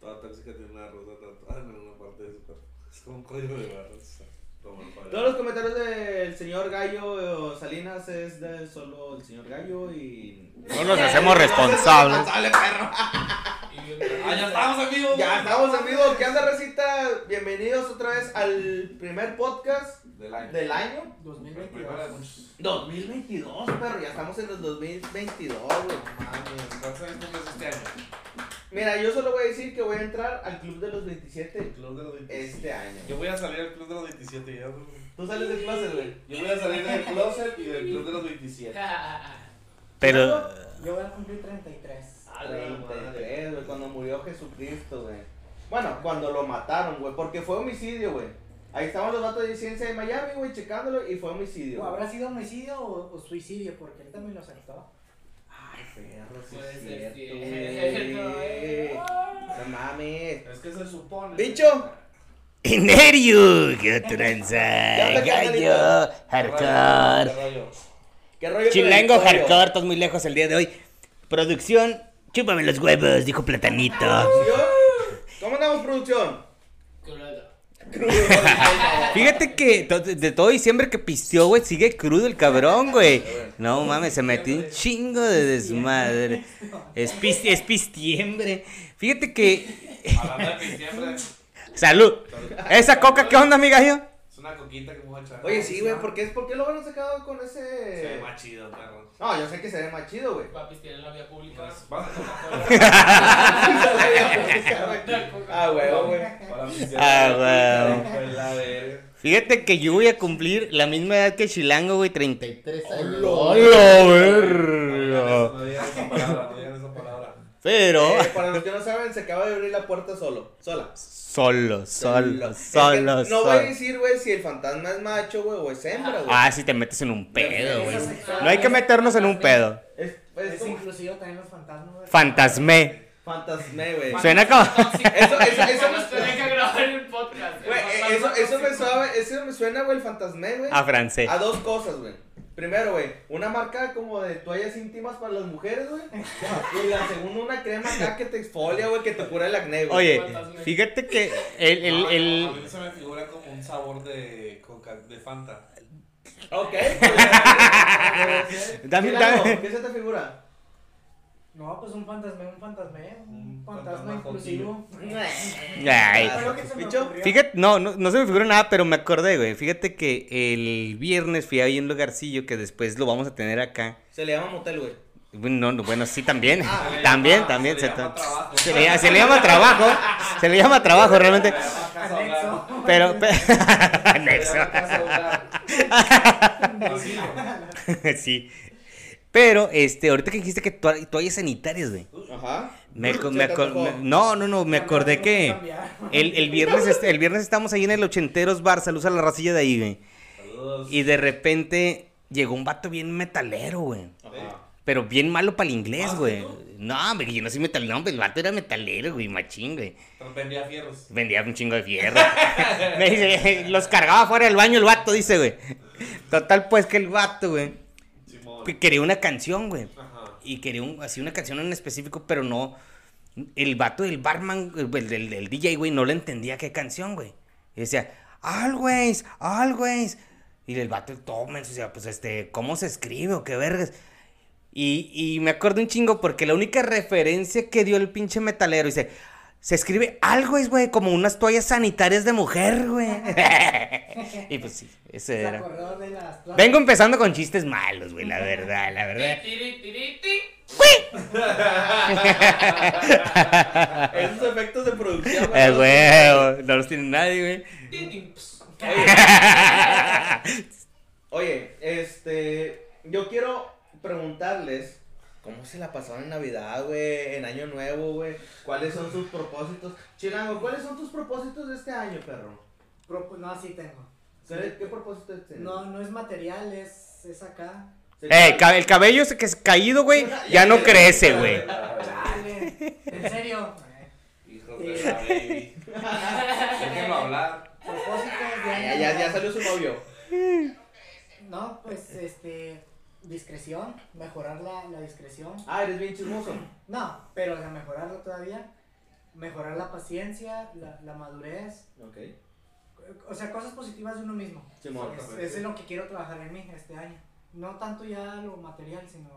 Toda tóxica tiene una rosa tatuada en una parte de su cuerpo. Es como un código de barras. Todos los comentarios del señor Gallo Salinas es de solo el señor Gallo y. No nos hacemos responsables. Responsable, perro. Ah, ya estamos amigos. Ya estamos amigos. ¿Qué onda, Recita? Bienvenidos otra vez al primer podcast Del año. del año. Primero 2022. de muchos. 2022, perro. Ya estamos en el 2022, güey. Mames, ¿cuántos años este año? Mira, yo solo voy a decir que voy a entrar al club de los 27 El club de los 27. este año. Yo voy a salir del club de los 27 ya. Tú sales del closet, güey. Yo voy a salir del closet y del club de los 27. Pero. Yo voy a cumplir 33. A la madre. 33, güey, cuando murió Jesucristo, güey. Bueno, cuando lo mataron, güey, porque fue homicidio, güey. Ahí estaban los datos de ciencia de Miami, güey, checándolo y fue homicidio. ¿O ¿Habrá sido homicidio o, o suicidio? Porque él también lo acertó. Perro, sí Puede es ser cierto, güey. No mames. Es que se supone. Bicho. Enerio, qué tranza. Gallo, ¿Qué hardcore. rollo? ¿Qué rollo Chilango, hardcore, estás muy lejos el día de hoy. Producción, chúpame los huevos, dijo Platanito. ¿Producción? ¿Cómo andamos, producción? Crudo. Fíjate que to- de todo diciembre que pisteó, güey, sigue crudo el cabrón, güey. No mames, se metió un chingo de desmadre. Es, pis- es pistiembre. Fíjate que. Hablando de diciembre, Salud. ¿Esa coca qué onda, mi gallo? Una coquita que a echar. Oye, sí, güey, ¿por qué, ¿por qué lo van a sacar con Se ve ese...? más chido, perro. No, yo sé que se ve más chido, güey. Papis tienen la vía pública. Pues, va- Ah, güey, güey. Ah, güey. la verga. Fíjate que yo voy a cumplir la misma edad que Chilango, güey, 33 años. ¡Hola! ¡Hola, No verga! Pero. Eh, para los que no saben, se acaba de abrir la puerta solo, sola. Solo, solo, Es que solo, No solo. voy a decir, güey, si el fantasma es macho, güey, o es hembra, güey. Ah, si te metes en un pedo, güey. No hay que meternos en un pedo. Es, es Es como inclusivo también los fantasmas. güey. Fantasmé. fantasmé, güey. Suena como. Eso, eso, eso Nos tienen que grabar el podcast. Güey, eh, eso, me eso me suena, güey, el fantasmé, güey. A francés. A dos cosas, güey. Primero, güey, una marca como de toallas íntimas para las mujeres, güey. Y la segunda, una crema acá que te exfolia, güey, que te cura el acné, güey. Oye, fíjate que el, el, No, A el, mí se me figura como un sabor de, coca, de Fanta. Ok. pues, Dame- Chilango, dame- ¿Qué se te figura? No, pues un fantasma, un fantasma, un Un fantasma fantasma inclusivo. Ay. Fíjate, no, no, no se me figura nada, pero me acordé, güey. Fíjate que el viernes fui ahí a un lugarcillo que después lo vamos a tener acá. Se le llama motel, güey. Bueno, no, no, bueno, sí, también. Ah, también, también. se Se, le llama se le, se le llama trabajo. Se le llama trabajo, realmente. Anexo. Pero. pe- Anexo. Sí. Pero, este, ahorita que dijiste que to- toallas sanitarias, güey. Ajá. Me, me no, no, no, me acordé que el, el viernes este- el viernes estamos ahí en el ochenteros bar, saludos a la racilla de ahí, güey. Saludos. Y de repente llegó un vato bien metalero, güey. Ajá. Pero bien malo para el inglés, ¿Ah, güey. No, hombre, yo no soy metalero, no, pero el vato era metalero, güey, machín, güey. Pero vendía fierros. Vendía un chingo de fierro. Me dice, los cargaba fuera del baño el vato, dice, güey. Total, pues que el vato, güey. Que quería una canción, güey. Y quería un, así una canción en específico, pero no. El vato del barman, el, del, DJ, güey, no le entendía qué canción, güey. Y decía, always, always. Y el vato todo menso decía, pues este, ¿cómo se escribe o qué vergas? Y, y me acuerdo un chingo porque la única referencia que dio el pinche metalero dice, se escribe always, güey, como unas toallas sanitarias de mujer, güey. y pues sí, ese Se era. Vengo empezando con chistes malos, güey, la verdad, la verdad. Tiri, tiri, ti. Esos efectos de producción, Eh, güey. güey, no los tiene nadie, güey. Tin, tin, ps. Oye, este. Yo quiero preguntarles. ¿Cómo se la pasaron en Navidad, güey? En Año Nuevo, güey. ¿Cuáles son sus propósitos? Chilango, ¿cuáles son tus propósitos de este año, perro? Pro- No, sí tengo. ¿Qué, qué propósito tienes? No, no es material, es, es acá. Eh, ca- el cabello ese que es caído, güey, ya no crece, güey. Dale. En serio. Hijos de la baby. Déjenlo hablar. Propósitos de Ya, año ya, ya nuevo. salió su novio. No, pues este. Discreción, mejorar la, la discreción. Ah, eres bien chismoso. No, pero de mejorarlo todavía. mejorar la paciencia, la, la madurez, Ok. o sea, cosas positivas de uno mismo. Simón. Es, es lo que quiero trabajar en mí este año. No tanto ya lo material, sino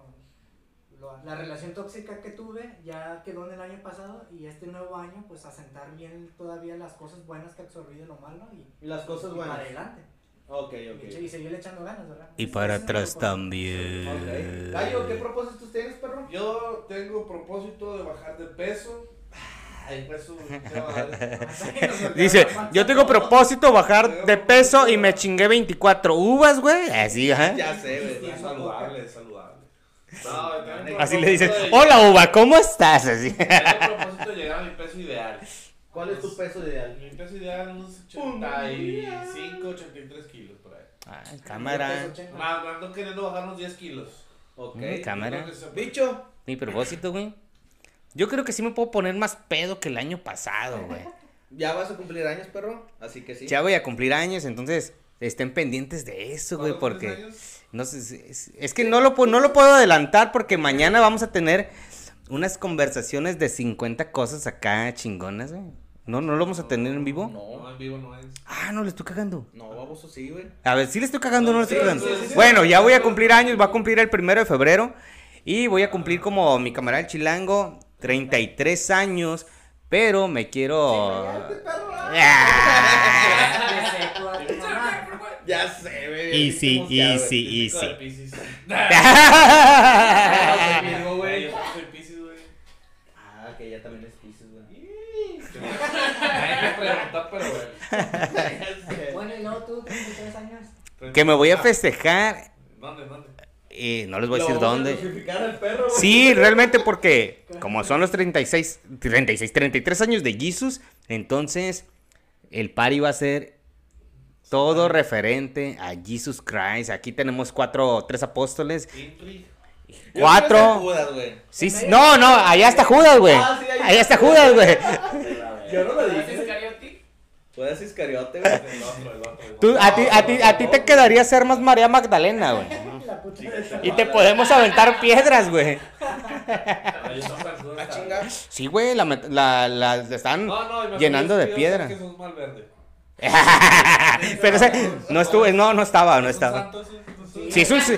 lo- la relación tóxica que tuve ya quedó en el año pasado y este nuevo año pues asentar bien todavía las cosas buenas que absorbí de lo malo y, Y las cosas y buenas. para adelante. Ok, Y, ok. y seguirle echando ganas, ¿verdad? Y para atrás también. Ok. Gallo, ¿qué propósitos tienes, perro? Yo tengo propósito de bajar de peso. Ay, peso. Dice, yo tengo propósito bajar de peso y me chingué 24 uvas, güey. Así, ajá. Ya sé, güey. Es saludable, es saludable. No, Así le dices, hola uva, ¿cómo estás? Así. Tengo propósito de llegar a mi peso ideal. ¿Cuál es tu peso ideal? Mi peso ideal es unos 85, 83 kilos por ahí. Ay, cámara. Más, ando queriendo bajar unos 10 kilos. Ok. Mm, cámara. Bicho. Mi propósito, güey. Yo creo que sí me puedo poner más pedo que el año pasado, güey. Ya vas a cumplir años, perro. Así que sí. Ya voy a cumplir años, entonces estén pendientes de eso, güey, ¿Cuántos tienes porque años? no sé, es, es que no lo, no lo puedo adelantar porque mañana vamos a tener unas conversaciones de 50 cosas acá chingonas, güey. No, no lo vamos a tener en vivo. No, No, en vivo no es. Ah, no le estoy cagando. no, baboso, sí, güey. A ver, si le estoy cagando o no le estoy Sí, cagando. sí, sí, sí. Bueno, ya voy a cumplir años, va a cumplir el primero de febrero. Y voy a cumplir como mi camarada el chilango, 33 años. Pero me quiero. Ah. Ya sé, güey. Easy, easy, easy. Piscis. Ah, conmigo, Güey, güey. yo soy Piscis, güey. Ah, que ya también es Pisces, güey. Pero bueno. Bueno, y luego tú, 33 años. Que me voy a festejar. ¿Dónde, dónde? eh, no les voy a decir dónde. al perro. Sí, realmente porque como son los 36, 36, 33 años de Jesus, entonces el party va a ser todo referente a Jesus Christ. Aquí tenemos cuatro, tres apóstoles. Cuatro. Judas. Sí, sí, no, no, allá está Judas, güey. Ah, sí, Allá está Judas, güey. Yo no lo ¿Haces dije. Iscariote? Judas Iscariote, güey. El otro, el otro. el Tú, otro. a ti, a ti, a ti te quedaría ser más María Magdalena, güey. Y te podemos aventar piedras, güey. Ah. Sí, güey, la, la, la, la están No, no, llenando de que yo piedra. sé Que sos mal verde. Pero ese, no estuvo, no, no estaba, no ¿Es un estaba. Sí es un, sí,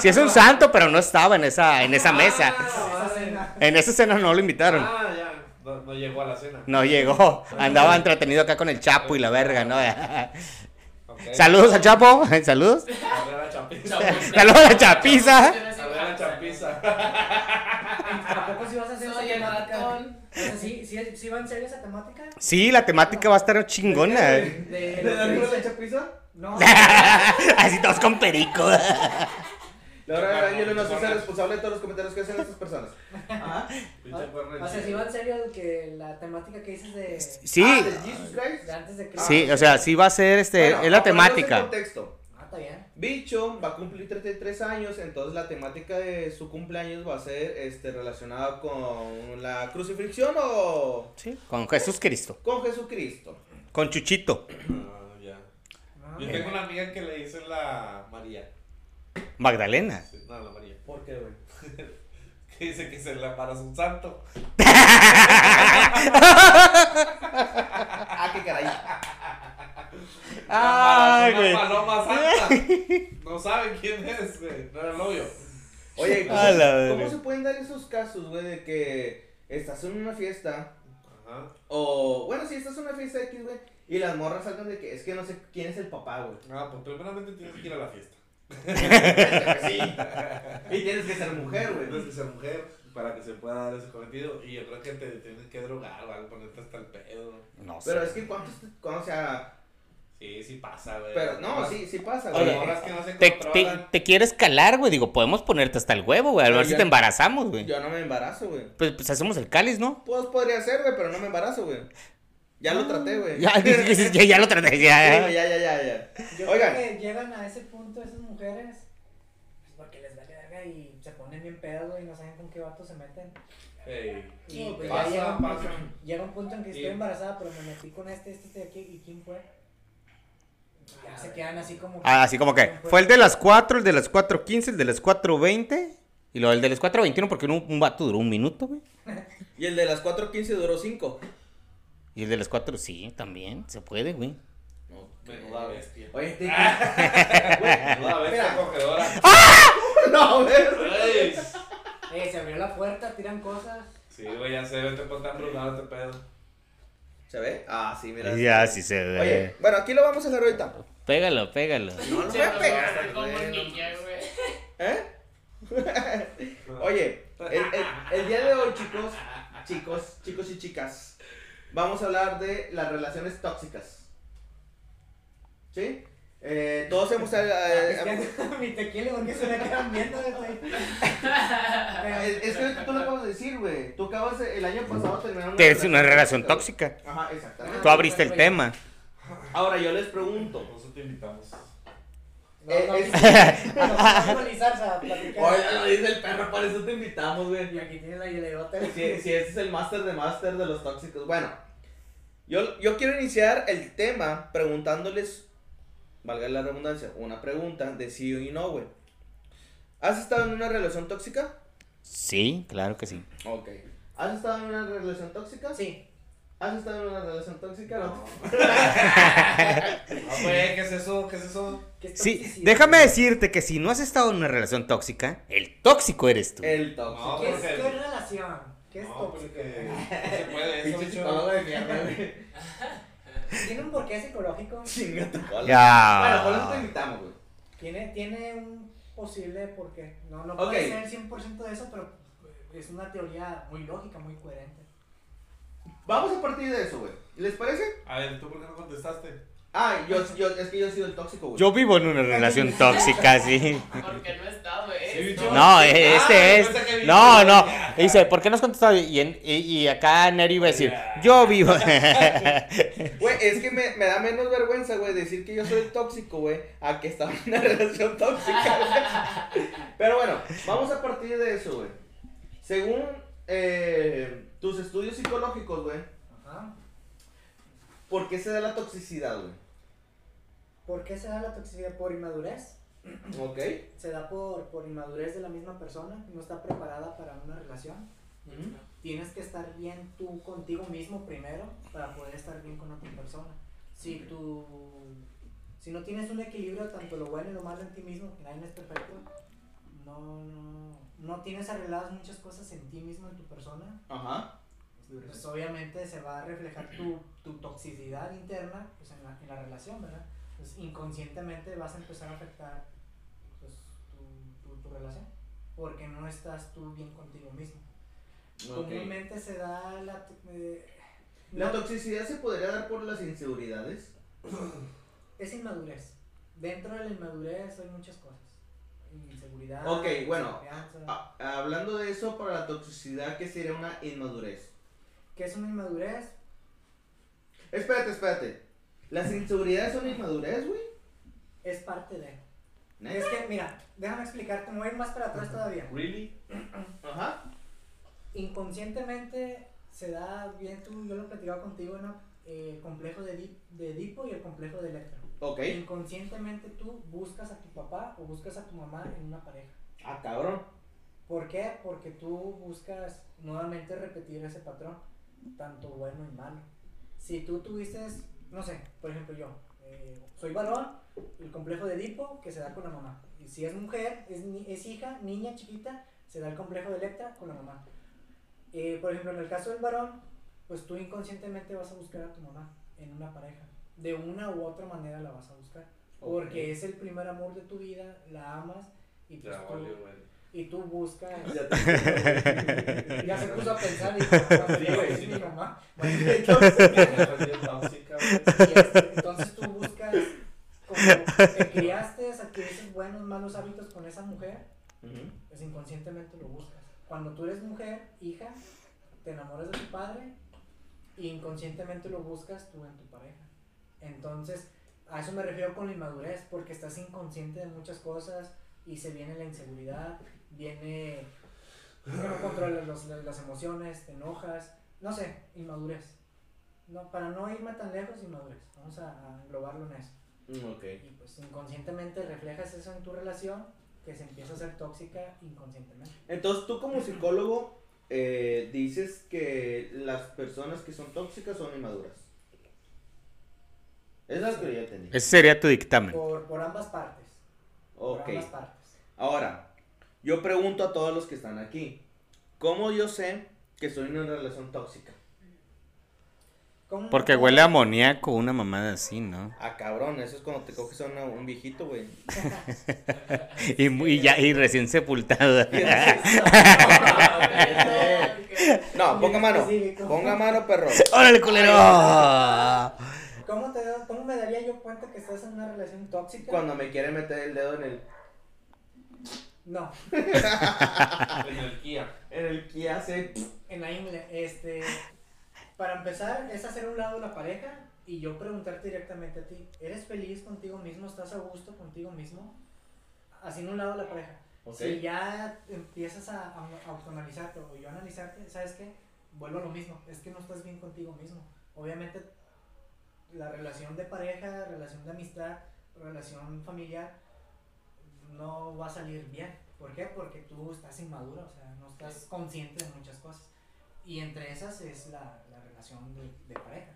sí es un santo, pero no estaba en esa, en esa mesa. Esa cena. En esa cena no lo invitaron. Ah, ya. No, no llegó a la cena. No llegó. Andaba entretenido acá con el Chapo y la verga, ¿no? Saludos al Chapo. Saludos. A ver a la chapiza. Saludos a la chapiza. A ver a la chapiza. ¿A poco si vas a hacer Soy el ratón. ¿sí, sí, sí va en serio esa temática? Sí, la temática va a estar chingona. De, ¿De darle dice- la chapiza? No, Así todos con perico. Ahora yo no soy responsable de todos los comentarios que hacen estas personas. Ajá. O sea, si va en serio que la temática que dices de, Sí, Ah, ¿de Jesus Christ? de antes de Cristo. sí, o sea, sí va a ser este, Bueno, es la temática. contexto. Ah, está bien. Bicho va a cumplir 33 años, entonces la temática de su cumpleaños va a ser este, relacionada con la crucifixión o Sí, con Jesús Cristo. con Jesucristo. Con Chuchito. Ah, ya. Ah, Yo tengo una amiga que le dicen la María. Magdalena. No, la María. ¿Por qué, güey? Que dice que se la para un santo. Ah, qué caray. Ay, Una güey. paloma santa. No saben quién es, güey. No era el novio. Oye, ¿cómo, A la ¿cómo verga. se pueden dar esos casos, güey, de que estás en una fiesta Ajá. o, bueno, si estás en una fiesta X, güey, y las morras salgan de que es que no sé quién es el papá, güey? Ah, pues primeramente tienes que ir a la fiesta. Sí. Y tienes que ser mujer, Tienes güey. que ser mujer para que se pueda dar ese cometido. Y yo creo que te tienes que drogar o algo, ponerte hasta el pedo. No sé. Pero es que cuántos, o sea, Sí, sí pasa, güey. pero no, sí, sí pasa, Oye, güey. morras que no se Te, te, quieres calar, güey. Digo, podemos ponerte hasta el huevo, güey. A ver si te embarazamos, güey. Yo no me embarazo, güey. Pues, pues hacemos el cáliz, ¿no? Pues podría ser, güey, pero no me embarazo, güey. Ya lo traté, güey. Ya, ya, ya lo traté, ya. güey, ya, ya, ya, ya. Yo Oigan. creo que llegan a ese punto esas mujeres pues porque les vale verga y se ponen bien pedos y no saben con qué vato se meten. Ey. Y pues pasa, ya llega un, pasa. punto, llega un punto en que Sí. estoy embarazada, pero me metí con este, este, este de aquí y quién fue. Ya se quedan así como. Ah, así como que ¿quién fue el de las 4, el de las 4.15, el de las 4.20 y luego el de las 4.21 porque un, un vato duró un minuto, güey. Y el de las 4.15 duró 5. Y el de las cuatro, sí, también, se puede, güey. Menuda bestia. Oye, te... Menuda bestia Mira. cogedora. no, güey. Ey. Eh, se abrió la puerta, tiran cosas. Sí, güey, ya sé, vete por tan brunado este pedo. ¿Se ve? Ah, sí, mira. Ya, sí se ve. Oye, bueno, aquí lo vamos a hacer ahorita. Pégalo, pégalo. No Se voy a pegar. ¿Eh? Oye, el, el- el día de hoy, chicos, chicos, chicos y chicas, vamos a hablar de las relaciones tóxicas. ¿Sí? Eh, todos hemos... eh, hemos- mi tequila, porque se me quedan viendo, güey. es, es que tú lo acabas de decir, güey. Tú acabas de- el año pasado de terminar Es una relación tóxica. Ajá, exactamente. Tú abriste el tema. Ahora yo les pregunto. Por eso te invitamos. No, no, es-. Oye, lo dice el perro, por eso te invitamos, güey. Y aquí tienes la hielera. Si, si este es el máster de máster de los tóxicos. Bueno, yo, yo quiero iniciar el tema preguntándoles, valga la redundancia, una pregunta de sí y no, güey. ¿Has estado en una relación tóxica? Sí, claro que sí. Ok. ¿Has estado en una relación tóxica? Sí. ¿Has estado en una relación tóxica? No. Ah, güey, ¿qué es eso? ¿Qué es eso? ¿Qué es Sí, déjame decirte que si no has estado en una relación tóxica, el tóxico eres tú. El tóxico. No, ¿Qué es, qué es relación? ¿Qué es No, tóxico? porque no se puede eso, de mierda, güey. ¿Tiene un porqué psicológico? Chinga tu cola. Ya. Bueno, por eso te invitamos, güey. Tiene, tiene un posible porqué. No, no Ok. puede ser 100% de eso, pero es una teoría muy lógica, muy coherente. Vamos a partir de eso, güey. ¿Les parece? A ver, ¿tú por qué no contestaste? Ah, yo, yo, es que yo he sido el tóxico, güey. Yo vivo en una relación tóxica, sí. Porque no he estado, eh. Sí, esto. bicho. No, Ah, este es. No, no. Dice, ¿por qué no has contestado? Y, en- y, y acá Neri iba a decir, yo vivo. Güey, es que me, me da menos vergüenza, güey, decir que yo soy el tóxico, güey, a que estaba en una relación tóxica, güey. Pero bueno, vamos a partir de eso, güey. Según eh, tus estudios psicológicos, güey, Ajá. ¿por qué se da la toxicidad, güey? ¿Por qué se da la toxicidad? Por inmadurez. ¿Ok? Se da por, por inmadurez de la misma persona no está preparada para una relación. Tienes que estar bien tú contigo mismo primero para poder estar bien con otra persona. Si tú si no tienes un equilibrio tanto lo bueno y lo malo en ti mismo, que nadie es perfecto, no, no, no tienes arregladas muchas cosas en ti mismo, en tu persona, Ajá. pues obviamente se va a reflejar tu, tu toxicidad interna pues, en, la, en la relación, ¿verdad? Pues inconscientemente vas a empezar a afectar pues, tu, tu, tu relación porque no estás tú bien contigo mismo. Comúnmente se da la... eh, ¿La no- toxicidad se podría dar por las inseguridades? es inmadurez. Dentro de la inmadurez hay muchas cosas. Inseguridad. Ok, bueno. hablando de eso, para la toxicidad, ¿qué sería una inmadurez? ¿Qué es una inmadurez? Espérate, espérate. ¿Las inseguridades son inmadurez, güey? Es parte de... ¿Neta? Es que, mira, déjame explicarte, me voy a ir más para atrás todavía. ¿Really? Ajá. inconscientemente se da bien tú, yo lo he platicado contigo, ¿no? El complejo de, Di- de Edipo y el complejo de Electra. Inconscientemente tú buscas a tu papá o buscas a tu mamá en una pareja. Ah, cabrón. ¿Por qué? Porque tú buscas nuevamente repetir ese patrón, tanto bueno y malo. Si tú tuviste, no sé, por ejemplo yo, eh, soy varón, el complejo de Edipo que se da con la mamá. Y si es mujer, es, es hija, niña chiquita, se da el complejo de Electra con la mamá. Eh, por ejemplo, en el caso del varón, pues tú inconscientemente vas a buscar a tu mamá en una pareja. De una u otra manera la vas a buscar. Porque es el primer amor de tu vida, la amas y, pues Ya tú, güey. y tú buscas. Ya te- Ya se puso a pensar y dijo, "Ah, es sí. mi mamá. Entonces, güey. Y este, entonces tú buscas, como te criaste, adquiriste buenos, malos hábitos con esa mujer, Ujú. pues inconscientemente lo buscas. Cuando tú eres mujer, hija, te enamoras de tu padre y inconscientemente lo buscas tú en tu pareja. Entonces, a eso me refiero con la inmadurez, porque estás inconsciente de muchas cosas y se viene la inseguridad, viene que no controlas los- las emociones, te enojas, no sé, inmadurez. No, para no irme tan lejos, inmadurez. Vamos a, a englobarlo en eso. Mm, Ok. Y pues inconscientemente reflejas eso en tu relación que se empieza a ser tóxica inconscientemente. Entonces, tú como psicólogo, eh, dices que las personas que son tóxicas son inmaduras. Es lo que yo entendí. Ese sería tu dictamen. Por, por ambas partes. Ok. Por ambas partes. Ahora, yo pregunto a todos los que están aquí. ¿Cómo yo sé que estoy en una relación tóxica? ¿Cómo- Porque huele a amoníaco, una mamada así, ¿no? Ah, cabrón, eso es cuando te coges a una- un viejito, güey. Y, muy- y ya, y recién sepultado. No, ponga mano. Ponga mano, perro. ¡Órale, culero! ¿Cómo, te, ¿Cómo me daría yo cuenta que estás en una relación tóxica? Cuando me quiere meter el dedo en el, No, En el Kia. en el que hace. en la ingle. Este, para empezar, es hacer un lado la pareja y yo preguntarte directamente a ti: ¿eres feliz contigo mismo? ¿Estás a gusto contigo mismo? Haciendo un lado la pareja. Si ya empiezas a, a autoanalizarte o yo a analizarte, ¿sabes qué? Vuelvo a lo mismo, es que no estás bien contigo mismo. Obviamente, la relación de pareja, relación de amistad, relación familiar, no va a salir bien. ¿Por qué? Porque tú estás inmaduro, o sea, no estás consciente de muchas cosas. Y entre esas es la, la relación de, de pareja.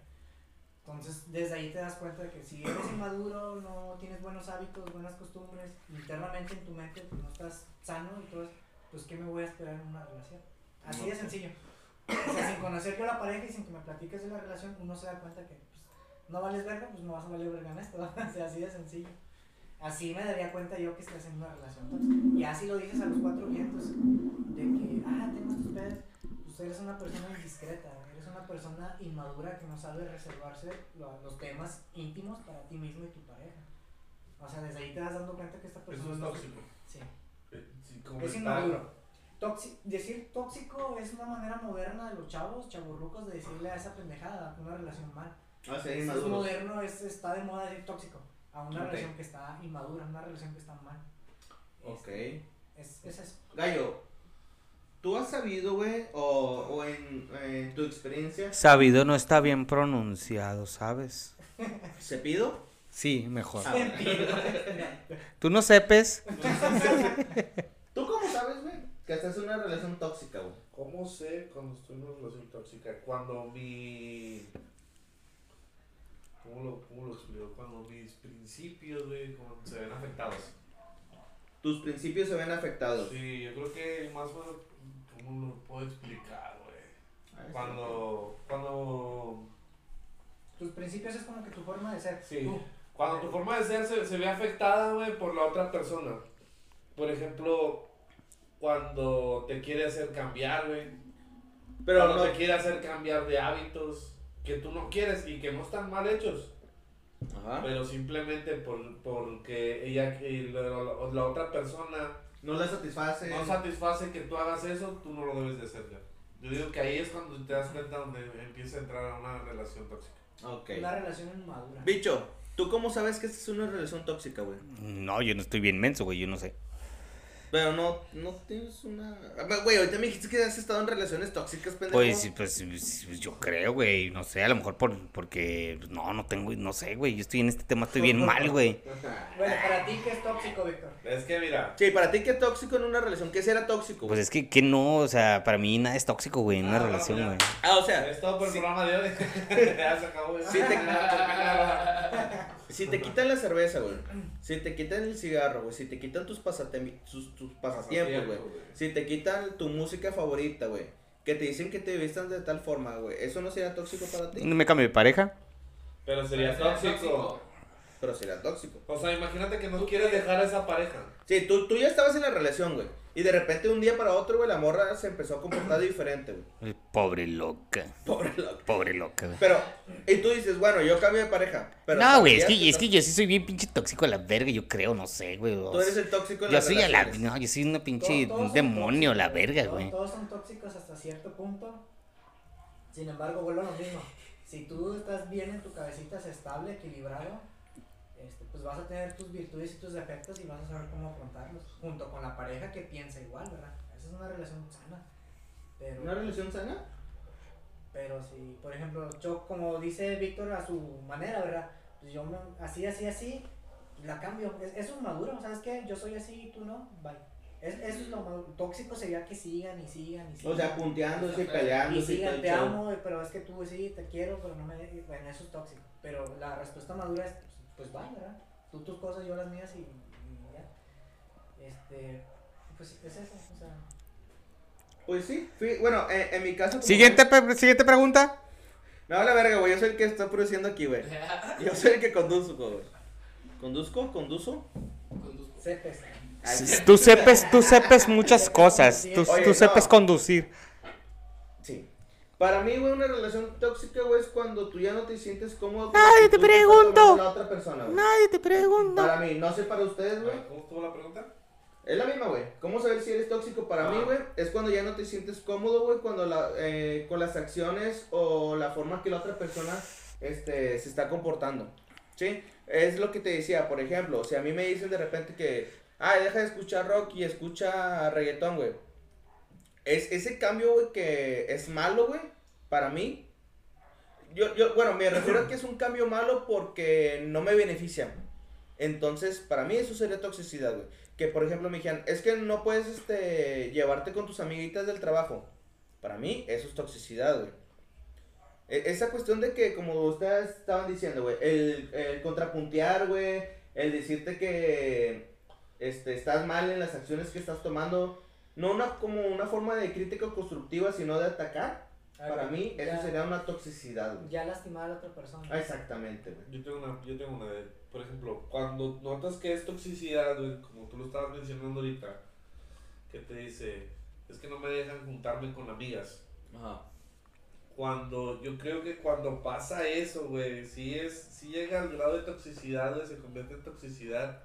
Entonces, desde ahí te das cuenta de que si eres inmaduro, no tienes buenos hábitos, buenas costumbres, internamente en tu mente pues, no estás sano eso, pues ¿qué me voy a esperar en una relación? Así de sencillo. O sea, sin conocer yo a la pareja y sin que me platiques de la relación, uno se da cuenta que no vales verga, pues no vas a valer verga en esto. O sea, así de sencillo. Así me daría cuenta yo que estás en una relación tóxica. Y así lo dices a los cuatro vientos, de que, ah, tengo estos pedos, pues eres una persona indiscreta, eres una persona inmadura que no sabe reservarse lo- los temas íntimos para ti mismo y tu pareja. O sea, desde ahí te vas dando cuenta que esta persona Eso es tóxico. Sí. Eh, sí, como Es inmaduro. Toxi- decir tóxico es una manera moderna de los chavos, chaburrucos, de decirle a esa pendejada, una relación mal. Ah, sí, es inmaduros. moderno, es, está de moda decir tóxico. A una relación que está inmadura, una relación que está mal. Ok. Es, es eso. Gallo, ¿tú has sabido, güey, o, o en, en tu experiencia, Sabido no está bien pronunciado, ¿sabes? se pido? Sí, mejor. Ah, ¿Tú no sepes? ¿Tú cómo sabes, güey, que estás en una relación tóxica, güey? ¿Cómo sé cuando estoy en una relación tóxica? Cuando mi. ¿Cómo lo, cómo lo explico? Cuando mis principios, güey, como se ven afectados. Tus principios se ven afectados. Sí, yo creo que más o menos. ¿Cómo lo puedo explicar, güey? Sí. Cuando. Cuando. Tus principios es como que tu forma de ser. Sí. Tú. Cuando tu forma de ser se, se ve afectada, güey, por la otra persona. Por ejemplo, cuando te quiere hacer cambiar, güey. Pero cuando no, te quiere hacer cambiar de hábitos que tú no quieres y que no están mal hechos. Ajá. Pero simplemente por, porque ella, y la, la- la otra persona no la satisface. no satisface que tú hagas eso, tú no lo debes de hacer ya. Yo digo que ahí es cuando te das cuenta donde empieza a entrar a una relación tóxica. Ok. Una relación inmadura. Bicho, ¿tú cómo sabes que esta es una relación tóxica, güey? No, yo no estoy bien menso, güey, yo no sé. Pero no, no tienes una... Ah, Güey, ahorita me dijiste que has estado en relaciones tóxicas, pendejo. Pues, pues, pues, yo creo, güey, no sé, a lo mejor por, porque, pues, no, no tengo, no sé, güey, yo estoy en este tema, estoy bien mal, güey. Bueno, para ti, ¿qué es tóxico, Víctor? Es que mira, Sí, para ti, ¿qué tóxico en una relación? ¿Qué será tóxico? Pues es que, que no, o sea, para mí nada es tóxico, güey, en una Ah, relación, ya. güey. Ah, o sea, es todo por el sí. programa de hoy. ya se acabó. güey. Sí te- si te quitan la cerveza, güey. Si te quitan el cigarro, güey. Si te quitan tus, pasatem- tus, tus pasatiempos, güey. Si te quitan tu música favorita, güey. Que te dicen que te vistan de tal forma, güey. ¿Eso no sería tóxico para ti? ¿No me cambio de pareja? Pero sería tóxico. Pero sería tóxico. O sea, imagínate que no quieres dejar a esa pareja. Sí, tú, tú ya estabas en la relación, güey. Y de repente un día para otro, güey, la morra se empezó a comportar diferente, güey. Pobre loca, Pobre loco. pobre loca, güey. Pero, y tú dices, bueno, yo cambio de pareja. Pero No, güey, es que, es que yo sí soy bien pinche tóxico a la verga, yo creo, no sé, güey. Tú eres el tóxico de Yo las soy a la, no, yo soy una pinche Todos- todos un son demonio, la tóxicos, verga, todos- güey. Todos son tóxicos hasta cierto punto. Sin embargo, vuelvo a lo mismo. Si tú estás bien en tu cabecita, es estable, equilibrado, este, pues vas a tener tus virtudes y tus defectos y vas a saber cómo afrontarlos. Junto con la pareja que piensa igual, ¿verdad? Esa es una relación sana. Pero, ¿Una relación sana? pero si, por ejemplo, yo, como dice Víctor a su manera, ¿verdad? Pues yo así, así, así, la cambio. Es, es un maduro, ¿sabes qué? Yo soy así y tú no, bye. Es- eso es lo más tóxico sería que sigan y sigan y sigan. O sea, punteándose y peleándose y sigan, te amo, pero es que tú sí te quiero, pero no me. Bueno, eso es tóxico. Pero la respuesta madura es: pues vaya, ¿verdad? Tú tus cosas, yo las mías y, y ya. Este. Pues es eso, o sea. Pues sí, fui- bueno, eh, en mi caso... Siguiente, pe- siguiente pregunta. Me vale verga, güey, yo soy el que está produciendo aquí, güey. Yo soy el que conduzco, güey. ¿Conduzco? ¿Conduzo? Cepes. Tú sepes, tú sepes muchas cosas. Tú, Oye, tú no. sepes conducir. Sí. Para mí, güey, una relación tóxica, güey, es cuando tú ya no te sientes cómodo con Nadie la te tomando la otra persona, güey. Nadie te pregunta. Para mí, no sé para ustedes, güey. ¿Cómo estuvo la pregunta? Es la misma, güey. ¿Cómo saber si eres tóxico para mí, Ah. güey? Es cuando ya no te sientes cómodo, güey, cuando la, eh, con las acciones o la forma que la otra persona este, se está comportando. ¿Sí? Es lo que te decía, por ejemplo, si a mí me dicen de repente que, ay, deja de escuchar rock y escucha reggaetón, güey. Es ese cambio, güey, que es malo, güey, para mí. Yo, yo, bueno, me refiero a que es un cambio malo porque no me beneficia. Entonces, para mí eso sería toxicidad, güey. Que, por ejemplo, me dijeran, es que no puedes, este, llevarte con tus amiguitas del trabajo. Para mí, eso es toxicidad, güey. E- Esa cuestión de que, como ustedes estaban diciendo, güey, el, el contrapuntear, güey, el decirte que este, estás mal en las acciones que estás tomando, no una, como una forma de crítica constructiva, sino de atacar, para mí eso ya, sería una toxicidad, güey. Ya lastimar a la otra persona. Ah, Exactamente, güey. Yo tengo una, yo tengo una de, por ejemplo, cuando notas que es toxicidad, güey, como tú lo estabas mencionando ahorita, que te dice, es que no me dejan juntarme con amigas. Ajá. Cuando, yo creo que cuando pasa eso, güey, si es, si llega al grado de toxicidad, güey, se convierte en toxicidad.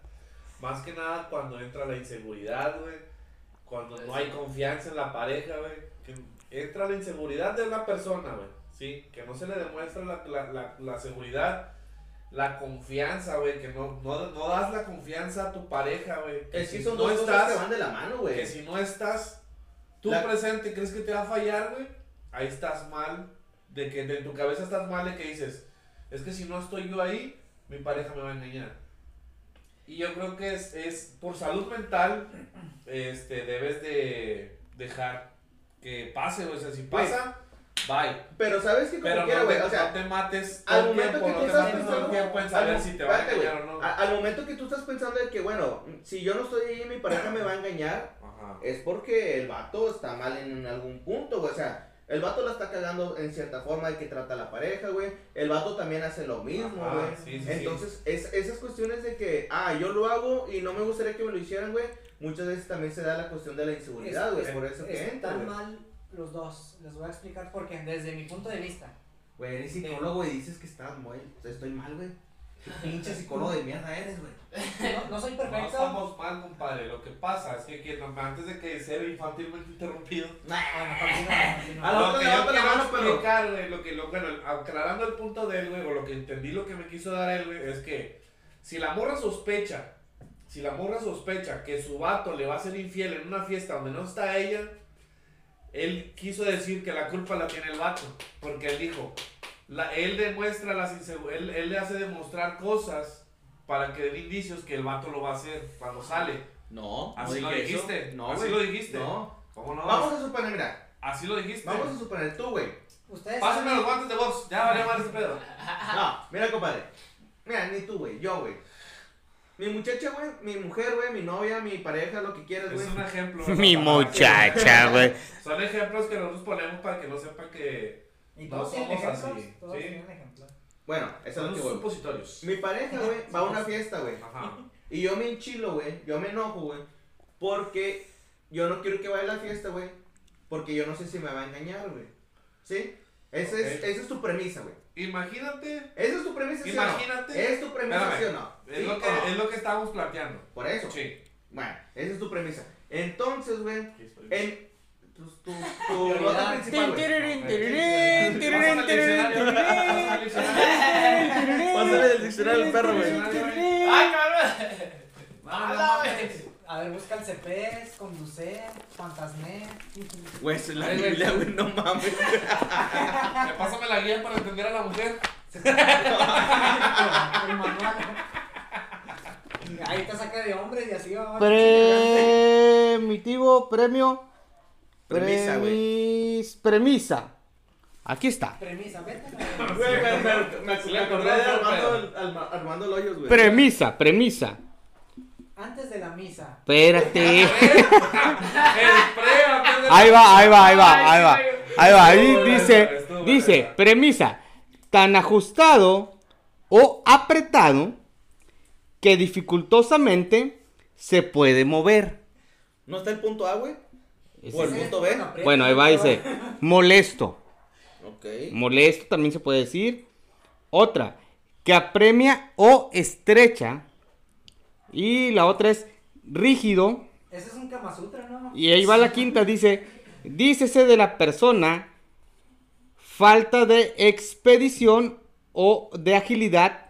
Más que nada cuando entra la inseguridad, güey. Cuando no hay confianza en la pareja, güey. Entra la inseguridad de una persona, güey. Sí, que no se le demuestra la, la, la, la seguridad, la confianza, güey. Que no, no, no das la confianza a tu pareja, güey. Que si son no estás, van de la mano, güey. que si no estás tú presente y crees que te va a fallar, güey, ahí estás mal. De que de en tu cabeza estás mal de que dices, es que si no estoy yo ahí, mi pareja me va a engañar. Y yo creo que es, es por salud mental, este, debes de dejar que pase, güey. O sea, si pasa, bye. Pero sabes que como Pero quiera, no, güey, o sea, no te mates al todo momento tiempo, que no tú te estás mates todo pensando- tiempo en saber al- si te va a engañar o no. a- al momento que tú estás pensando de que, bueno, si yo no estoy ahí, mi pareja me va a engañar, Ajá. es porque el vato está mal en algún punto, güey. O sea, el vato la está cagando en cierta forma de que trata a la pareja, güey. El vato también hace lo mismo, Ajá, güey. sí, sí, sí. Entonces, es- esas cuestiones de que, ah, yo lo hago y no me gustaría que me lo hicieran, güey. Muchas veces también se da la cuestión de la inseguridad, güey. Es- Por eso que entra, Están mal los dos. Les voy a explicar por qué. Desde mi punto de vista. Güey, eres psicólogo y dices que estás muy, estoy mal, güey. Qué pinche psicólogo de mierda eres, güey. No, no soy No perfecto. estamos mal, compadre. Lo que pasa es que, que no- antes de que ser infantilmente interrumpido, Bueno, continúa, continúa. A lo que le yo quiero mano, explicar, güey, lo que, lo, bueno, aclarando el punto de él, güey, o lo que entendí, lo que me quiso dar él, güey, es que si la morra sospecha, si la morra sospecha que su vato le va a ser infiel en una fiesta donde no está ella, él quiso decir que la culpa la tiene el vato, porque él dijo, la, él demuestra las él, él le hace demostrar cosas para que den indicios que el vato lo va a hacer cuando sale. No, Así lo dije eso. dijiste. No, Así güey. lo dijiste. No. ¿Cómo no? Vamos a suponer, mira. Así lo dijiste. Vamos a suponer, tú, güey. Ustedes Pásame los saben- guantes de box. Ya vale mal este pedo. No, mira, compadre. Mira, ni tú, güey. Yo, güey. Mi muchacha, güey. Mi mujer, güey. Mi novia, mi pareja, lo que quieras, güey. Es un ejemplo. Mi muchacha, güey. Son ejemplos que nosotros ponemos para que no sepan que Y No todos somos ejemplos. así, Todos ¿sí? Bueno, eso es son lo que voy. supositorios. Mi pareja, güey, va a una fiesta, güey. Ajá. Y yo me enchilo, güey. Yo me enojo, güey. Porque yo no quiero que vaya a la fiesta, güey. Porque yo no sé si me va a engañar, güey. ¿Sí? Esa, es, esa es tu premisa, güey. Imagínate. Esa es tu premisa, ¿sí o no? Imagínate. ¿Es tu premisa, Espérame. sí o no? Es ¿Sí lo, que, no? es lo que estábamos planteando. Por eso. Sí. Bueno, esa es tu premisa. Entonces, güey, en tu, tu, tu nota principal, güey. Pásame el diccionario. Pásame el diccionario. Pásale del diccionario al perro, güey. ¡Ay, cabrón! No, no ¡Hala, mames. A ver, busca el CPS, conducir, fantasmé. Güey, es la. Biblia, güey, no mames. Pásame la guía para entender a la mujer. El manual. Ahí te saca de hombres y así va. Premitivo, premio. Premisa, güey. premis- Premisa. Aquí está. Premisa, vete. Güey, me, me, me, me acordé de Armando, Alma- Armando Loyos, güey. Premisa, premisa. Antes de la misa. Espérate. El pre, Ahí va, ahí va, ahí va, ahí va. Ahí va, ahí dice, dice, premisa, tan ajustado o apretado que dificultosamente se puede mover. ¿No está el punto A, güey? ¿O el punto B? Bueno, ahí va, dice, molesto. Ok. Molesto también se puede decir. Otra, que apremia o estrecha. Y la otra es rígido. Ese es un Kama Sutra, ¿no? Y ahí va la quinta, dice, dícese de la persona falta de expedición o de agilidad,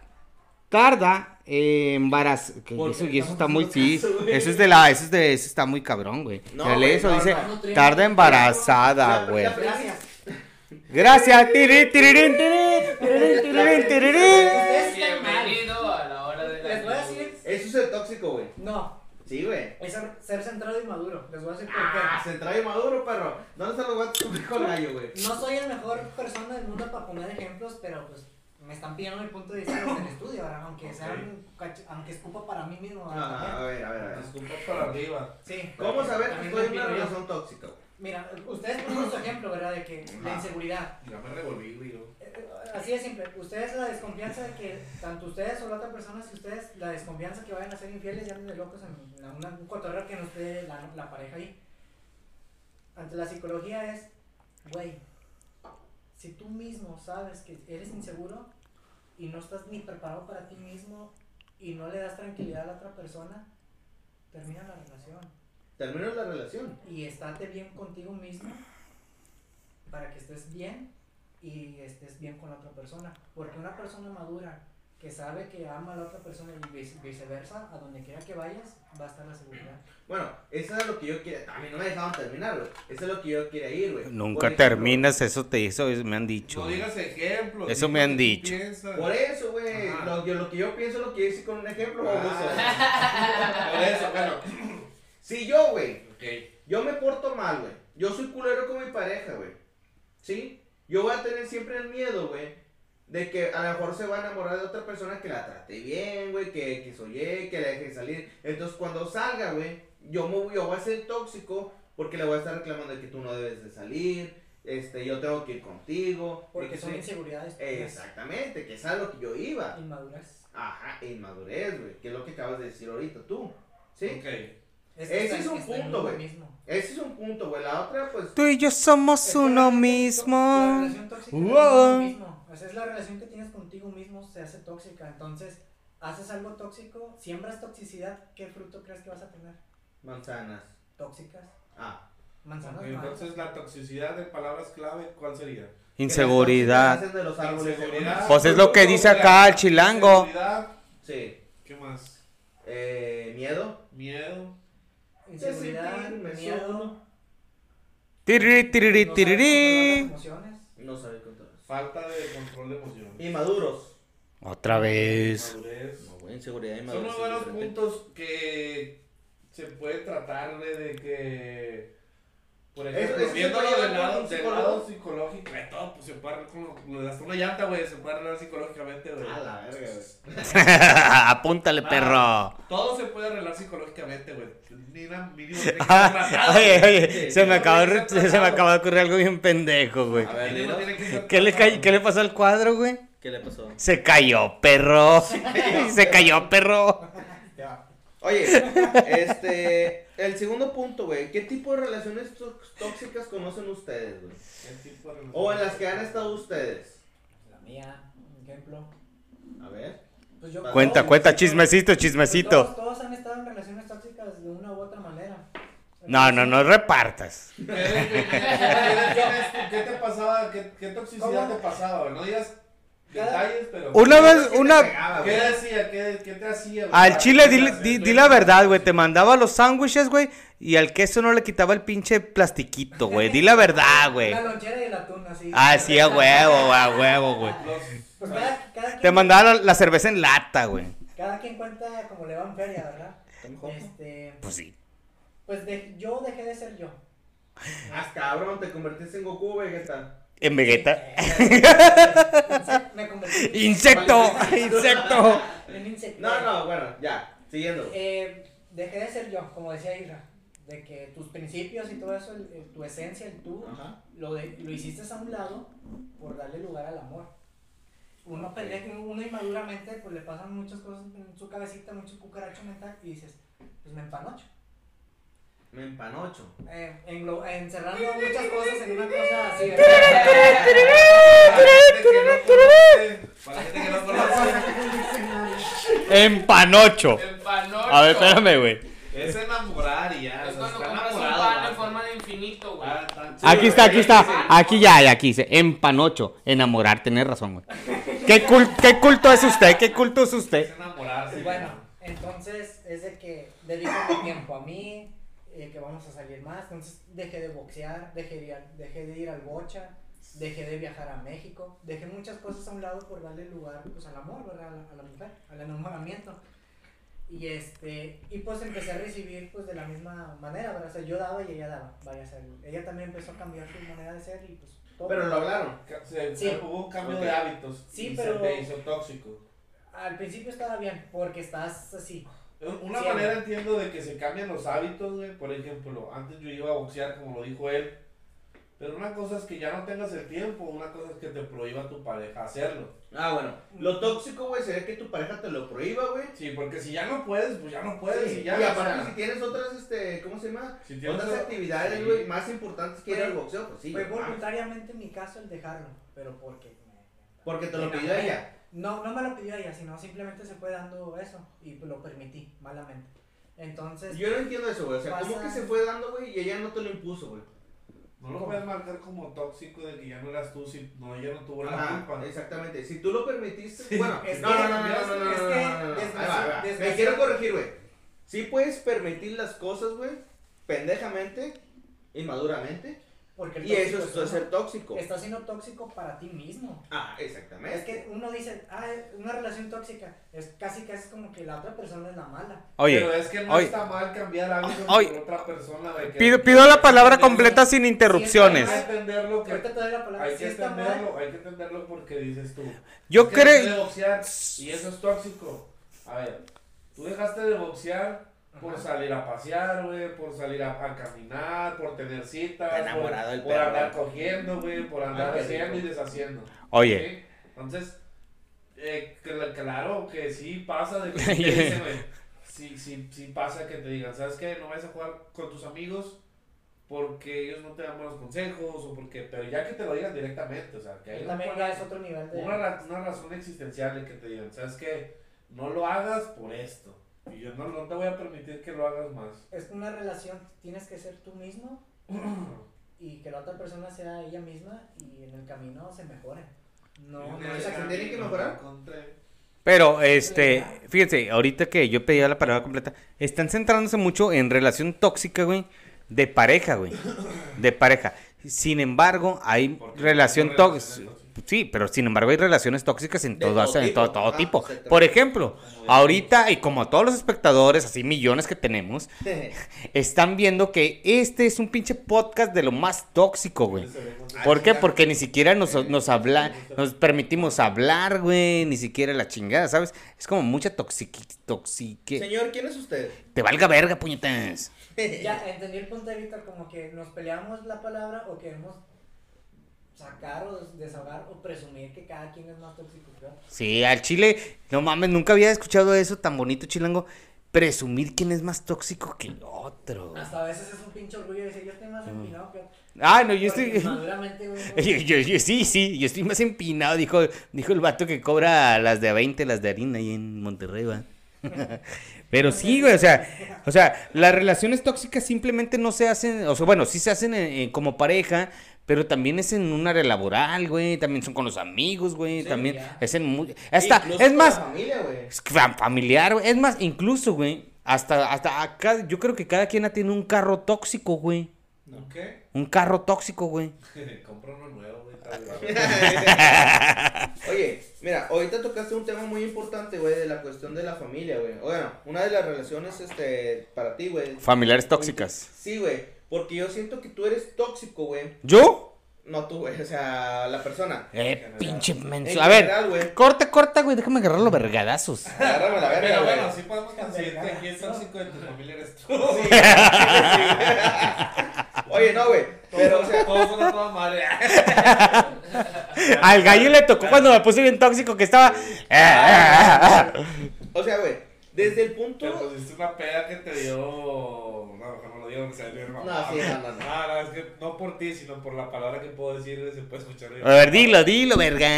tarda eh, embarazo. que ¿Por Eso, y eso está muy, sí, eso es de la, eso es de, eso está muy cabrón, güey. No, lee eso, no, dice, no. tarda embarazada, güey. Gracias. Gracias. Tiri, tirirín. Bienvenido a la hora de la Les voy a decir. Eso es el tóxico, güey. No, Sí, güey. es ser, centrado y maduro. Les voy a decir por Ah, qué. centrado y maduro, perro. ¿Dónde están los guantes con con gallo, güey? No soy el mejor persona del mundo para poner ejemplos, pero pues me están pidiendo mi punto de vista desde el estudio, ¿verdad? Aunque sea un cach- aunque escupa para mí mismo. ¿verdad? Ah, a ver, a ver, a ver. Escupa para arriba. Sí. ¿Cómo saber que estoy en una relación tóxica? Mira, ustedes ponen su ejemplo, ¿verdad? De que la inseguridad. Ya me revolví, güey. Eh, eh, Así de simple. Ustedes la desconfianza de que tanto ustedes o la otra persona, si ustedes la desconfianza que vayan a ser infieles, ya de locos en una- una- un cotorreo que no esté la, la pareja ahí. Ante la psicología es, güey, si tú mismo sabes que eres inseguro y no estás ni preparado para ti mismo y no le das tranquilidad a la otra persona, termina la relación Termino la relación. y estate bien contigo mismo para que estés bien y estés bien con la otra persona. Porque una persona madura que sabe que ama a la otra persona y vice- viceversa, a donde quiera que vayas, va a estar la seguridad. Bueno, eso es lo que yo quería. A mí no me dejaban terminar, güey. Eso es lo que yo quería ir, güey. Nunca ejemplo, terminas, eso te eso me han dicho. No digas ejemplos. Eso me han que dicho. piensas. Por eso, güey. Lo, que yo pienso lo quiero decir con un ejemplo, Ah. Por eso, bueno. Si yo, güey, yo me porto mal, güey. Yo soy culero con mi pareja, güey. ¿Sí? Yo voy a tener siempre el miedo, güey. De que a lo mejor se va a enamorar de otra persona que la trate bien, güey. Que, que soy que la deje salir. Entonces cuando salga, güey, yo, me, voy- yo voy a ser tóxico porque le voy a estar reclamando de que tú no debes de salir. Este, yo tengo que ir contigo. Porque son inseguridades. Exactamente, que es a lo que yo iba. Inmaduras. Ajá, e inmadurez, güey. Que es lo que acabas de decir ahorita tú. ¿Sí? Es Ese está- es un punto, uno güey. mismo. Ese es un punto, güey. La otra, pues. Tú y yo somos uno realmente La mismo. relación tóxica es contigo mismo. O sea, es la relación que tienes contigo mismo, se hace tóxica. Entonces, haces algo tóxico, siembras toxicidad, ¿qué fruto crees que vas a tener? Manzanas. Tóxicas. Ah. Manzanas. Entonces, la toxicidad de palabras clave, ¿cuál sería? Inseguridad. de los árboles Inseguridad. Pues es lo que dice acá el chilango. Inseguridad. Sí. ¿Qué más? Eh, miedo. Miedo. Inseguridad, miedo. sumo. Tirirí, tirirí, no sabe. Falta de control de emociones. Inmaduros. Otra vez. Madurez. No, güey, inseguridad y Son inmadurez. unos buenos diferente. puntos que se puede tratar de, de que, por ejemplo, se viéndolo del lado, del psicológico, de todo, pues se puede arreglar con hasta una llanta, güey, se puede arreglar psicológicamente, güey. A la verga, güey. Apúntale, perro. Todo se puede arreglar psicológicamente, güey. Ni una Ah, tratado, Oye, oye, se me acaba de, se me acaba de ocurrir algo bien pendejo, güey. A ver, Mínimo dinos. tiene que ser ¿Qué le, ca- ¿Qué le pasó al cuadro, güey? ¿Qué le pasó? Se cayó, perro. Se cayó, perro. Oye, este. El segundo punto, güey. ¿Qué tipo de relaciones tó- tóxicas conocen ustedes, güey? ¿Qué tipo de O en las que han estado ustedes. La mía, un ejemplo. A ver. Pues yo, Cuenta, todos- cuenta, chismecito, chismecito. todos han estado en relaciones tóxicas de una u otra manera. No, no, no repartas. ¿Qué, qué- qué- qué te pasaba? ¿Qué, qué toxicidad ¿Cómo? te pasaba? güey? No digas detalles, pero... Una vez, ¿Qué te una. pegaba, ¿Qué decía? ¿Qué, qué te hacía? güey? Al chile, di, te di- la verdad, güey. Te mandaba los sándwiches, güey. Y al queso no le quitaba el pinche plastiquito, güey. Di la verdad, güey. La lonchera y el atún, así. Ah, sí, a huevo, güey, a huevo, güey. Pues cada, cada Te quien, mandaba la, la cerveza en lata, güey. cada quien cuenta como le va en feria, ¿verdad? Este, Pues sí. Pues de- yo dejé de ser yo. Ah, cabrón, te convertiste en Goku, Vegeta. En Vegeta. Me convertí Insecto, insecto. en insecto. No, no, bueno, ya, siguiendo. Eh, dejé de ser yo, como decía Isra. De que tus principios y todo eso, el- el- tu esencia, el tú, Ajá. lo, de, lo hiciste a un lado por darle lugar al amor. Uno pendejo, uno inmaduramente, pues le pasan muchas cosas en su cabecita, mucho cucaracho mental y dices, pues me empanocho. Me empanocho. Eh, englo- encerrando muchas cosas en una cosa así. Para la gente que no conoce, para la gente que no conoce, Empanocho. El panocho. A ver, espérame, güey. es enamorar y ya. Es sea, cuando está compras un enamorado, pan en forma de infinito, güey. Ah, está- Aquí está, aquí está. Aquí ya, ya, aquí dice. Empanocho. Enamorar, tenés razón, güey. ¿Qué, cul- ¿Qué culto es usted? ¿Qué culto es usted? Es enamorarse. Bueno, entonces es de que dedico mi tiempo a mí, eh, que vamos a salir más. Entonces dejé de boxear, dejé de, ir al- dejé de ir al bocha, dejé de viajar a México, dejé muchas cosas a un lado por darle lugar pues, al amor, ¿verdad? A la, a la mujer, al enamoramiento. Y este, y pues empecé a recibir pues de la misma manera, ¿verdad? O sea, yo daba y ella daba, vaya a ser. Ella también empezó a cambiar su manera de ser y pues todo. Pero lo hablaron. Se- Sí. Hubo un cambio de hábitos. Sí, y pero- Se te hizo tóxico. Al principio estaba bien, porque estás así. Una Sí, manera güey. entiendo de que se cambian los hábitos, güey. Por ejemplo, antes yo iba a boxear, como lo dijo él. Pero una cosa es que ya no tengas el tiempo, una cosa es que te prohíba tu pareja hacerlo. Ah, bueno. Lo tóxico, güey, sería que tu pareja te lo prohíba, güey. Sí, porque si ya no puedes, pues ya no puedes Sí, y ya. y o aparte, si tienes otras, este, ¿cómo se llama? si tienes Otras otra- actividades, sí. güey, más importantes que ir al boxeo, pues sí. Fue güey, voluntariamente en mi caso el dejarlo, pero porque me- Porque te lo pidió ella. No, no me lo pidió ella, sino simplemente se fue dando eso y lo permití malamente. Entonces, Yo no entiendo eso, güey. O sea, ¿cómo que se fue dando, güey, y ella no te lo impuso, güey? No lo ¿Cómo? puedes marcar como tóxico de que ya no eras tú, si no, ella no tuvo la Ajá, culpa. exactamente. Si tú lo permitiste, Sí, bueno, es no, que- no, no, no, no, no, es no, no, no, no, no. Me quiero corregir, güey. Sí puedes permitir las cosas, güey, pendejamente, inmaduramente, porque y eso tóxico es ser tóxico. Está siendo tóxico para ti mismo. Ah, exactamente. Es que uno dice, ah, una relación tóxica, es casi casi es como que la otra persona es la mala. Oye, Pero es que no oye. está mal cambiar hábitos Oye. con otra persona. que- pido, pido la palabra completa sin interrupciones. Hay que entenderlo que Ahorita te doy la palabra, hay que entenderlo, hay que entenderlo porque dices tú. Yo es creo. y eso es tóxico. A ver, tú dejaste de boxear por Ajá. salir a pasear, güey, por salir a, a caminar, por tener citas, Está por, enamorado el por perro. andar cogiendo, güey, por andar Ay, haciendo y deshaciendo. Oye, ¿sí? Entonces, eh, cl- claro que sí pasa de que te dicen, güey, sí, sí, sí pasa que te digan, ¿sabes qué? No vayas a jugar con tus amigos porque ellos no te dan buenos consejos o porque, pero ya que te lo digan directamente, o sea, que hay también ya es otro nivel de... una, una razón existencial de que te digan, ¿sabes qué? No lo hagas por esto. Y yo no, no te voy a permitir que lo hagas más. Es una relación, tienes que ser tú mismo y que la otra persona sea ella misma y en el camino se mejore. No, no es ¿se acá- tienen que mejorar? encontré- pero este, fíjense, ahorita que yo pedía la palabra completa, están centrándose mucho en relación tóxica, güey, de pareja, güey. De pareja. Sin embargo, hay relación tóxica. Sí, pero sin embargo hay relaciones tóxicas en todo, todo en tipo. todo, todo Ah, tipo. exactamente. Por ejemplo, ahorita, y como todos los espectadores, así millones que tenemos, están viendo que este es un pinche podcast de lo más tóxico, güey. ¿Por qué? Porque ni siquiera nos, nos habla, nos permitimos hablar, güey, ni siquiera la chingada, ¿sabes? Es como mucha toxique. Señor, ¿quién es usted? Te valga verga, puñetas. Ya entendí el punto de vista como que nos peleamos la palabra o queremos sacar o des- desahogar o presumir que cada quien es más tóxico que otro. Sí, al chile, no mames, nunca había escuchado eso tan bonito, chilango. Presumir quién es más tóxico que el otro. Hasta a veces es un pinche orgullo decir yo estoy más empinado que. Ah, no, yo Porque estoy. Maduramente, güey. Yo, yo- yo- sí, sí, yo estoy más empinado, dijo, dijo el vato que cobra las de a 20, las de harina ahí en Monterrey, va. Pero sí, güey, o sea, o sea, las relaciones tóxicas simplemente no se hacen, o sea, bueno, sí se hacen en- en- como pareja, pero también es en un área laboral, güey, también son con los amigos, güey, Sí, también ya. es en muy, hasta, Incluso es más, la familia, güey. es fam- familiar, güey, es más, incluso, güey, hasta, hasta acá, yo creo que cada quien tiene un carro tóxico, güey, ¿Un qué? un carro tóxico, güey. Compra uno nuevo, güey. Oye, mira, ahorita tocaste un tema muy importante, güey, de la cuestión de la familia, güey. Bueno, una de las relaciones, este, para ti, güey. Familiares tóxicas. Sí, güey, porque yo siento que tú eres tóxico, güey. ¿Yo? No tú, güey, o sea, la persona. Eh, pinche En menso. A ver, general, güey. corta, corta, güey. Déjame agarrarlo vergadazos. Agárrame la verga, Pero bueno, sí podemos conseguir que aquí el tóxico de tu familia eres tú. Oye, no, güey, pero, o sea, Todos son toda madre. Al gallo le tocó cuando me puse bien tóxico que estaba. o sea, güey, desde el Te punto... pusiste una peda que te dio. No, mejor no digo, que se va a ver No, sí, no, no, no. No, no, es que no por ti, sino por la palabra que puedo decir, se puede escuchar. A ver, dilo, dilo, verga.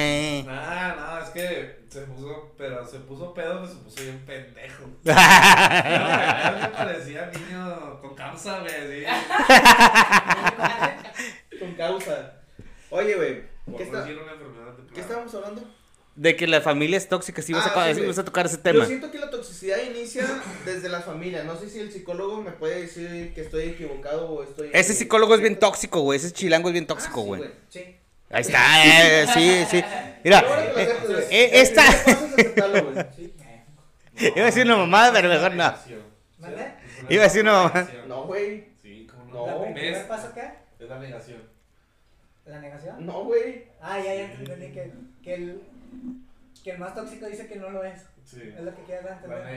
No, no, es que se puso, pero se puso pedo, se puso bien pendejo. No, me parecía niño con causa, güey, así. Con causa. Oye, güey, Por ¿qué, está- decir una enfermedad de ¿qué estábamos hablando? De que la familia es tóxica, sí vas, Ah, a, sí, sí güey. vas a tocar ese Yo tema. siento que la toxicidad inicia desde la familia. No sé si el psicólogo me puede decir que estoy equivocado o estoy. Ese psicólogo es bien tóxico, güey. Ese chilango es bien tóxico, Ah, sí, güey. Sí. Ahí está, eh, sí, sí. Mira, eh, eh, esta. primer paso es aceptarlo, güey. Sí. Iba a decir una mamada, pero mejor no. Iba a decir una mamá. No, güey. Sí, cómo No. no. ¿La- ¿El primer ¿Ves? paso qué? Es la negación. ¿La negación? No, güey. Ah, ya, ya entendí que, que, el, que el más tóxico dice que no lo es. Sí. Es lo que quieres dar a La entender. No,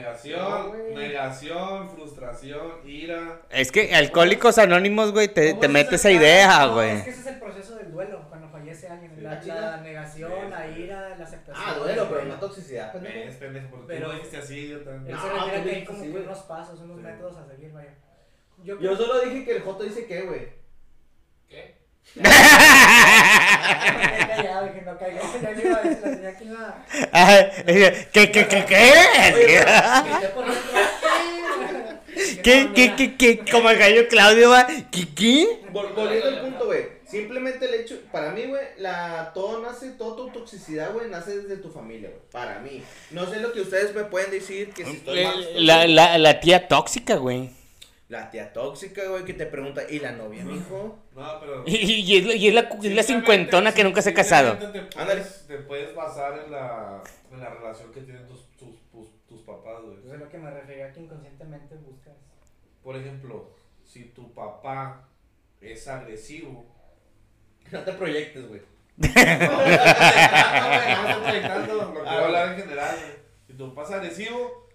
negación, negación, frustración, ira. Es que Alcohólicos Anónimos, güey, te, ¿Cómo te es mete esa idea, No, güey. Es que ese es el proceso del duelo, cuando fallece alguien. La, Ah, la negación, la ira, la aceptación. Ah, duelo, pero no toxicidad, pendejo. pendejo, porque Pero- tú lo dijiste así, yo Él también. No, se refiere a que hay como que unos pasos, unos Sí. métodos a seguir, vaya. Yo, Yo solo dije que el Joto dice que, güey. ¿Qué? dije, no caiga. Ya le iba a decir, la tenía aquí en ¿Qué, qué, qué, qué? ¿Qué, qué, qué, qué? Como el gallo Claudio va. ¿Qué, qué? Vol- Volviendo al punto, güey. Simplemente el hecho, para mí, güey, la todo nace, toda tu toxicidad, güey, nace desde tu familia, güey. Para mí. No sé lo que ustedes me pueden decir, que si estoy mal. La, la, la tía tóxica, güey. La tía tóxica, güey, que te pregunta, ¿y la novia, mijo? No, pero. Y, y es, la- y es la, es la cincuentona que nunca se ha casado. Te puedes, te puedes basar en la, en la relación que tienen tus, tus, tus, tus papás, güey. Eso es lo que me refería que inconscientemente buscas. Por ejemplo, si tu papá es agresivo. No te proyectes, güey. No, no, no, no lo quiero hablar en general. güey. Si tu papá es agresivo,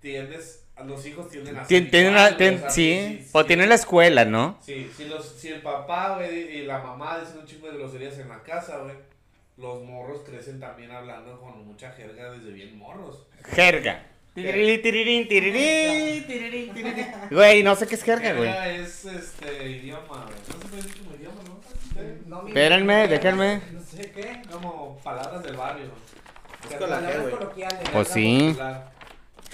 tiendes, a los hijos tienden a ser Tienen igual, o sea, sí, si- o tienen la escuela, ¿no? Sí, si, los, si el papá, güey, y la mamá dicen un chingo de groserías en la casa, güey, los morros crecen también hablando con mucha jerga desde bien morros. Jerga. Tirirín, tirirín, tirirín, tirirín, tirirín. Güey, no sé qué es jerga, güey. Jerga es este idioma, güey. No se puede decir como idioma, ¿no? Sí. No, Espérenme, déjenme. No sé qué. Como palabras del barrio. Es güey. coloquiales. Pues sí. Claro.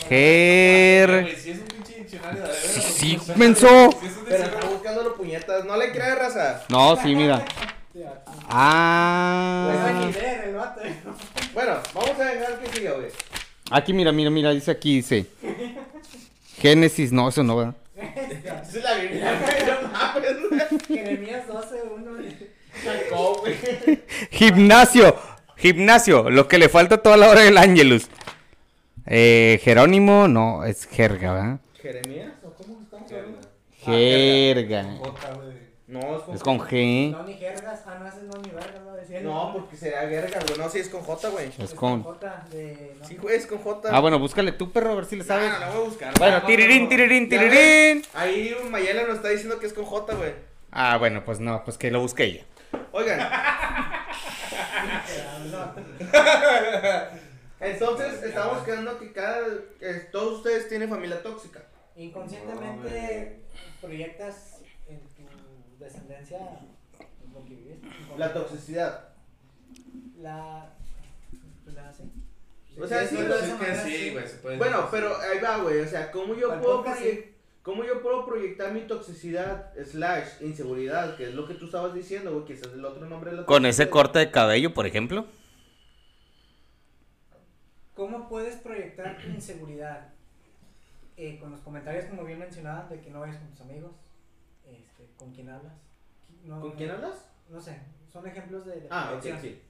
Jer. Güey, si es un pinche diccionario de Sí, menso. Pero está buscándolo puñetas. No le creas, raza. No, sí, mira. Pues Ah. Bueno, vamos a dejar que siga, güey. Aquí, mira, mira, mira, dice aquí, dice. Génesis, no, eso no, ¿verdad? Esa es la Biblia, güey. No mames, güey. Jeremías 12, 1. Sacó, güey. Gimnasio, gimnasio, lo que le falta toda la hora del Ángelus. Eh, Jerónimo, no, es jerga, ¿verdad? ¿Jeremías? ¿O cómo estamos hablando? Jerga. Jota, güey. No, es con Es con G. No, ni jergas. Ah, no, ese no, ni vergas, no decía. No, porque será verga, güey. No, sí es con J, güey. Es con. J de. no. Sí, güey, es con J. Ah, bueno, búscale tú, perro, a ver si le sabes. Ah, la voy a buscar. Bueno, Ah, tirirín, no. tirirín, tirirín. Ahí Mayela nos está diciendo que es con J, güey. Ah, bueno, pues no, pues que lo busque ella. Oigan, No, entonces estamos quedando que cada. que todos ustedes tienen familia tóxica. Inconscientemente proyectas en tu descendencia lo que viviste. La toxicidad. La. La. Sí. O sea, sí, de Sí, güey, se puede Bueno, pero ahí va, güey. O sea, ¿cómo yo puedo? ¿Cómo yo puedo proyectar mi toxicidad slash inseguridad? Que es lo que tú estabas diciendo, güey, que ese es el otro nombre de la Con ese corte de cabello, por ejemplo. ¿Cómo puedes proyectar tu inseguridad? Eh, con los comentarios, como bien mencionaban, de que no vayas con tus amigos, este, con quién hablas. No- ¿Con quién hablas? No sé, son ejemplos de. de Ah, ok, proyección. sí.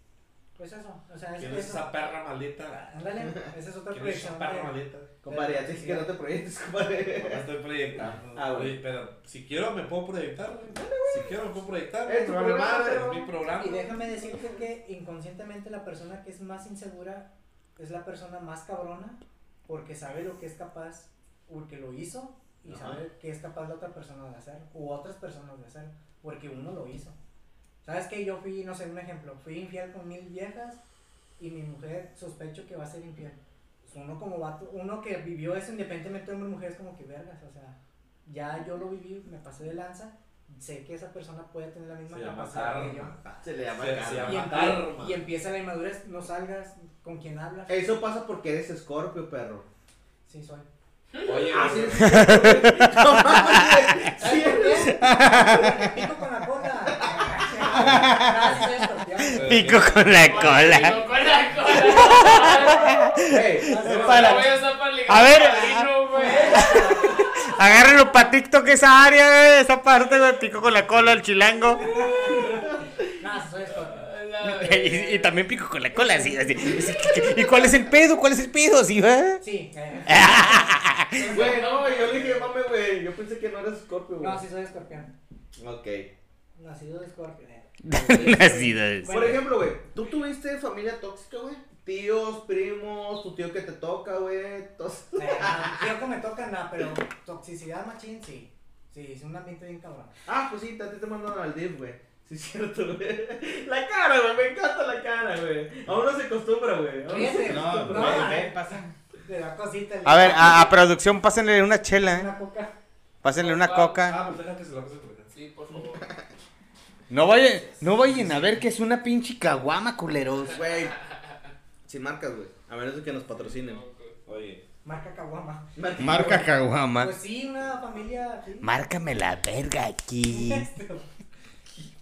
Pues eso, o sea, es ¿Quién es eso. esa perra maldita? Ándale, esa es otra ¿Quién es esa proyección. perra maldita? Compadre, ya te dije que no te proyectes, No compadre. me estoy proyectando. Ah, güey. Oye, pero si quiero me puedo proyectar, güey. Si quiero me puedo proyectar. Es programa, madre, pero- es mi programa. Y déjame decirte que inconscientemente la persona que es más insegura es la persona más cabrona porque sabe lo que es capaz, porque lo hizo y Ajá. sabe que es capaz la otra persona de hacer u otras personas de hacer porque uno lo hizo. ¿Sabes que Yo fui, no sé, un ejemplo, fui infiel con mil viejas y mi mujer sospecho que va a ser infiel. Pues uno como vato, uno que vivió eso independientemente de hombre mujer es como que vergas, o sea, ya yo lo viví, me pasé de lanza, sé que esa persona puede tener la misma Se capacidad que yo. Se le llama Se- karma. se Y, llama empie- karma. y empieza la inmadurez, no salgas con quien hablas. Eso pasa porque eres escorpio, perro. Sí, soy. Oye, Ah, güey, sí, sí. No mames, güey. ¿Sabes Sí, por qué? Me pico con la cola. Ah, Pico con la cola. Pico con la cola. A ver. Agárrenlo pa' TikTok esa área, güey. Esa parte, güey. Pico con la cola, el chilango. No, sí, soy escorpión. Y, y también pico con la cola, así, así. ¿Y cuál es el pedo? ¿Cuál es el pedo? Así, ¿va? Sí, eh. Güey, no, yo le dije, mame, güey. Yo pensé que no eras escorpio, güey. No, sí soy escorpión. Ok. Nacido de escorpión. eh. Nacido es. Por ejemplo, güey, ¿tú tuviste familia tóxica, güey? Tíos, primos, tu tío que te toca, güey. Eh, no, Tío que me toca nada, pero toxicidad machín, sí. Sí, es un ambiente bien cabrón. Ah, pues sí, a ti te mandaron al DIF, güey. Sí, es cierto, güey. La cara, güey, me encanta la cara, güey. Aún no se acostumbra, güey. Aún no se acostumbra. no, güey. eh, te da cosita. A ver, a, a producción, pásenle una chela, ¿eh? Una coca. Pásenle una coca. Ah, pues deja que se la pase por. Sí, por favor. No vayan, no vayan a ver que es una pinche caguama, culeros. Güey. Sin marcas, güey. A menos de que nos patrocinen. Oye, Marca Caguama. Marca caguama. Pues sí, una familia. sí. Márcame la verga aquí.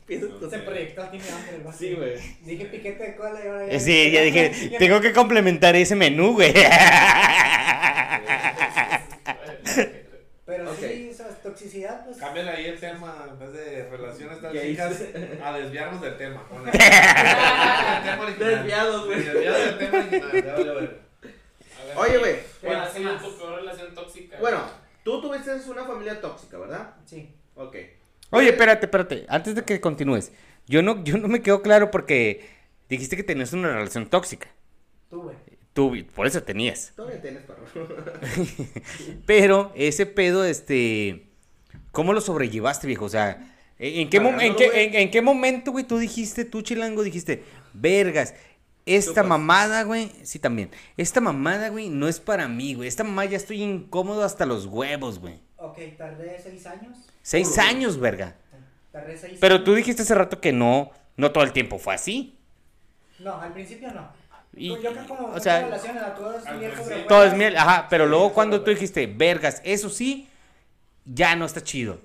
Se proyectó, tiene hambre. Sí, güey. Dije piquete de cola y ahora ya. Sí, ya dije, tengo que complementar ese menú, güey. Pero sí, o sea, toxicidad, pues. cámbiale ahí el tema en vez de relaciones tan ¿Qué chicas hice? a desviarnos del tema. Desviados, güey. Desviados del tema original. ya Oye, güey. ¿Cuál ha ¿qué sido más? tu peor relación tóxica? Bueno, tú tuviste una familia tóxica, ¿verdad? Sí. Ok. Oye, espérate, espérate. Antes de que continúes. Yo no, yo no me quedo claro porque dijiste que tenías una relación tóxica. Tuve. Tú, por eso tenías. Todavía tienes, perro. Pero ese pedo, este. ¿Cómo lo sobrellevaste, viejo? O sea, ¿en qué, mom- en qué, en, en qué momento, güey, tú dijiste, tú chilango, dijiste, vergas, esta Chupas. mamada, güey, sí también, esta mamada, güey, no es para mí, güey, esta mamada ya estoy incómodo hasta los huevos, güey. Ok, tardé seis años. Seis Uy. años, verga. Tardé seis Pero años. tú dijiste hace rato que no, no todo el tiempo fue así. No, al principio no. Y- yo creo como o sea, a todo es al miel Todo es miel, ajá, pero Sí, luego cuando tú dijiste, vergas, eso sí, ya no está chido.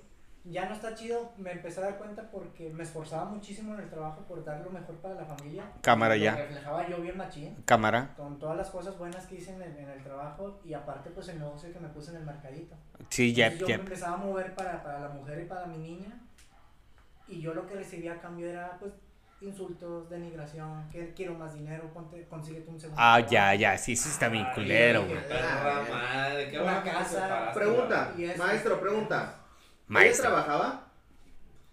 Ya no está chido, me empecé a dar cuenta porque me esforzaba muchísimo en el trabajo por dar lo mejor para la familia. Cámara ya. reflejaba yo bien machín, Cámara. con todas las cosas buenas que hice en el, en el trabajo y aparte pues el negocio que me puse en el mercadito. Sí, ya, Entonces, yo ya. me empezaba a mover para, para la mujer y para mi niña y yo lo que recibía a cambio era pues insultos, denigración, que quiero más dinero, ponte, consíguete un segundo. Ah, ya, ya, sí, sí está bien culero, güey. Una casa, Pregunta, maestro, pregunta. ¿Ella Maestro. trabajaba?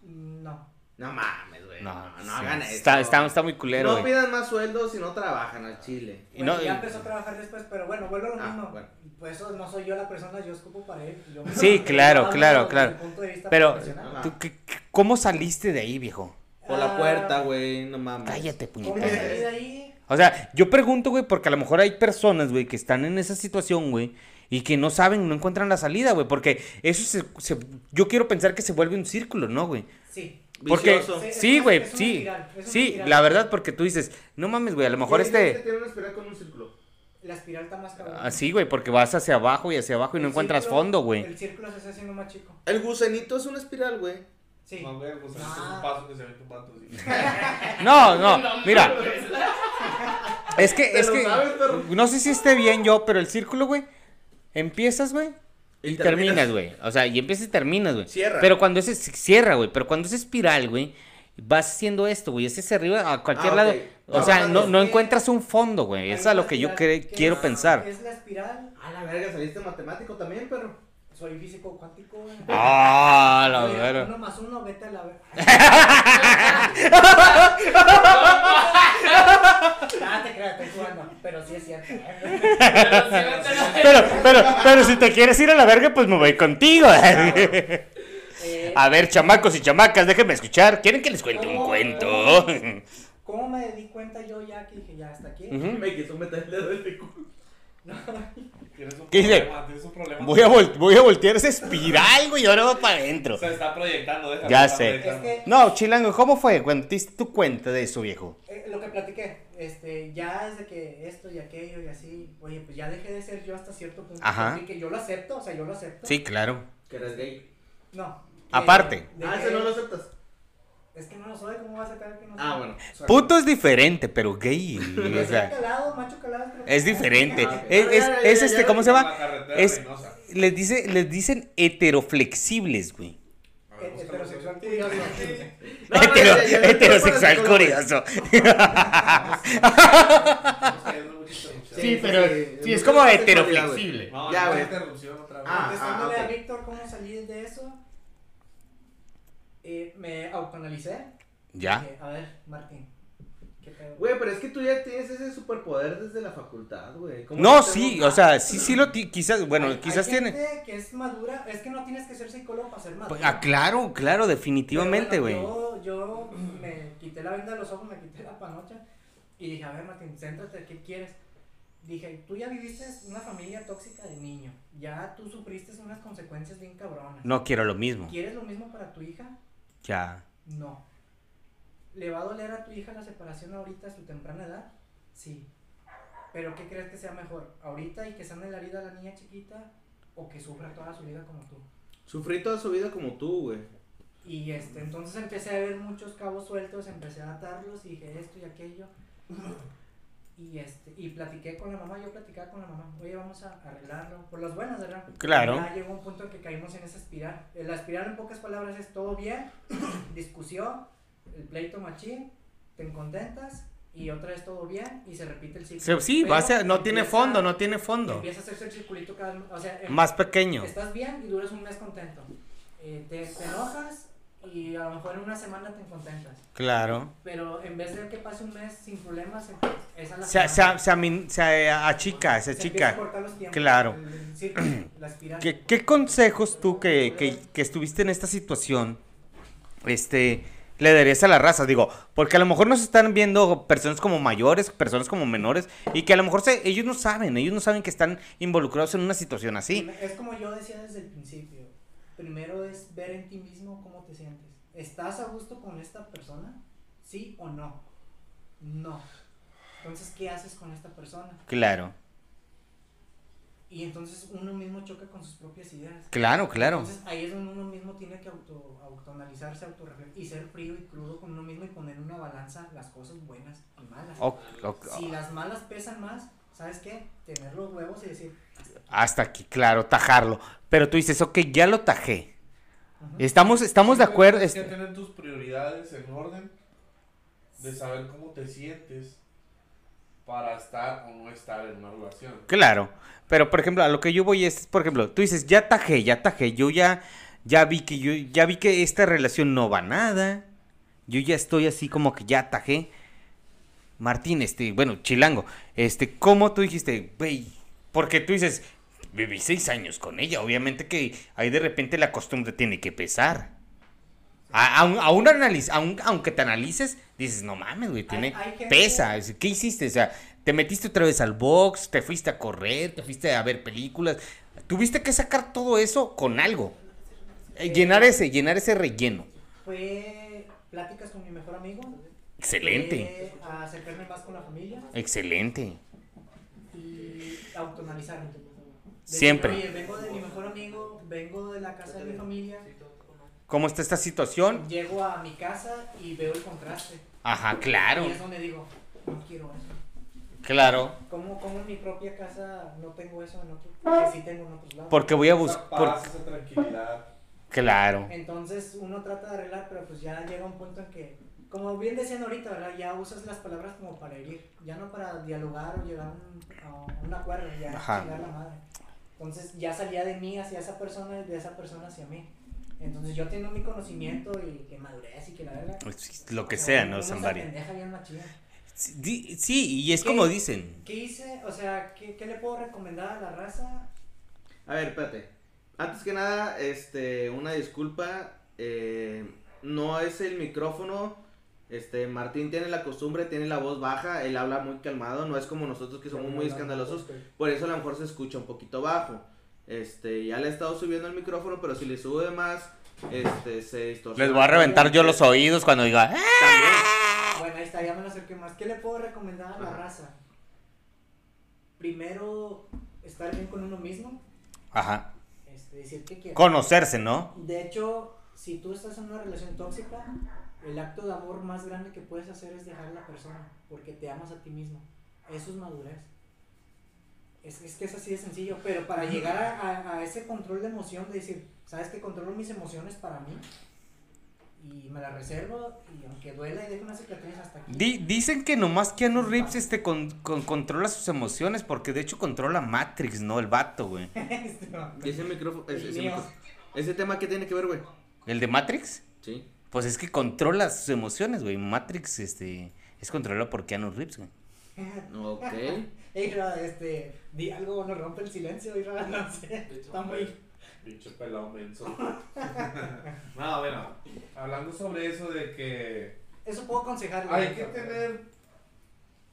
No. No mames, güey. No, No, no, sí, hagan eso. Está, está, está muy culero, no pidan más sueldo si no trabajan al chile. Y Bueno, no- ya empezó a trabajar después, pero bueno, vuelvo a lo Ah, mismo. bueno. Pues eso no soy yo la persona, yo escupo para él. Yo- Sí, claro, claro, claro. Pero, profesional. Ajá. ¿tú qué- qué- ¿cómo saliste de ahí, viejo? Por la Ah, puerta, güey, no mames. Cállate, ¿Cómo puñetero. salí de ahí? O sea, yo pregunto, güey, porque a lo mejor hay personas, güey, que están en esa situación, güey, y que no saben, no encuentran la salida, güey, porque eso se, se- yo quiero pensar que se vuelve un círculo, ¿no, güey? Sí. Porque, Vicioso. Sí, güey, sí, espiral, sí, espiral. la verdad, porque tú dices, no mames, güey, a lo mejor ¿Quién dice que este, Tiene una espiral con un círculo. La espiral está más cabrón. así, güey, porque vas hacia abajo y hacia abajo y no encuentras círculo- fondo, güey. El círculo se está haciendo más chico. El gusanito es una espiral, güey. Sí. No, güey, pues es Ah. un paso que se un pato. sí. No, no, mira, es que, ¿Te es que, sabes, no sé si esté bien yo, pero el círculo, güey, empiezas, güey, y, Y terminas, güey. O sea, y empiezas y terminas, güey. Cierra. Pero cuando es, cierra, güey, pero cuando es espiral, güey, vas haciendo esto, güey, ese se arriba a cualquier Ah, lado. O No, sea, no, es no encuentras un fondo, güey. Es a lo que yo quiero es- pensar. Es la espiral. A la verga, saliste matemático también, pero. Soy físico cuántico, güey. Ah, la verga. Uno más uno, vete a la verga. Ah, te creas, estoy jugando, pero sí es cierto. Pero la- Pero, pero, pero si te quieres ir a la verga, pues me voy contigo. Eh, A ver, chamacos y chamacas, déjenme escuchar. ¿Quieren que les cuente un cuento? ¿Cómo me di cuenta yo ya que dije, ya hasta aquí? Me quiso meter el dedo en el culo. Tienes un ¿Qué dice? problema, tienes un problema. Voy a, vol- voy a voltear esa espiral, güey, y ahora va para adentro. Se está proyectando, déjalo. Ya sé. proyectando. Es que- No, Chilango, ¿cómo fue? Cuando te diste tu cuenta de eso, viejo. Eh, lo que platiqué, este, ya es de que esto y aquello y así, oye, pues ya dejé de ser yo hasta cierto punto. Ajá. Así que yo lo acepto, o sea, yo lo acepto. Sí, claro. Que eres gay. No. Aparte. de Ah, no lo aceptas. Es que no lo soy, ¿cómo vas a saber que no soy? Ah, bueno. sorry. Puto es diferente, pero gay. O sea, calado, macho calado. es diferente. Ah. Es, este, ¿cómo se llama? Es-. Les, dice, les dicen heteroflexibles, güey. A ver, Eh. Heterosexual curioso. No, no, Hetero- ya, ya, ya, ya, heterosexual curioso. Sí, pero- sí, es como heteroflexible. Ya, no, güey. interrupción otra vez. Ah, ah, a ok. Víctor cómo salir de eso, eh, me autoanalicé. Ya. Dije, a ver, Martín, ¿qué pedo? Güey, pero es que tú ya tienes ese superpoder desde la facultad, güey. ¿Cómo No, sí, o sea, sí, sí lo ti- quizás, bueno, Hay- quizás hay tiene. gente que es madura, es que no tienes que ser psicólogo para ser maduro. Pues, Ah, claro, claro, definitivamente, güey. bueno, Yo, yo me quité la venda de los ojos, me quité la panocha y dije, a ver, Martín, céntrate, ¿qué quieres? Dije, tú ya viviste una familia tóxica de niño, ya tú sufriste unas consecuencias bien cabronas. No quiero lo mismo. ¿Quieres lo mismo para tu hija? Ya. No. ¿Le va a doler a tu hija la separación ahorita a su temprana edad? Sí. ¿Pero qué crees que sea mejor? ¿Ahorita y que sane la herida a la niña chiquita? ¿O que sufra toda su vida como tú? Sufrí toda su vida como tú, güey. Y este, entonces empecé a ver muchos cabos sueltos, empecé a atarlos y dije esto y aquello. Y este, y platiqué con la mamá, yo platicaba con la mamá, oye, vamos a arreglarlo, por las buenas, ¿verdad? Claro. Ya llegó un punto en que caímos en esa espiral. La espiral en pocas palabras es todo bien, discusión, el pleito machín, te contentas y otra vez todo bien y se repite el ciclo. Sí, va a ser- no tiene empieza- fondo, no tiene fondo. Empieza a hacerse el circulito cada o sea, Más pequeño. Estás bien y duras un mes contento. Eh, te, te enojas y a lo mejor en una semana te contentas. Claro. Pero en vez de que pase un mes sin problemas, em- esa la Se, se, se, amin- se achica, se Se a achica. cortar los tiempos, Claro. el- el. ¿Qué, qué consejos tú que, que, que estuviste en esta situación, este, le darías a la raza? Digo, porque a lo mejor nos están viendo personas como mayores, personas como menores, y que a lo mejor se- ellos no saben, ellos no saben que están involucrados en una situación así. Es como yo decía desde el principio. Primero es ver en ti mismo cómo te sientes. ¿Estás a gusto con esta persona? ¿Sí o no? No. Entonces, ¿qué haces con esta persona? Claro, Y entonces uno mismo choca con sus propias ideas. claro, claro. Entonces ahí es donde uno mismo tiene que auto, autoanalizarse, autorreflexionar y ser frío y crudo con uno mismo y poner en una balanza las cosas buenas y malas. Si las malas pesan más, ¿sabes qué? Tener los huevos y decir, Hasta aquí, claro, tajarlo. Pero tú dices, ok, ya lo tajé. Estamos, estamos de acuerdo. Tienes que tener tus prioridades en orden de saber cómo te sientes para estar o no estar en una relación. Claro, pero por ejemplo, a lo que yo voy es, por ejemplo, tú dices, ya tajé, ya tajé, yo ya, ya vi que yo, ya vi que esta relación no va a nada, yo ya estoy así como que ya tajé. Martín, este, bueno, chilango, este, ¿cómo tú dijiste, güey? Porque tú dices, viví seis años con ella, obviamente que ahí de repente la costumbre tiene que pesar. A- aún, aún analiz- aún- aunque te analices, dices, no mames, güey, tiene, hay pesa. Es- ¿Qué hiciste? O sea, te metiste otra vez al box, te fuiste a correr, te fuiste a ver películas. Tuviste que sacar todo eso con algo. Eh, llenar ese, llenar ese relleno. fue pláticas con mi mejor amigo. Excelente, fue a acercarme más con la familia excelente. y autoanalizarme. Decir, Siempre. Oye, vengo de mi mejor amigo, vengo de la casa de mi familia, ¿Cómo está esta situación? llego a mi casa y veo el contraste. Ajá, claro, Y es donde digo, no quiero eso. claro. ¿Cómo, cómo en mi propia casa no tengo eso en otro, que sí tengo en otros lados? Porque voy a buscar... paz, esa tranquilidad. Claro. Entonces uno trata de arreglar, pero pues ya llega un punto en que, como bien decían ahorita, ¿verdad? Ya usas las palabras como para herir, ya no para dialogar o llegar a un, a un acuerdo, ya Ajá. chingar la madre. Entonces ya salía de mí hacia esa persona y de esa persona hacia mí. Entonces yo tengo mi conocimiento y que madurez y que la verdad. Pues, Lo que sea, ¿no? Machina. Sí, sí, y es como dicen. ¿Qué hice? O sea, ¿qué, ¿qué le puedo recomendar a la raza? A ver, espérate. Antes que nada, este, una disculpa. eh, no es el micrófono. Este, Martín tiene la costumbre, tiene la voz baja, él habla muy calmado, no es como nosotros que somos muy escandalosos, por eso a lo mejor se escucha un poquito bajo. Este, ya le he estado subiendo el micrófono, pero si le sube más, este, se distorsiona. Les voy a reventar yo los oídos cuando diga. "Ah". También. Bueno, ahí está, ya me lo acerqué más. ¿Qué le puedo recomendar a la Ajá. raza? Primero, estar bien con uno mismo. Ajá. Este, decir que. Conocerse, ¿no? De hecho, si tú estás en una relación tóxica, el acto de amor más grande que puedes hacer es dejar a la persona, porque te amas a ti mismo. Eso es madurez. Es, es que es así de sencillo, pero para llegar a, a- a ese control de emoción, de decir, ¿sabes que controlo mis emociones para mí? Y me las reservo, y aunque duela y dejo una cicatriz hasta aquí. Di- dicen que nomás Keanu Reeves este, con, con- controla sus emociones, porque de hecho controla Matrix, ¿no? El vato, güey. Este, ese micrófono, ese, ese micrófono- ese tema, ¿qué tiene que ver, güey? ¿El de Matrix? Sí. Pues es que controla sus emociones, güey. Matrix, este, es controlado por Keanu Reeves, güey. Ok. Ey, Ra, este, di algo, nos rompe el silencio, y Ra, no sé, está muy... Pinche pelado menso. no, bueno, hablando sobre eso de que Eso puedo aconsejarle. hay que tener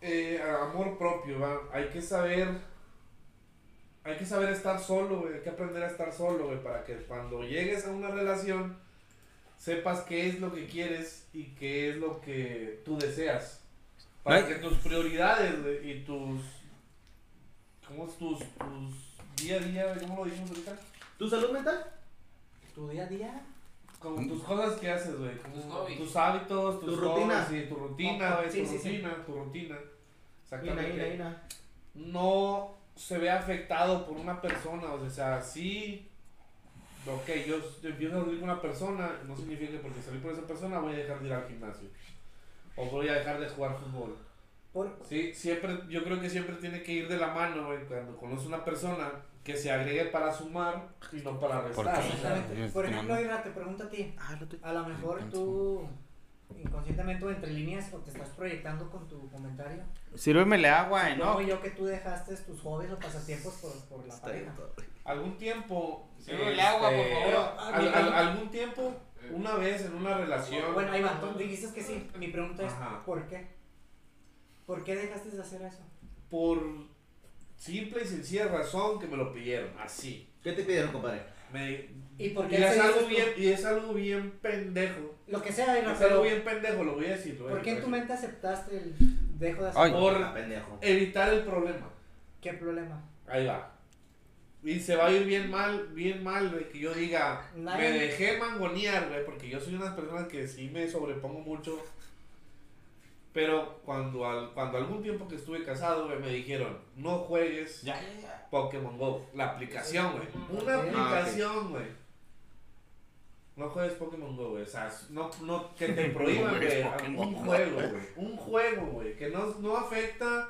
eh, amor propio, ¿va? hay que saber, hay que saber estar solo, güey, hay que aprender a estar solo, güey, para que cuando llegues a una relación sepas qué es lo que quieres y qué es lo que tú deseas. Para que tus prioridades y tus, ¿cómo es tus, tus día a día? ¿cómo lo dijimos ahorita? ¿Tu salud mental? Tu día a día, Como tus cosas que haces, güey. como Tus hobbies. Tus hábitos, tus Tu rutina. sí, tu rutina, güey. Sí, tu sí, sí. rutina, tu rutina. Ina, Exactamente. ina, ina. No se ve afectado por una persona. O sea, sí. Ok, yo empiezo a salir con una persona. No significa que porque salí por esa persona voy a dejar de ir al gimnasio. O voy a dejar de jugar fútbol. por, Sí, siempre, yo creo que siempre tiene que ir de la mano, güey. Cuando conoce una persona que se agregue para sumar y no para ¿Por restar. qué? o sea, exactamente. es Por ejemplo. Ira, te pregunto a ti, Ah, a lo mejor tú, inconscientemente o entre líneas, o te estás proyectando con tu comentario. Sírvemele agua, Supongo yo que tú dejaste tus hobbies o pasatiempos por, por la Está pareja. todo. algún tiempo. Sírvele agua, por este, favor. al- al- algún tiempo, una vez en una relación. Bueno, ahí va, tú dijiste que sí. Mi pregunta es, Ajá. ¿por qué? ¿Por qué dejaste de hacer eso? Por simple y sencilla razón que me lo pidieron, así. ¿Qué te pidieron, compadre? Me, ¿Y por y qué es algo bien y es algo bien pendejo. Lo que sea, Es algo bien pendejo, lo voy a decir. voy a ¿por qué en tu mente aceptaste el dejo de hacer? Por Ah, pendejo. evitar el problema. ¿Qué problema? Ahí va. Y se va a ir bien mal, bien mal, güey, que yo diga, Nadie- me dejé mangonear, güey, porque yo soy una persona que sí me sobrepongo mucho. Pero cuando, al, cuando algún tiempo que estuve casado, güey, me dijeron, no juegues Ya, ya, ya. Pokémon Go. La aplicación, güey. Una Ok. aplicación, güey. No juegues Pokémon Go, güey. O sea, no, no, que te prohíban, güey. Un juego, güey. Un juego, güey. Que no, no afecta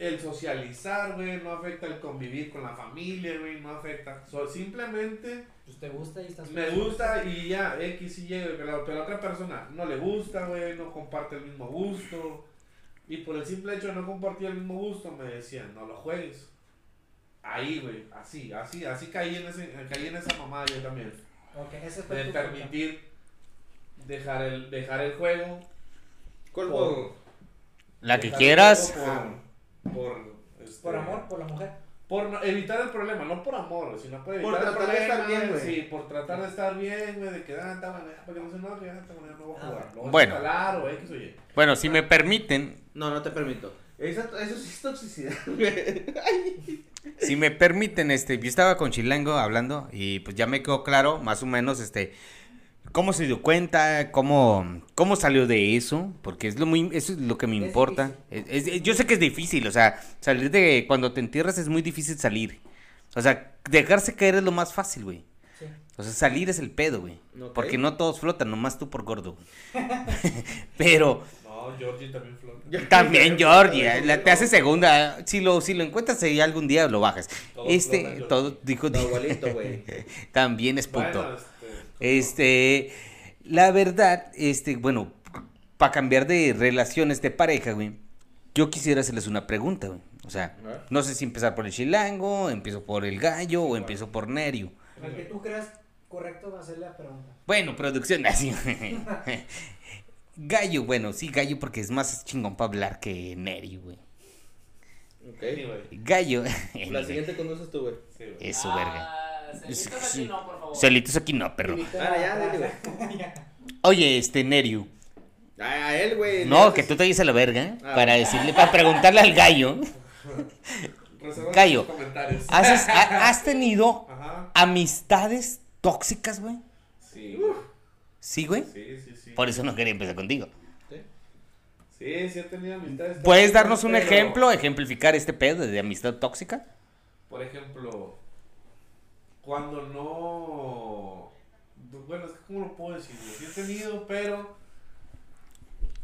el socializar, güey. No afecta el convivir con la familia, güey. No afecta. So- simplemente Pues te gusta y estás me gusta y ya, X y Y, pero, pero a otra persona no le gusta, güey, no comparte el mismo gusto. Y por el simple hecho de no compartir el mismo gusto, me decían, no lo juegues. Ahí, güey, así, así, así caí en, ese, caí en esa mamada yo también. Ok, ese fue De tu permitir dejar el, dejar el juego. ¿Cuál juego? La que quieras. Por, por, este, Por amor, por la mujer. Por evitar el problema, no por amor, sino por Por evitar el tratar de problema. estar bien, güey. Sí, por tratar de estar bien, güey, de que, ah, está bueno, ya, porque no se enoje, ya, está bueno, no voy a Ah, jugar. Lo voy bueno. a instalar o X o Y. Bueno, si me permiten, No, no te permito. Eso, eso sí es toxicidad, güey. si me permiten, este, yo estaba con Chilango hablando y pues ya me quedó claro, más o menos, este, cómo se dio cuenta, cómo, cómo salió de eso, porque es lo muy, eso es lo que me Es importa. Es- es- yo sé que es difícil, o sea, salir de cuando te entierras es muy difícil salir. O sea, dejarse caer es lo más fácil, güey. Sí. O sea, salir es el pedo, güey. Porque no todos flotan, nomás tú por gordo. Pero No, Georgie también flota. también Georgia, la- te hace segunda. Si lo, si lo encuentras ahí algún día, lo bajas. Todos este, Georgie. todo, dijo, Tu abuelito, güey. también es puto. Bueno, este, la verdad, este, bueno, para cambiar de relaciones de pareja, güey, yo quisiera hacerles una pregunta, güey. O sea, no sé si empezar por el chilango, empiezo por el gallo o empiezo por Nerio. Al que tú creas correcto va a ser la pregunta. Bueno, producción así. gallo, bueno, sí, gallo porque es más chingón para hablar que Nerio, güey. Ok. Gallo. La siguiente conduces tú, güey. sí, güey. Es su verga. Ah, no, por favor. Celitos aquí no, perro. Ah, ya, dile, güey. Oye, este Nerio. A, a él, güey. No, que tú te dices la verga Ah. para decirle, para preguntarle al gallo. Gallo. ¿Has, ha- has tenido Ajá. amistades tóxicas, güey? Sí, güey. Sí, güey. Sí, sí, sí. Por eso no quería empezar contigo. Sí, sí he tenido amistades. ¿Puedes darnos un pero, ejemplo, ejemplificar este pedo de amistad tóxica? Por ejemplo, cuando no... Bueno, es que ¿cómo lo puedo decir? Sí he tenido, pero...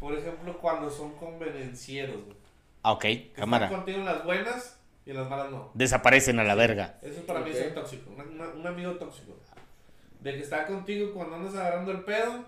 Por ejemplo, cuando son convenencieros, güey. Ah, ok, Que cámara. Están contigo en las buenas y en las malas no. Desaparecen a la verga. Eso es para mí ser tóxico. una- una- un amigo tóxico. De que está contigo cuando andas agarrando el pedo,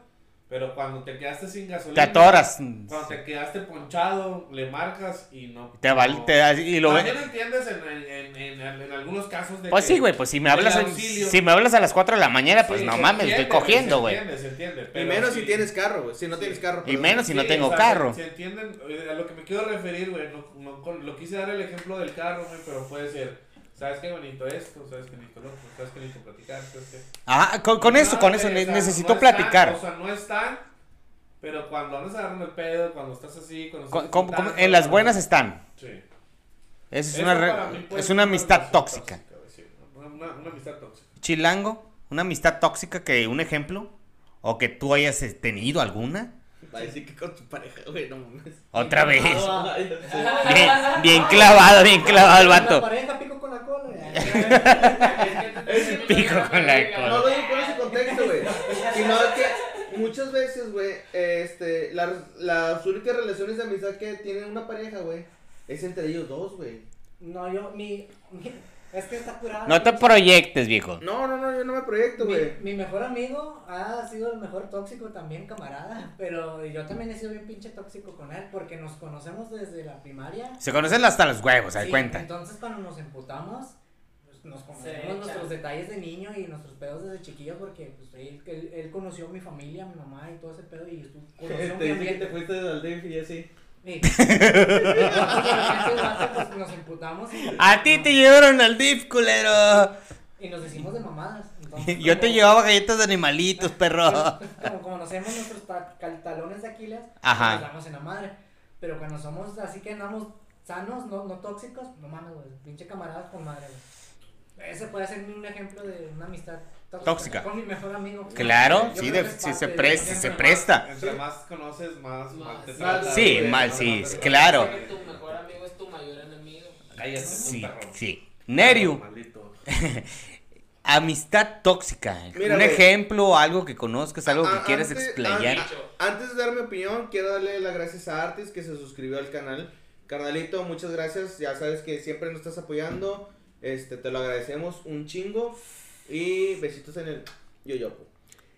pero cuando te quedaste sin Te gasolina. atoras. Cuando te quedaste ponchado, le marcas y no. Te vale, no- te, y lo También ve. entiendes en, en, en, en, en algunos casos de Pues que- sí, güey, pues si me hablas, si me hablas a las 4 de la mañana, pues Sí, no mames, entiende, estoy cogiendo, se güey. entiende, se entiende. Y menos sí- si tienes carro, güey. Si no Sí. tienes carro. Y menos si no Sí, tengo o sea, carro. Se, entienden, eh, a lo que me quiero referir, güey, no, no lo quise dar el ejemplo del carro, güey, pero puede ser, ¿sabes qué bonito esto? ¿Sabes qué bonito lo otro? ¿Sabes qué bonito platicar? ¿Sabes qué? Ah, con, con eso, con eso necesito no están, platicar. o sea, no están, pero cuando andas agarrando el pedo, cuando estás así, cuando estás en las buenas están. Sí. Esa es una, es una amistad tóxica. güey, sí, una, una- una amistad tóxica. Chilango, una amistad tóxica que un ejemplo o que tú hayas eh, tenido alguna. Va a decir que con tu pareja, güey, no mames. Otra vez. Ah, Bien, bien clavado, bien clavado el La vato. pareja pico con la cola. Pico con la No cola. lo digo por ese contexto, güey. Sino que muchas veces, güey, este, las, las únicas relaciones de amistad que tienen una pareja, güey, es entre ellos dos, güey. No, yo, mi, mi- es que está curado. No te proyectes, viejo. No, no, no, yo no me proyecto, güey. mi mejor amigo ha sido el mejor tóxico también, camarada. Pero yo también he sido bien pinche tóxico con él porque nos conocemos desde la primaria. Se conocen hasta los huevos, ¿se Sí, cuenta? Entonces, cuando nos emputamos, pues, nos conocemos nuestros detalles de niño y nuestros pedos desde chiquillo porque pues, él, él, él conoció a mi familia, a mi mamá y todo ese pedo y estuvo, conoció Te mi te fuiste del DF y así. Sí. Pues, nos emputamos y, A ti te llevaron al DIF, culero. y nos hicimos de mamadas. Entonces, Yo te llevaba galletas de animalitos, perro. Como, como conocemos nuestros ta- cal- talones de Aquiles, Ajá. nos damos en la madre. Pero cuando somos así que andamos sanos, no, no tóxicos, no mames, güey. Pinche camaradas con madre, güey. Ese puede ser un ejemplo de una amistad tóxica. Tóxica. Con mi mejor amigo. Claro, sí, de- sí se presta, se presta. Entre más conoces, más mal te Sí, mal, más sí, claro. Tu mejor amigo es tu mayor enemigo. Sí, sí. Nerio, amistad tóxica. Mira, un ejemplo, algo que conozcas, algo que quieras antes- explayar. Antes de dar mi opinión, quiero darle las gracias a Artis que se suscribió al canal. Carnalito, muchas gracias. Ya sabes que siempre nos estás apoyando. Este, te lo agradecemos un chingo. Y besitos en el yoyopo.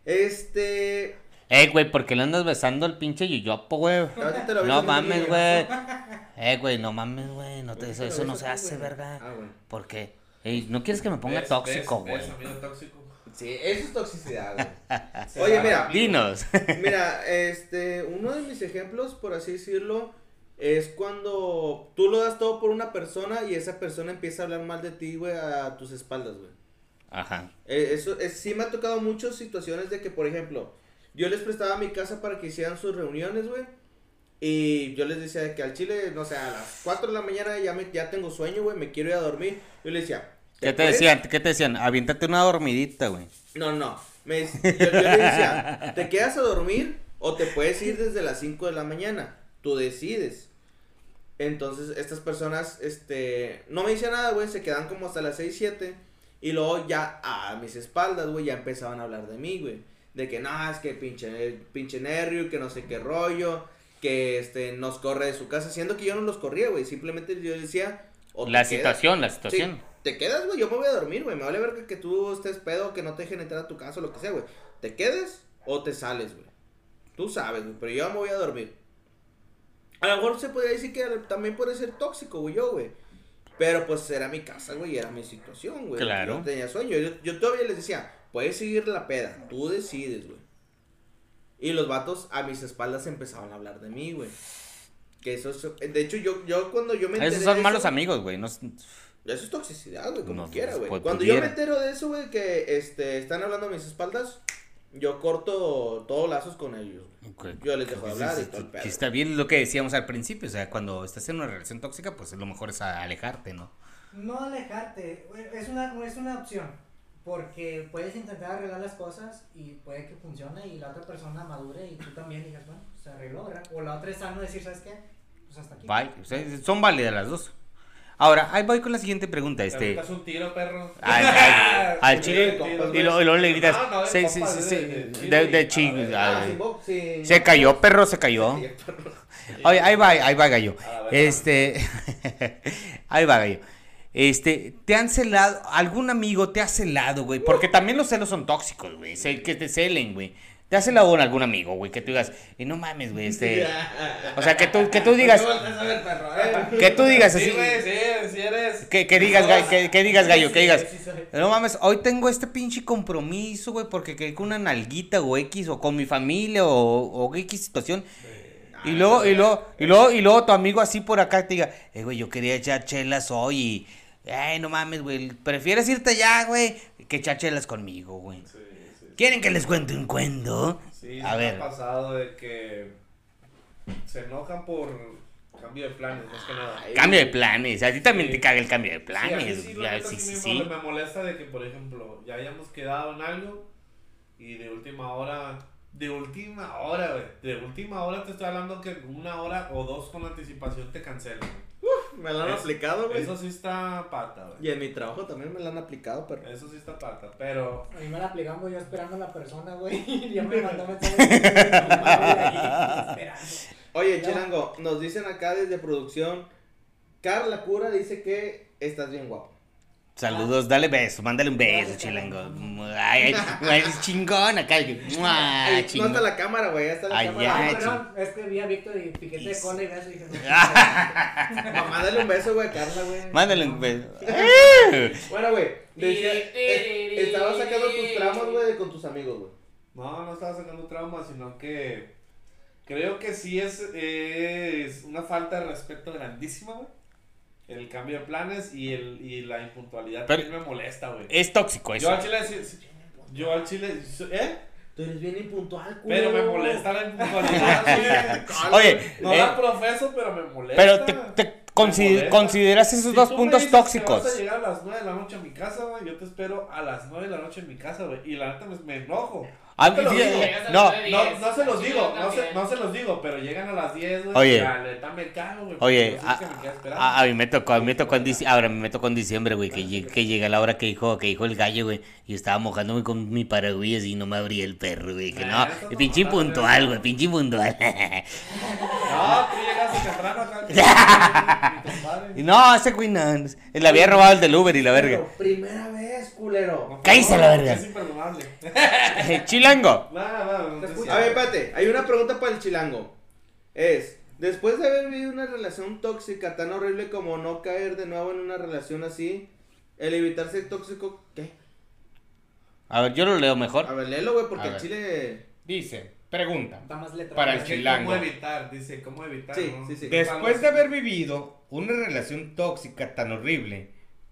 Este. Eh, güey, ¿por qué le andas besando al pinche yoyopo, güey? ahorita te lo No mames, güey. Eh, güey, no mames, güey. No te- eso, no se hace, güey. verga. Ah, bueno. ¿Por qué? Ey, ¿no quieres que me ponga ¿Ves? tóxico, güey? Sí, eso es toxicidad, güey. Oye, mira. Dinos. Mira, este, uno de mis ejemplos, por así decirlo, es cuando tú lo das todo por una persona y esa persona empieza a hablar mal de ti, güey, a tus espaldas, güey. Ajá. Eh, eso es, sí me ha tocado muchas situaciones de que, por ejemplo, yo les prestaba mi casa para que hicieran sus reuniones, güey. Y yo les decía de que al chile, no sé, a las 4 de la mañana ya, me, ya tengo sueño, güey, me quiero ir a dormir. Yo le decía, ¿Qué te puedes? decían? ¿Qué te decían? Aviéntate una dormidita, güey. No, no. Me, yo, yo le decía, ¿te quedas a dormir o te puedes ir desde las 5 de la mañana? Tú decides. Entonces, estas personas, este, no me decían nada, güey, se quedan como hasta las 6, 7. Y luego ya a mis espaldas, güey, ya empezaban a hablar de mí, güey. De que no, es que pinche, pinche nervio, que no sé qué rollo, que este nos corre de su casa, siendo que yo no los corría, güey. Simplemente yo decía. o La quedas- situación, la Sí, situación. te quedas, güey, yo me voy a dormir, güey. Me vale ver que, que tú estés pedo, que no te dejen entrar a tu casa o lo que sea, güey. Te quedes o te sales, güey. Tú sabes, güey, pero yo me voy a dormir. A lo mejor se podría decir que también puede ser tóxico, güey, yo, güey. Pero pues era mi casa, güey, era mi situación, güey. Claro. No tenía sueño. Yo, yo todavía les decía, puedes seguir la peda, tú decides, güey. Y los vatos a mis espaldas empezaban a hablar de mí, güey. Que eso es- De hecho, yo, yo cuando yo me enteré Esos son de malos eso- amigos, güey. No, es- eso es toxicidad, güey, como No, quiera, güey. pues, Cuando yo me entero de eso, güey, que este, están hablando a mis espaldas, yo corto todos lazos con ellos. Yo les dejo de hablar y todo el pedo. Que está bien lo que decíamos al principio. O sea, cuando estás en una relación tóxica, pues lo mejor es alejarte, ¿no? No alejarte, es una, es una opción. Porque puedes intentar arreglar las cosas y puede que funcione y la otra persona madure y tú también digas, bueno, se arregló, ¿verdad? O la otra es sano decir, ¿sabes qué? Pues hasta aquí. Bye. O sea, son válidas las dos. Ahora, ahí voy con la siguiente pregunta. ¿Te Este. avientas un tiro, perro? Al, al- al Sí, chile. Y luego, le gritas. No, no, de de- Ah, Ah, Se cayó, perro, se cayó. Sí, perro. Oye, ahí va, ahí va gallo. A ver, Este, ahí va gallo. Este, ¿te han celado, algún amigo te ha celado, güey? Porque también los celos son tóxicos, güey. Que te celen, güey. ¿Te ha celado con algún amigo, güey? Que tú digas, y no mames, güey, este... O sea, que tú, que tú digas, eh. que tú digas así, Sí, güey, sí, sí eres. que, que digas, ga- que, que digas gallo, que digas, Sí, no mames, hoy tengo este pinche compromiso, güey, porque quedé con una nalguita o X, o con mi familia, o, o X situación. Y luego, y luego, y luego, y luego tu amigo así por acá te diga, eh, güey, yo quería echar chelas hoy y, ay, no mames, güey, prefieres irte allá, güey, que echar chelas conmigo, güey. Sí. ¿Quieren que les cuente un cuento? Sí, A ver. ha pasado de que se enojan por cambio de planes, más que nada. Cambio de planes, a ti también Sí. te caga el cambio de planes. sí, sí, sí me molesta de que, por ejemplo, ya hayamos quedado en algo y de última hora, de última hora, güey, de última hora te estoy hablando que una hora o dos con anticipación te cancelan. Me lo han Es- aplicado, güey. Eso sí está pata, güey. Y en mi trabajo también me lo han aplicado, pero. Eso sí está pata, pero A mí me la aplicamos yo esperando a la persona, güey. Y ya me mandó mensaje. Oye, No. Chilango, nos dicen acá desde producción. Carla Cura dice que estás bien guapo. Saludos, dale beso, mándale un beso, chilango. Ay, ay, es chingón. Ay, no chingón. está la cámara, güey. Ya está la Ay, cámara. ya. Ah, perdón, es que vi a Víctor y piquete de cola y beso y dije, no. Mándale un beso, güey, a Carla, güey. Mándale un beso. Bueno, güey. Estabas sacando tus tramos, güey, con tus amigos, güey. no, no estaba sacando trauma, sino que creo que sí es, es una falta de respeto grandísima, güey. El cambio de planes y, el, y la impuntualidad Pero- también me molesta, güey. Es tóxico Yo eso. al chile, yo al chile, ¿eh? Tú eres bien impuntual, culo. Pero me molesta la impuntualidad, güey. Oye, No eh, la profeso, pero me molesta. pero te, te consideras esos Si dos tú me puntos que tóxicos. Vas a llegar a las 9 de la noche a mi casa, güey. Yo te espero a las 9 de la noche en mi casa, güey. Y la neta me, me enojo. Te lo fíjate, digo. no, No, no se los digo, no se, no se los digo, pero llegan a las 10, güey. Oye. me cago, güey. Oye, a, a- a mí me tocó, a mí me tocó en diciembre, ahora me tocó en diciembre, güey, que, que llega la hora que dijo, que dijo el gallo, güey, y estaba mojándome con mi paraguas y no me abría el perro, güey, que no, eso no pinche puntual, güey. pinche puntual. No, tú llegaste temprano acá. no, ese güey no, le había robado el del Uber y la verga. Primera vez, culero. No, Cállese no, la verga. Es imperdonable. Chilango. A ver, espérate. Hay una pregunta para el chilango. Es, después de haber vivido una relación tóxica tan horrible como no caer de nuevo en una relación así, el evitar ser tóxico, ¿qué? A ver, yo lo leo A mejor. ver, léelo, güey, porque A el chile... Dice, pregunta. Está más letra. Para el chilango. ¿Cómo evitar? Dice, ¿cómo evitar? Sí, no? sí, sí. Después de haber vivido una relación tóxica tan horrible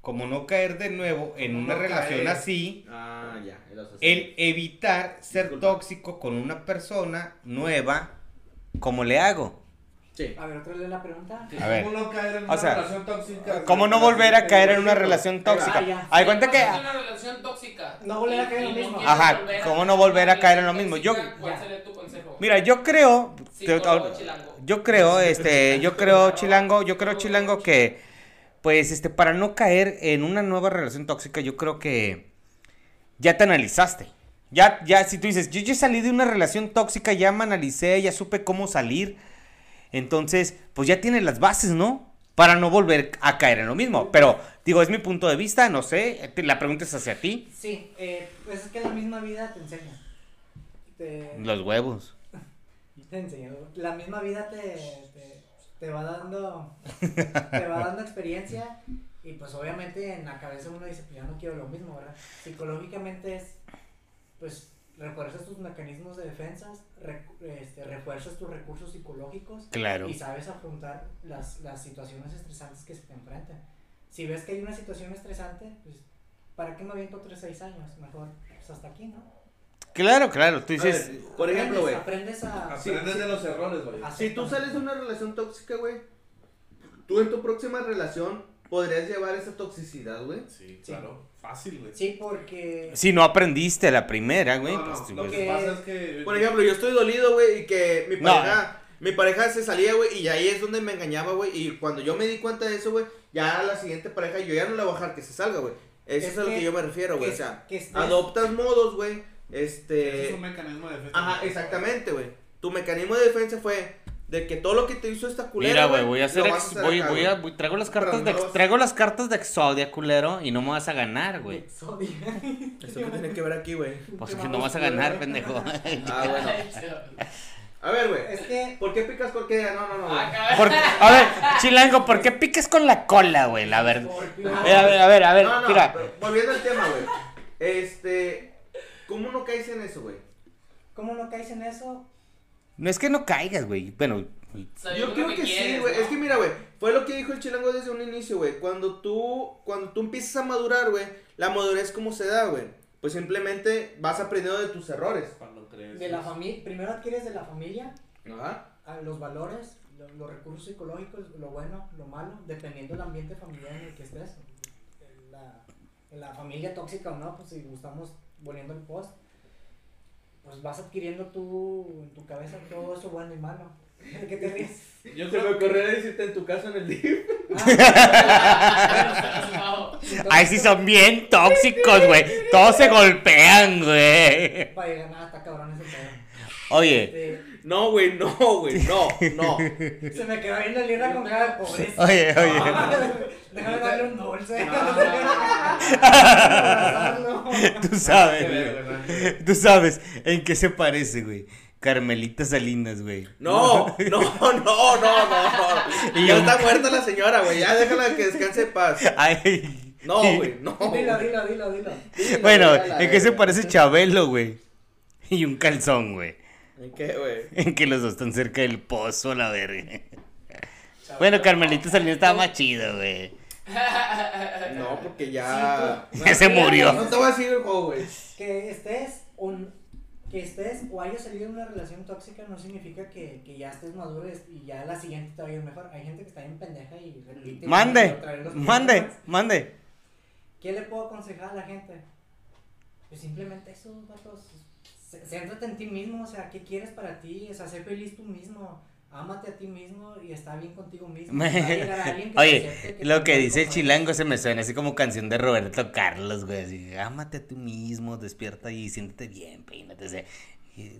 como no caer de nuevo en Como una no relación caer. así, Ah, ya. el evitar ser Disculpa. tóxico con una persona nueva, ¿cómo le hago? Sí. A ver, otra vez la pregunta. A ver. ¿Cómo no caer en O una sea, relación tóxica? ¿Cómo no volver a caer en una relación tóxica? Ah. Hay cuenta que... Una relación tóxica. No volver a caer en lo mismo. Ajá, ¿cómo no volver a caer en lo mismo? Yo- ¿Cuál sería tu consejo? Mira, yo creo... te- chilango. Yo creo, este, yo creo, Chilango, yo creo, Chilango, que pues, este, para no caer en una nueva relación tóxica, yo creo que ya te analizaste. Ya, ya, si tú dices, yo ya salí de una relación tóxica, ya me analicé, ya supe cómo salir. Entonces, pues ya tienes las bases, ¿no? Para no volver a caer en lo mismo. Pero, digo, es mi punto de vista, no sé. La pregunta es hacia ti. Sí, eh, pues es que la misma vida te enseña. Te, Los huevos. te enseña. La misma vida te, te, te va dando te va dando experiencia y pues obviamente en la cabeza uno dice, pues ya no quiero lo mismo, ¿verdad? Psicológicamente es, pues refuerzas tus mecanismos de defensas, este, refuerzas tus recursos psicológicos Claro. y sabes afrontar las, las situaciones estresantes que se te enfrentan. Si ves que hay una situación estresante, pues ¿para qué me aviento otros seis años? Mejor pues hasta aquí, ¿no? Claro, claro. Tú dices, ver, por ejemplo, güey. Aprendes a... Aprendes sí. de los errores, güey. Si tú sales de una relación tóxica, güey, tú en tu próxima relación podrías llevar esa toxicidad, güey. Sí, Sí. claro. Fácil, güey. Sí, porque... si no aprendiste la primera, güey. No, no, pues, lo pues, que pasa es que... Por ejemplo, yo estoy dolido, güey, y que mi No. pareja, mi pareja se salía, güey, y ahí es donde me engañaba, güey, y cuando yo me di cuenta de eso, güey, ya la siguiente pareja yo ya no la voy a dejar que se salga, güey. Eso es, Es a lo que- yo me refiero, güey, o sea, que estés- adoptas modos, güey, Ese este... es un mecanismo de defensa. Ajá, exactamente, güey. Tu mecanismo de defensa fue de que todo lo que te hizo esta culera, Mira, güey, voy a hacer, ex- voy, acá, voy güey. a, voy- traigo las cartas de, no traigo las cartas de Exodia, culero, y no me vas a ganar, güey. Exodia. ¿Esto qué tiene que ver aquí, güey? Pues Qué que no vas a ganar, güey. pendejo. Ah, bueno. A ver, güey. Es que... ¿Por qué picas porque No, no, no. güey. Por- a ver, Chilango, ¿por qué picas con la cola, güey? La verdad. Eh, a ver, a ver, a ver, no, no, mira. volviendo al tema, güey. Este, ¿cómo no caes en eso, güey? ¿Cómo no caes en eso? No es que no caigas, güey. Bueno, Yo creo que sí, güey. Es que mira, güey, fue lo que dijo el chilango desde un inicio, güey. Cuando tú, cuando tú empiezas a madurar, güey, la madurez cómo se da, güey. Pues simplemente vas aprendiendo de tus errores. Cuando crees. De la familia, primero adquieres de la familia Ajá. a los valores, lo- los recursos psicológicos, lo bueno, lo malo, dependiendo del ambiente familiar en el que estés. En la, en la familia tóxica o no, pues si estamos volviendo el post, pues vas adquiriendo tú en tu cabeza todo eso bueno y malo. ¿De qué te ríes? Yo Se me creo que... ocurrió decirte en tu casa en el DIF. Ah, ay, sí son bien tóxicos, güey. Todos se golpean, güey. Para llegar nada, está cabrón ese pedo. Oye, Este, No, güey, no, güey, no, no. se me quedó viendo el libro con cara de pobreza. oye, oye. Déjame darle un dulce. Tú sabes. Tú sabes en qué se parece, güey. Carmelita Salinas, güey. No, no, no, no, no, no. Y Ya está muerta la señora, güey. Ya déjala que descanse en paz. Ay. No, güey, no. Dilo, dilo, dilo, dilo. Dilo, Bueno, ¿en qué se parece Chabelo, güey? Y un calzón, güey. ¿En qué, güey? En que los dos están cerca del pozo, la verga. Bueno, Carmelita Salinas estaba más chido, güey. No, porque ya. Ya se murió. No te voy a decir el juego, güey. Que estés un que estés o hayas salido de una relación tóxica no significa que, que ya estés maduro y ya la siguiente te va a ir mejor. Hay gente que está bien pendeja y repite. Mande, mande, problemas. mande. ¿Qué le puedo aconsejar a la gente? Pues simplemente eso, vatos. Céntrate en ti mismo, o sea, ¿qué quieres para ti? O sea, sé feliz tú mismo. Ámate a ti mismo y está bien contigo mismo. Que Oye, acepte, lo que dice el chilango se me suena así como canción de Roberto Carlos, güey. Así, ámate a tú mismo, despierta y siéntete bien, peínate. o sea,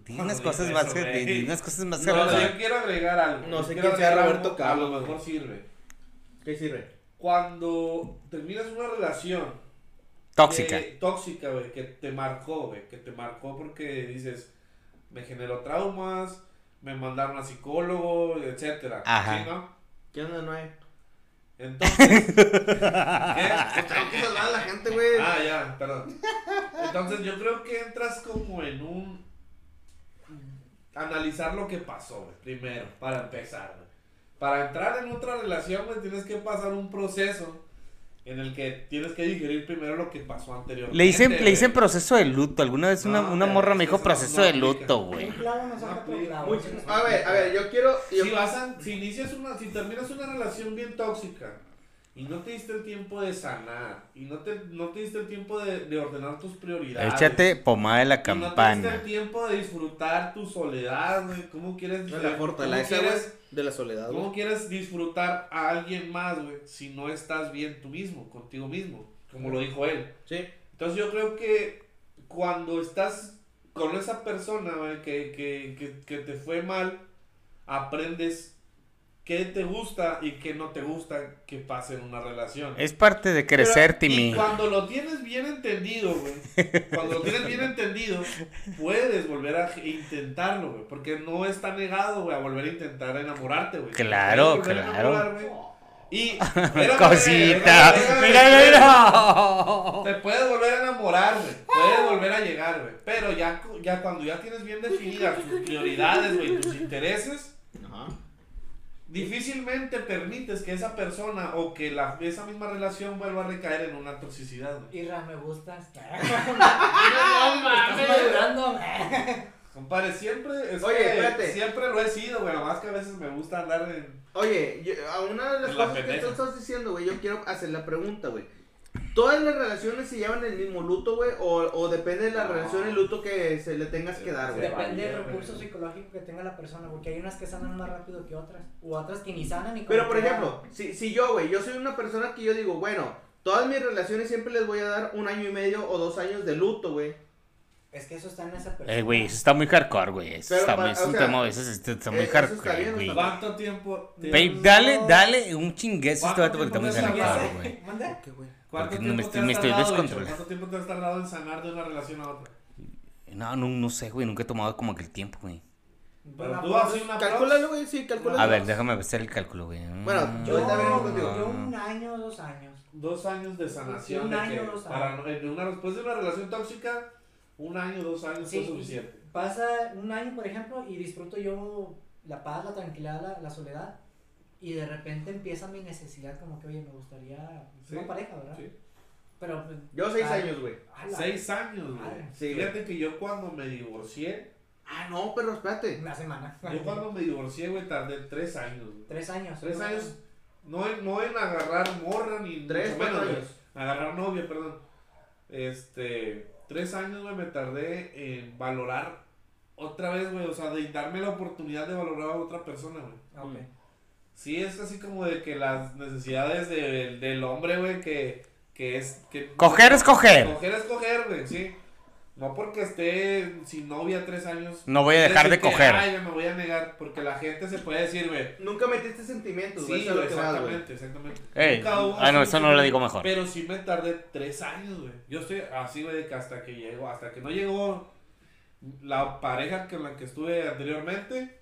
No, unas no cosas que, unas cosas más No, Pero sabrosas. yo quiero agregar algo. No sé quién sea Roberto Carlos, A lo mejor sirve. ¿Qué sirve? Cuando terminas una relación Tóxica. que- tóxica, güey, que te marcó, güey, que te marcó porque dices, me generó traumas, me mandaron a psicólogo, etcétera. Ajá. ¿Sí, no? ¿Qué onda, no hay? Entonces, ¿qué? Pues tengo que salvar a la gente, güey. Ah, ya, perdón. Entonces yo creo que entras como en un analizar lo que pasó, güey, primero, para empezar, güey. Para entrar en otra relación, güey, tienes que pasar un proceso en el que tienes que digerir primero lo que pasó anteriormente. Le dicen, le dicen proceso de luto. Alguna vez una, No, una morra me dijo proceso no de luto, güey. A ver, a ver, yo quiero. Yo, Si, vas a- si inicias una, si terminas una relación bien tóxica y no te diste el tiempo de sanar y no te, no te diste el tiempo de, de ordenar tus prioridades. Échate pomada de la y no te diste campana. el tiempo de disfrutar tu soledad, güey. ¿Cómo quieres, La fortaleza, de la soledad, ¿Cómo quieres disfrutar a alguien más, güey, si no estás bien tú mismo, contigo mismo? Como lo dijo él. Sí. Entonces yo creo que cuando estás con esa persona, güey, que, que, que, que te fue mal, aprendes qué te gusta y qué no te gusta que pase en una relación. Es parte de crecer, Pero- Timmy. Y cuando lo tienes bien entendido, güey. Cuando lo tienes bien entendido, puedes volver a intentarlo, güey. Porque no está negado, güey, a volver a intentar enamorarte, güey. Claro, claro. Y. espérame, Cosita. Mira, mira. Te puedes volver a enamorar, güey. Puedes volver a llegar, güey. Pero ya, ya cuando ya tienes bien definidas tus prioridades, güey, tus intereses, Ajá. Difícilmente permites que esa persona o que la, esa misma relación vuelva a recaer en una toxicidad, güey. Irra, me gustas. No mames. Compadre, siempre, es Oye, que espérate. siempre lo he sido, güey. Nomás que a veces me gusta andar en. Oye, yo- a una de las En la cosas que tú estás diciendo, güey, yo quiero hacer la pregunta, güey. ¿Todas las relaciones se llevan el mismo luto, güey? O, o depende de la No. relación el luto que se le tengas que dar, güey? Depende del recurso psicológico que tenga la persona, porque hay unas que sanan más rápido que otras, u otras que ni sanan ni Pero, por ejemplo, si, si yo, güey, yo soy una persona que yo digo, bueno, todas mis relaciones siempre les voy a dar un año y medio o dos años de luto, güey. Es que eso está en esa persona. Eh, güey, eso está muy hardcore, güey. Eso Pero está pa- muy, es o un sea, tema, eso es- está muy eh, está hardcore, bien, güey. ¿Cuánto tiempo? Babe, dale, dale un chingueso a este ¿Cuánto vato porque está muy hardcore, güey. ¿Manda? ¿Qué, güey? ¿Cuánto Porque tiempo me te estoy- has me estoy tardado. ¿Cuánto tiempo te has tardado en sanar de una relación a otra? No, no, no sé, güey. Nunca he tomado como que el tiempo, güey. Pero Una tú voz- haces una Calcúlalo, güey, sí, calcúlalo. A ver, déjame hacer el cálculo, güey. Bueno, Yo, Ahorita venimos contigo. yo un año, dos años. Dos años de sanación. Un de año, que dos para años. no- en una, después de una relación tóxica, un año, dos años Sí. fue suficiente. Pasa un año, por ejemplo, y disfruto yo la paz, la tranquilidad, la, la soledad, y de repente empieza mi necesidad como que, oye, me gustaría Sí, una pareja, ¿verdad? Sí. Pero, pues, Yo seis ay, años, güey. Seis años, güey. Sí, Fíjate que yo cuando me divorcié, Ah, no, pero espérate. Una semana. yo cuando me divorcié, güey, tardé tres años, güey. Tres años. Tres ¿no? años, no en, no en agarrar morra ni Tres, menos, años. Agarrar novia, perdón. Este, tres años, güey, me tardé en valorar otra vez, güey, o sea, de darme la oportunidad de valorar a otra persona, güey. Ok. Sí, es así como de que las necesidades de- del hombre, güey, que, que es... Que, Coger es coger. Coger es coger, güey, sí. No porque esté sin novia tres años. No voy a dejar de que, coger. Ay, me voy a negar, porque la gente se puede decir, güey. Nunca metiste sentimientos, güey. Sí, eso es güey, lo que vas, güey. exactamente, exactamente. Ey, Nunca hubo ah, no, eso no lo digo mejor. Pero sí me tardé tres años, güey. Yo estoy así, güey, de que hasta que llegó, hasta que no llegó la pareja con la que estuve anteriormente,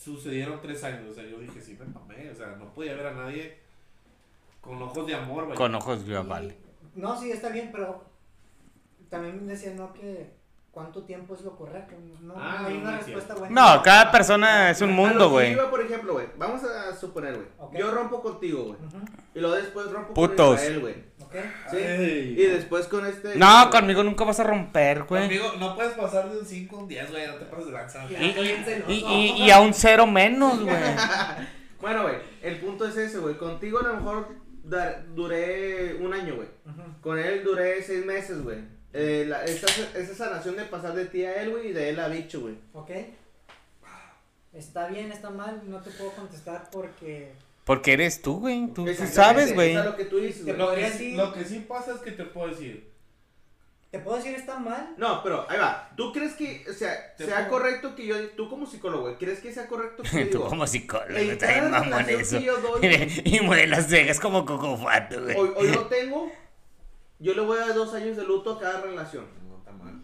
sucedieron tres años. O sea, yo dije, sí, me mamé. O sea, no podía ver a nadie con ojos de amor, güey. Con ojos Y- vale. No, sí, está bien, pero también decía, ¿no? Que cuánto tiempo es lo correcto. No, Ah, no hay una respuesta buena. No, cada persona es un mundo, güey. iba, por ejemplo, güey. Vamos a suponer, güey. Yo rompo contigo, güey. Y luego después rompo Putos. con Israel, güey. Ok. Sí. Ay. Y después con este. No, conmigo nunca vas a romper, güey. Conmigo no puedes pasar de un 5 a un 10, güey. No te pases de lanza. Y- Y, y, y, a un cero menos, güey. Bueno, güey. El punto es ese, güey. Contigo a lo mejor da- duré un año, güey. Con él duré seis meses, güey. Eh, la- esa, esa sanación de pasar de ti a él, güey, y de él a bicho, güey. Ok. Está bien, está mal, no te puedo contestar porque Porque eres tú, güey. Tú, tú sabes, güey. Lo que tú dices, Te güey. Lo podría que, sí, decir- lo que sí pasa es que te puedo decir. te puedo decir está mal. No, pero ahí va. ¿Tú crees que, o sea, sea correcto que yo, tú como psicólogo, güey, ¿crees que sea correcto que yo Tú digo, como psicólogo, en está bien mamón eso. doy, y mueve las cejas como cocofato, güey. o, o yo tengo, yo le voy a dar dos años de luto a cada relación? No está mal.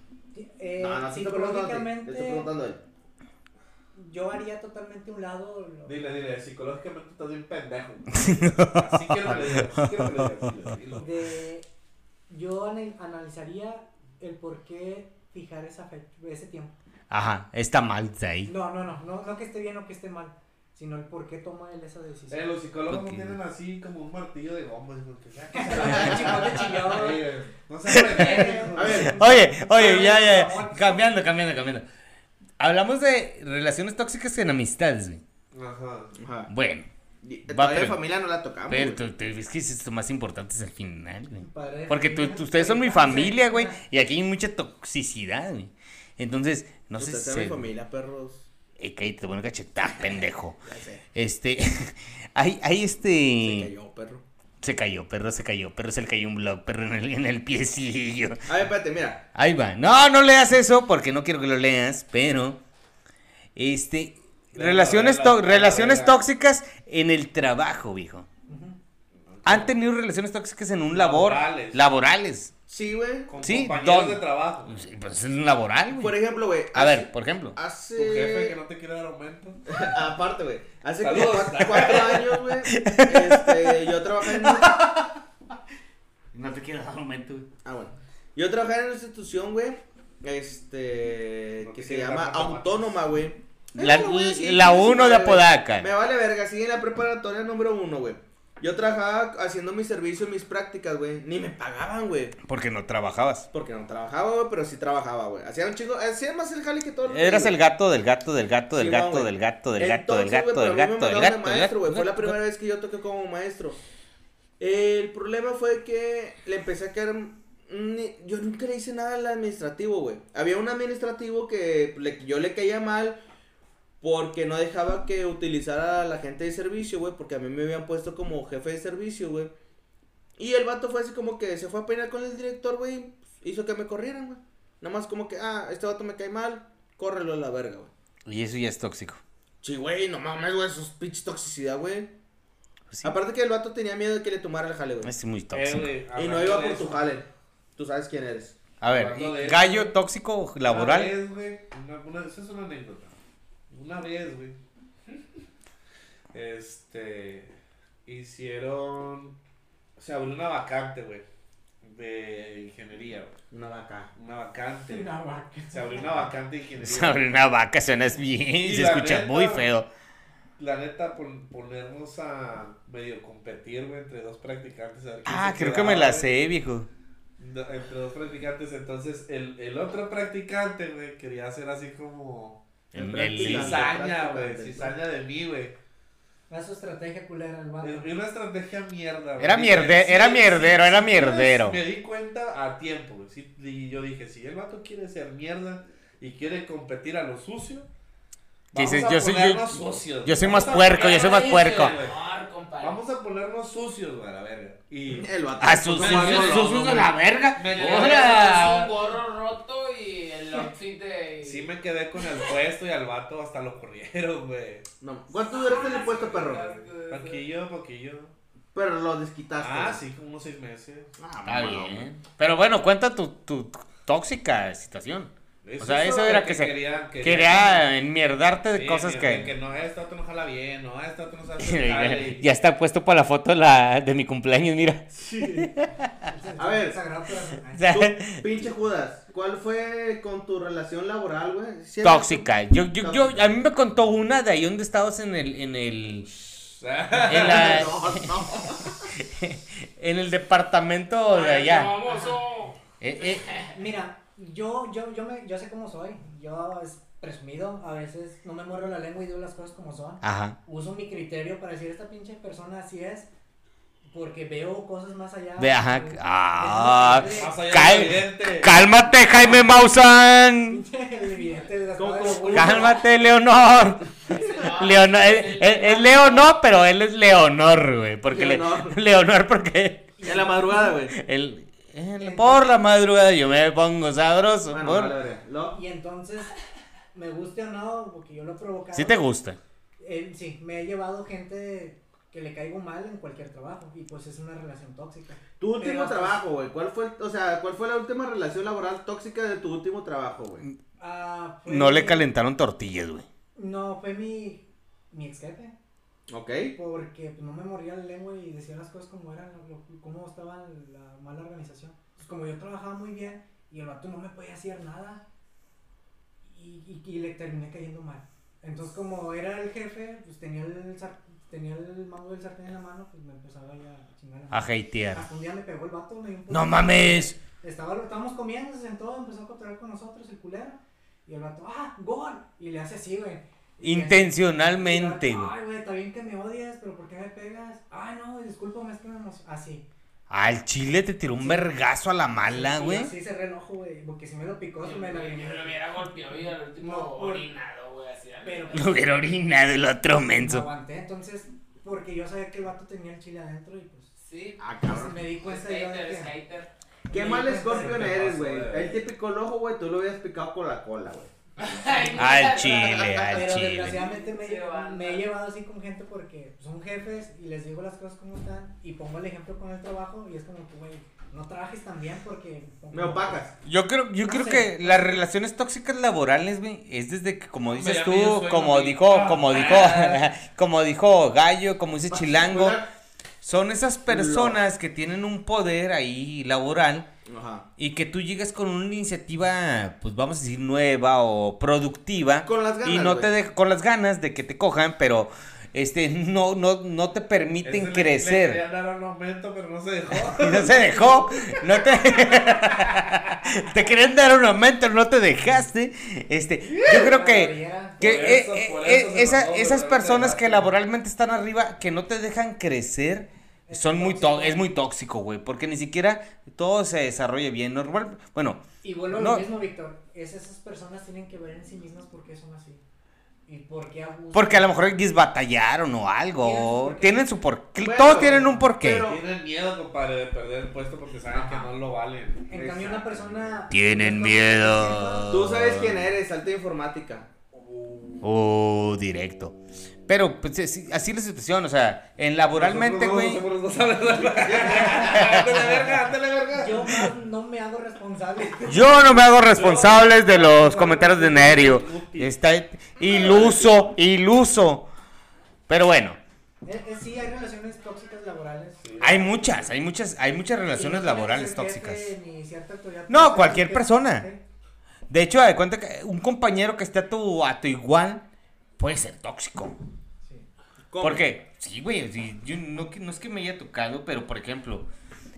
Eh, no, no, te estoy preguntando a ti, te psicológicamente, estoy preguntando a él. Yo haría totalmente un lado. lo- Dile, dile, psicológicamente estás bien pendejo. Así que así digas. dile, dilo. de yo ana- analizaría el por qué fijar esa fecha, ese tiempo. Ajá, está mal de ahí. No, no, no, no, no que esté bien o que esté mal, sino el por qué toma él esa decisión. Eh, los psicólogos no tienen así como un martillo de goma. porque ya que. Sí, güey. No se Oye, oye, ya, ya, ya. Cambiando, cambiando, cambiando. Hablamos de relaciones tóxicas en amistades, güey. Ajá. Ajá. Bueno, Y- Va, pero- familia no la tocamos. Pero tú- tú- es que es lo más importante es el final, güey. Porque tú- ustedes son mi familia, güey. Y aquí hay mucha toxicidad, güey. Entonces, no sé si. mi familia, perros. Eh, cállate, te voy a cachetar, pendejo. Ya sé. Este. hay, hay este. Se cayó, perro. Se cayó, perro, se cayó, perro, se le cayó un blog, perro en el, en el piecillo. A ver, espérate, mira. Ahí va. No, no leas eso porque no quiero que lo leas, pero. Este. Relaciones, relaciones tóxicas en el trabajo, viejo. ¿Han tenido relaciones tóxicas en un labor? Laborales. Laborales. Sí, güey. Con Sí, compañeros don- de trabajo. Sí, Pues es laboral, güey. Por ejemplo, güey. A hace- ver, por ejemplo. Hace. Tu jefe que no te quiere dar aumento. Aparte, güey. Hace como cuatro, años, güey. Este, yo trabajé en. Ah, No te quiero dar aumento, güey. bueno. Yo trabajé en una institución, güey. Este. No que se llama. Autónoma, güey. La- la uno de Apodaca. Me vale verga, sigue en la preparatoria número uno, güey. Yo trabajaba haciendo mi servicio, mis prácticas, güey. Ni me pagaban, güey. Porque no trabajabas. Porque no trabajaba, güey, pero sí trabajaba, güey. Hacía un chingo, hacía más el jale que todo lo Eras el gato del gato del gato del gato del gato del gato del gato del gato del gato de del maestro, güey. gato. Fue la primera vez que yo toqué como maestro. El problema fue que le empecé a un- Yo nunca le hice nada al administrativo, güey. Había un administrativo que le- yo le caía mal porque no dejaba que utilizara a la gente de servicio, güey. Porque a mí me habían puesto como jefe de servicio, güey. Y el vato fue así como que se fue a pelear con el director, güey. Hizo que me corrieran, güey. Nada más como que, ah, este vato me cae mal, córrelo a la verga, güey. Y eso ya es tóxico. Sí, güey, no mames, güey, eso es pinche toxicidad, güey. Pues sí, Aparte que el vato tenía miedo de que le tomara el jale, güey. es muy Eh, tóxico. Y no iba por eso, tu jale. Tú sabes quién eres. A ver, hablando de ¿y eso, gallo tóxico laboral. vez, güey, una, una- esa es una anécdota. Una vez, güey. Este. Hicieron. Se abrió una vacante, güey. De ingeniería, güey. Una vaca. Una vacante. Una vaca. Se abrió una vacante de ingeniería. Sobre una vaca suenas bien, Y se escucha neta, muy feo. La neta, pon- ponernos a medio competir, güey, entre dos practicantes. a ver quién Ah, se creo que me la güey. sé, viejo. Entre dos practicantes, entonces el, el otro practicante, güey, quería hacer así como El- practicante. cizaña, güey, cizaña de mí, güey. Era su estrategia culera el vato. Es una estrategia mierda, güey. Era mierde- sí, era mierdero, sí, era mierdero. Me di cuenta a tiempo, güey. sí, y yo dije, si el vato quiere ser mierda y quiere competir a lo sucio, Que dices, yo soy- yo- ponernos sucios. yo soy más a puerco, yo soy más puerco. sucios. Vamos a ponernos sucios, güey, a la verga. Y El vato. Ah, de la verga. Me un gorro roto y el outfit de... sí me quedé con el puesto y al vato hasta lo corrieron, güey. No. ¿Cuánto duraste en el puesto, perro? Poquillo, poquillo. Pero lo desquitaste. Ah, sí, como unos seis meses. Ah, Está bien. Pero bueno, cuenta tu, tu tóxica situación. O sea, eso era que se- quería, Quería enmierdarte de Sí, cosas que... que no, esto otro no jala bien, no, esto otro no sabe hacer jale, y- ya está puesto para la foto de, la, de mi cumpleaños, mira. A ver. Tú, pinche Judas, ¿cuál fue con tu relación laboral, güey? ¿Sí tóxica. Yo, yo, yo, a mí me contó una de ahí donde estabas en el, en el, en la, No, no. en el departamento de allá. Famoso. Eh, eh, Mira, yo, yo, yo, me, yo sé cómo soy. Yo es presumido, a veces no me muero la lengua y digo las cosas como son. ajá. Uso mi criterio para decir esta pinche persona así es. Porque veo cosas más allá. Ve, ajá. de- Ah, de- Más allá Cal- de lo evidente. Cálmate, Jaime Maussan. el evidente de las ¿Cómo, cosas cómo, de- Cálmate, Leonor. Leonor, él, él- él Leo no, pero él es Leonor, güey. Porque le- Leonor. Leonor, porque En la madrugada, güey. él, él- por la madrugada yo me pongo sabroso. Bueno, por- vale, vale. Lo- Y entonces, me guste o no, porque yo lo he provocado. Sí te gusta. eh, sí, me he llevado gente que le caigo mal en cualquier trabajo. Y pues es una relación tóxica. Tu último Pero, pues, trabajo, güey. ¿Cuál fue, o sea, cuál fue la última relación laboral tóxica de tu último trabajo, güey? Ah, fue- No le calentaron tortillas, güey. No, fue mi, mi ex jefe. ¿Ok? Porque pues, no me moría la lengua y decía las cosas como eran, lo- cómo estaba la mala organización. Pues como yo trabajaba muy bien y el vato no me podía hacer nada y, y, y le terminé cayendo mal. Entonces como era el jefe, pues tenía el, tenía el mango del sartén en la mano, pues me empezaba ya a chingar. A hatear. Hasta un día me pegó el vato. me dio un No mames. Estaba, estábamos comiendo, se sentó, empezó a cotorrear con nosotros el culero. Y el vato, ah, gol. Y le hace así, güey. Intencionalmente, güey. Ay, güey, está bien que me odias, pero ¿por qué me pegas? Ay, no, discúlpame, es que me. Así. Al chile te tiró un vergazo a la mala, Sí, güey. Así se reenojo, güey. Porque si me lo picó, se me la Yo lo hubiera golpeado y al último No, por- orinado, güey, así. Pero Lo hubiera orinado el otro me menso. aguanté, entonces, porque yo sabía que el vato tenía el chile adentro y pues. Sí. Ah, pues, cabrón. me di cuenta yo de Skater, que. skater. Qué mal Scorpion eres, güey. güey. Él te picó el ojo, güey. Tú lo hubieras picado con la cola, güey. Al chile, al Pero chile. desgraciadamente me, Sí, banda. me he llevado así con gente porque son jefes y les digo las cosas como están y pongo el ejemplo con el trabajo y es como que, güey, no trabajes tan bien porque... Me opacas. Yo creo, yo No creo sé. que las relaciones tóxicas laborales, güey, es desde que, como dices tú, como a mí. dijo, Ah. como dijo, como dijo Gallo, como dice Chilango, Particular. Son esas personas que tienen un poder ahí laboral Ajá. y que tú llegas con una iniciativa, pues vamos a decir nueva o productiva Con las ganas, y no te de- con las ganas de que te cojan, pero este no no no te permiten Ese le- Le crecer. querían dar un aumento, pero no se dejó. No se dejó, no te te querían dar un aumento, no te dejaste. Este, yo creo que que eso, eh, eh, eso se esa- mandó, esas personas que laboralmente están arriba, que no te dejan crecer, Es son muy tóxico. es muy tóxico, güey, porque ni siquiera todo se desarrolla bien. Normal, bueno, Y vuelvo a No. lo mismo, Víctor, es esas personas tienen que ver en sí mismas por qué son así. Y por qué abusan. porque a lo mejor ellos batallaron o algo. Tienen su porqué. Bueno, Todos tienen un porqué. pero- Tienen miedo, compadre, de perder el puesto porque saben que no lo valen. En cambio, una persona... Tienen miedo. Tú sabes quién eres, alta informática. Oh, directo. Pero pues, es- así es la situación, o sea, en laboralmente, güey. no. Yo más no me hago responsable. Yo no me hago responsable de los comentarios de Nerio. Está iluso, iluso. Pero bueno, Es, es- sí, hay relaciones tóxicas laborales. hay muchas, hay muchas, hay muchas relaciones laborales tóxicas. No, cualquier persona. De hecho, de cuenta que un compañero que esté a tu, a tu igual puede ser tóxico. ¿Cómo? Porque, sí, güey, sí, yo no, es que me haya tocado, pero por ejemplo,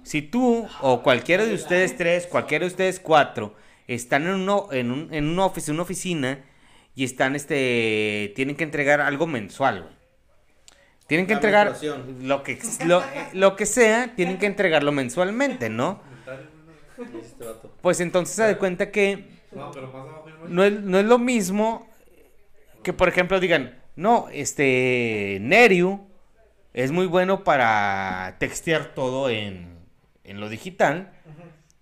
si tú o cualquiera de ustedes tres, cualquiera de ustedes cuatro, están en, uno, en, un, en una, ofici- una oficina y están, este, tienen que entregar algo mensual, güey. Tienen que La entregar lo que, lo, lo que sea, tienen que entregarlo mensualmente, ¿no? Pues entonces se da cuenta que No, pero hermano. no es, no es lo mismo que, por ejemplo, digan, no, este, Nerio es muy bueno para textear todo en, en lo digital.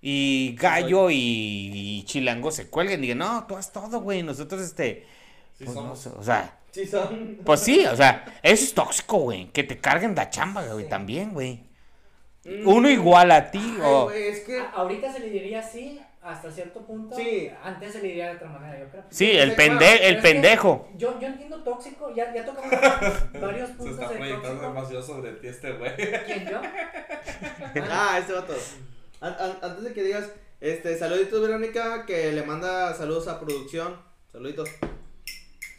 Y Gallo y, y Chilango se cuelguen y digan, no, tú haz todo, güey. Nosotros, este, Sí pues, somos. o sea, Sí, son. pues sí, o sea, eso es tóxico, güey. Que te carguen la chamba, güey, Sí. también, güey. Uno igual a ti, Ay, o... güey, es que. Ahorita se le diría así, hasta cierto punto. Sí. Antes se le diría de otra manera, yo creo. Sí, el, pende el es que pendejo. Yo, yo entiendo tóxico, ya, ya tocamos varios Se puntos está de proyectando demasiado sobre ti este güey. ¿Quién yo? Ah, este vato. An- an- antes de que digas, este, saluditos Verónica, que le manda saludos a producción. Saluditos.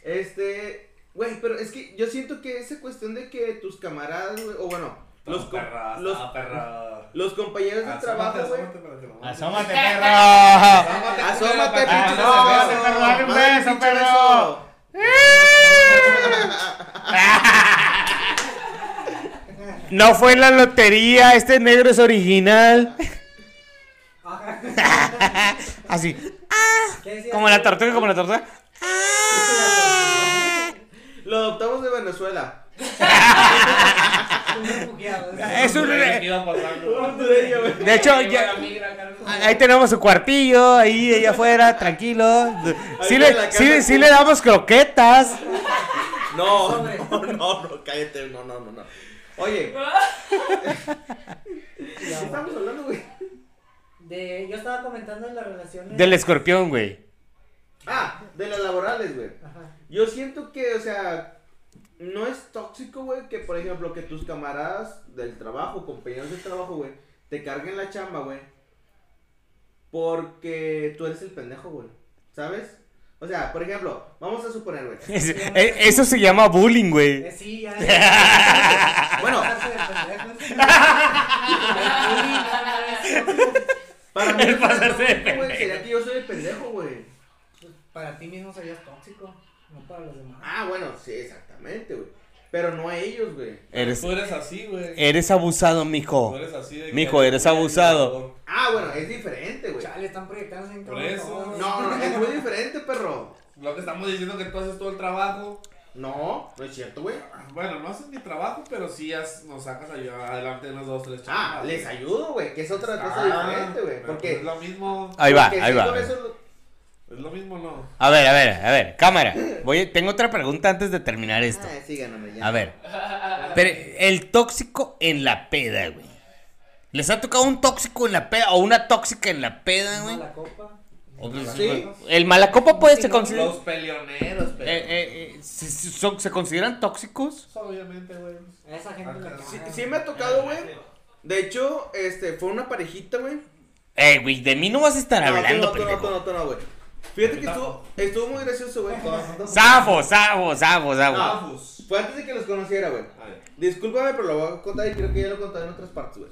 Este, güey, pero es que yo siento que esa cuestión de que tus camaradas, güey, o bueno, los, com- perra, los, perra. los compañeros de trabajo, güey. Asómate. Asómate, perro. Asómate, asómate, perro, dale un Mándale beso, pinche perro. No fue en la lotería, este negro es original. Así, ¿Qué decías como la tortuga, como la tortuga. Lo adoptamos de Venezuela. Es un-. De hecho, ya, ahí tenemos su cuartillo, ahí, allá afuera, tranquilo. Sí le, sí, le damos croquetas. No, no, no, no, cállate, no, no, no, no. Oye, ¿qué Ya, estamos hablando, güey? De, yo estaba comentando en las relaciones. Del escorpión, güey. Ah, de las laborales, güey. Ajá. Yo siento que, o sea, no es tóxico, güey, que por ejemplo, que tus camaradas del trabajo, compañeros del trabajo, güey, te carguen la chamba, güey. Porque tú eres el pendejo, güey. ¿Sabes? O sea, por ejemplo, vamos a suponer, güey. Es- eh, eso se llama bullying, güey. Eh, sí, ya. ya. Bueno. Para mí, El pasarse de tóxico, güey, pendejo. sería que yo soy el pendejo, güey. Para ti mismo serías tóxico. No para los demás. Ah, bueno, sí, exactamente, güey. Pero no a ellos, güey. Eres, Tú eres así, güey. eres abusado, Tú mijo. eres así de que Mijo, eres abusado. Ah, bueno, es diferente, güey. Chale, están proyectándose en Por cabrón eso. todos. No, no, es muy diferente, perro. Lo que estamos diciendo que tú haces todo el trabajo. No, no es cierto, güey. Bueno, no haces mi trabajo, pero sí has- nos sacas ahí adelante unos dos, tres Ah, les ayudo, güey, que es otra cosa Ah, diferente, güey. pero Porque. Es lo mismo. Ahí va, porque ahí sí, va. con eso lo- Es lo mismo, ¿no? A ver, a ver, a ver, cámara. Voy, tengo otra pregunta antes de terminar esto. Ah, sí, gáname ya. A ver. Pero el tóxico en la peda, güey. ¿Les ha tocado un tóxico en la peda o una tóxica en la peda, güey? Mala copa. O, pues, Sí. El malacopa puede se Sí, considera. Los peleoneros, pero. Eh, eh, eh, ¿se, son- ¿Se consideran tóxicos? Obviamente, güey. Esa gente la. Sí, sí me ha tocado, güey. De hecho, este, fue una parejita, güey. Eh, güey, de mí no vas a estar No, hablando, no, no, no, tú no, güey. Fíjate que estuvo, estuvo muy gracioso, güey. Safo, safo, safo, safo. No, fue antes de que los conociera, güey. Discúlpame, pero lo voy a contar y creo que ya lo he contado en otras partes, güey.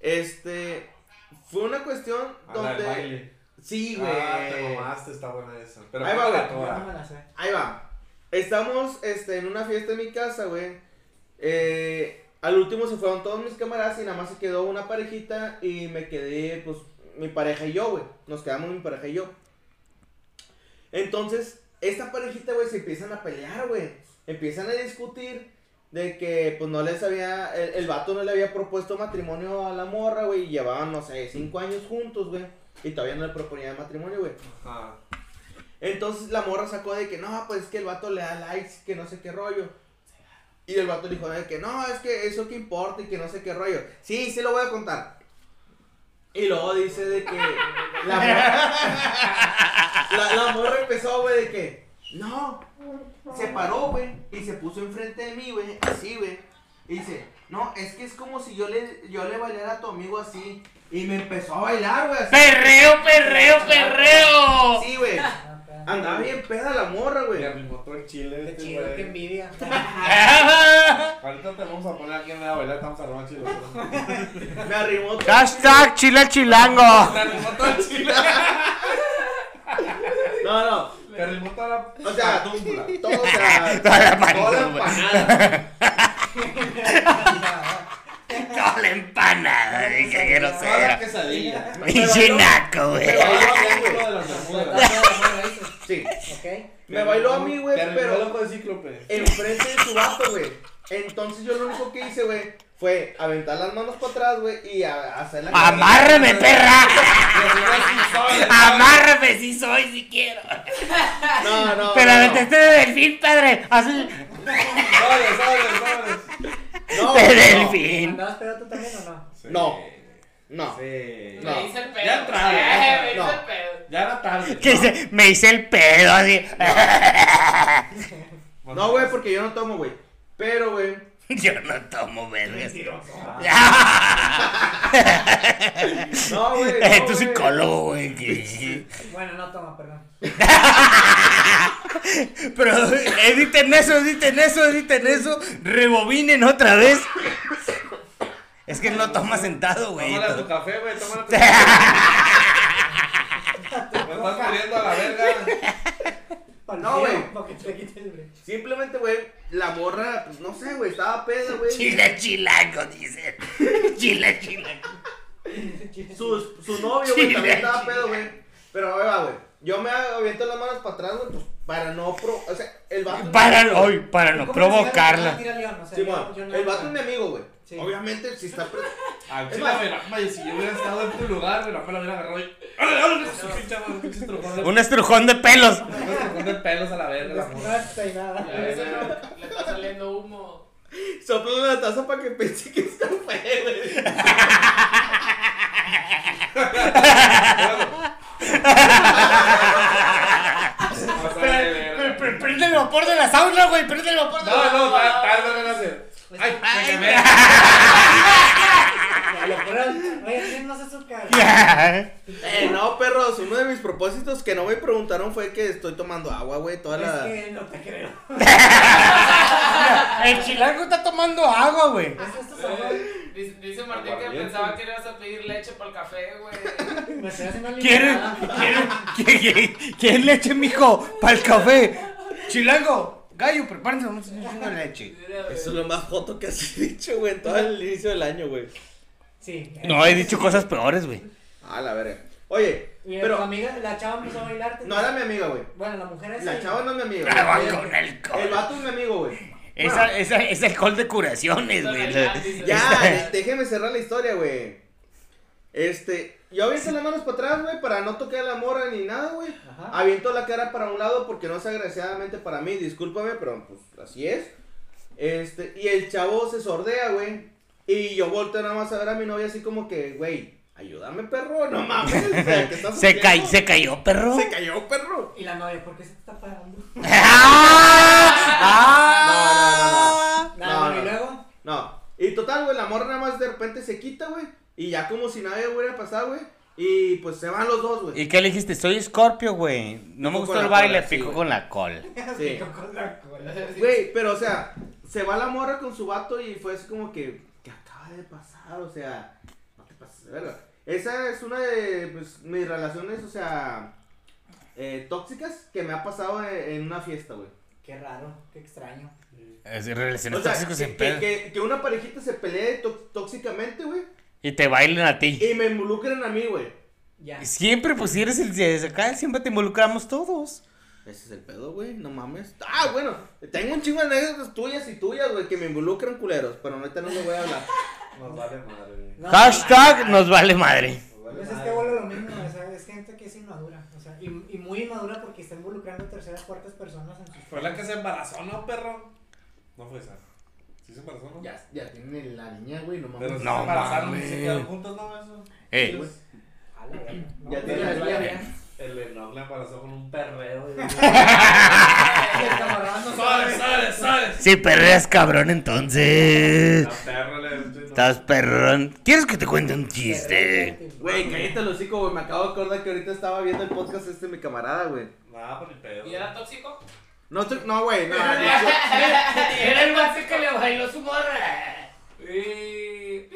Este, fue una cuestión A la del donde... baile. Sí, güey. Ah, te mamaste, está buena esa. Pero Ahí va, güey. Ahí va. Estamos este, en una fiesta en mi casa, güey. Eh, al último se fueron todos mis camaradas y nada más se quedó una parejita y me quedé, pues, mi pareja y yo, güey. Nos quedamos mi pareja y yo. Entonces, esta parejita, güey, se empiezan a pelear, güey. Empiezan a discutir de que, pues, no les había, el, el vato no le había propuesto matrimonio a la morra, güey. Y llevaban, no sé, cinco años juntos, güey. Y todavía no le proponía matrimonio, güey. Ajá. Entonces la morra sacó de que no, pues es que el vato le da likes, que no sé qué rollo. Y el vato dijo de que no, es que eso que importa y que no sé qué rollo. Sí, sí lo voy a contar. Y luego dice de que la morra, la, la morra empezó, güey, de que no, se paró, güey, y se puso enfrente de mí, güey, así, güey. Y dice, no, es que es como si yo le, yo le bailara a tu amigo así. Y me empezó a bailar, güey, así. ¡Perreo, perreo, perreo! Sí, güey. Andaba bien peda la morra, güey. Le arrimó todo el chile. Qué este, chido, güey. qué envidia. Ahorita te vamos a poner aquí en la bailar, estamos a robar chile. Me arrimó todo. Hashtag chile chilango. Te arrimó todo el chile. No, no. Te arrimó toda la. O sea, túmbula. todo, o sea, Toda la toda la panza, empanada. Toda la empanada, Toda la grosera. quesadilla. Pinche naco, güey. Sí. Ok. Me bailó a mí, güey, pero enfrente de su vato, güey. Entonces yo lo único que hice, güey, fue aventar las manos para atrás, güey, y a- hacer la Amárrame, perra. Amárrame. Amárrame si soy, si quiero. No, no. Pero no, aventaste de delfín, padre. Sobres, sobres. No, De no, delfín. ¿Andabas pedo tú también o no? No. No. Sí. No. Me hice el pedo. Ya entraron, Eh. Me hice No. el pedo. Ya era tarde. Que se- me hice el pedo así. No, güey, porque yo no tomo, güey. Pero, güey. Yo no tomo vergas. No, güey. Eh, no, tu güey. psicólogo, güey. que- Bueno, no toma, perdón. Pero editen eso, editen eso, editen eso. Rebobinen otra vez. Es que no toma sentado, güey. Tómale a tu café, güey. Tómale a tu café. Me estás muriendo a la verga. No, güey. Para que te. Simplemente, güey, la morra, pues no sé, güey, estaba peda, güey. Chile chilango, dicen. Chile chilango. Su, su novio, güey, también estaba pedo, güey. Pero, ahí va, güey. Yo me aviento las manos para atrás, güey, pues para no pro. O sea, el vato. Para hoy, para no ¿Cómo provocarla. el vato es mi amigo, güey. Sí. Obviamente, si está. pre- Al Es más- si yo hubiera estado en tu lugar, me lo hubiera agarrado y. Un estrujón de- Un estrujón de pelos. un estrujón de pelos a la verga. la. No ves, no, le está saliendo humo. Soplo la taza para que pense que está feo, güey. Prende el vapor de la sauna, güey. Prende el vapor de la No, no, tal, tal vez van a hacer. Ay, me quemé. Lo fueron- Oye, ¿tienes más azúcar? Eh, no, perros, uno de mis propósitos que no me preguntaron fue que estoy tomando agua, güey, toda la. Es que no te creo. El chilango está tomando agua, güey. ¿Es esto sabor? Dice, dice Martín que pensaba que le ibas a pedir leche para el café, güey. Me estoy haciendo ¿Quieren, limonada. quieren, quieren, quieren leche, mijo? Para el café. Chilango, gallo, prepárense, vamos a hacer un chingo de leche. Eso es lo más joto que has dicho, güey, en todo el inicio del año, güey. Sí. No, he dicho cosas peores, güey. Ah, la verga. Oye, pero amiga, la chava empezó a bailar. te- no era mi amiga, güey. Bueno, la mujer es. La chava no es mi amiga. Ah, va con alcohol. El vato es mi amigo, güey. Esa, esa, es alcohol de curaciones, güey. Ya, déjeme cerrar la historia, güey. Este, yo aviento las manos para atrás, güey, para no tocar la mora ni nada, güey. Ajá. Aviento la cara para un lado porque no es agraciadamente para mí, discúlpame, pero pues así es. Este, y el chavo se sordea, güey. Y yo volteo nada más a ver a mi novia así como que, güey, ayúdame, perro, no mames. o sea, ¿qué estás Se, haciendo? cay- se cayó, perro. Se cayó, perro. Y la novia, ¿por qué se te está pagando? ¡Ah! No, Nada, no, y no. luego. No. Y total, güey, la morra nada más de repente se quita, güey. Y ya como si nada hubiera pasado, güey. Y pues se van los dos, güey. ¿Y qué le dijiste? Soy Scorpio, güey. No me gustó el baile, cola, pico con la col. Sí. Pico con la cola. Güey, pero o sea, se va la morra con su vato y fue así como que, ¿qué acaba de pasar? O sea, no te pases de verga. Esa es una de pues, mis relaciones, o sea, eh, tóxicas que me ha pasado en, en una fiesta, güey. Qué raro, qué extraño. Es relaciones O sea, tóxicas que, en que, pedo. que- que una parejita se pelee tó- tóxicamente, güey, Y te bailen a ti. y me involucren a mí, güey. Ya. Siempre, pues si eres el de acá, siempre te involucramos todos. Ese es el pedo, güey, no mames. Ah, bueno, tengo un chingo de anécdotas tuyas y tuyas, güey, que me involucran culeros, pero ahorita no lo voy a hablar. Nos vale madre. No, Hashtag nos vale madre. Nos vale Pues es que vuelve lo mismo, o sea, es gente que es inmadura, o sea, y, y muy inmadura porque está involucrando a terceras, cuartas personas en sus Fue la que se embarazó, ¿no, perro? No fue esa. ¿Sí se embarazó, no? Ya, ya tienen la niña, güey, no mames. Pero No se embarazaron y mames. se quedaron juntos, ¿no? Eso. Eh, Pues, A la verga. No, Ya pues, tiene la niña. El Enoch la embarazó con un perreo. güey. Y el camarada no ¡Sale, sabe. sale, sale! si perreas cabrón entonces. Estás perrón. ¿Quieres que te cuente un chiste? Güey, cállate el hocico, güey. Me acabo de acordar que ahorita estaba viendo el podcast este de mi camarada, güey. Nada, por ni pedo. ¿Y era tóxico? No estoy, no, güey, no. Era el vato que le bailó su morra. Y...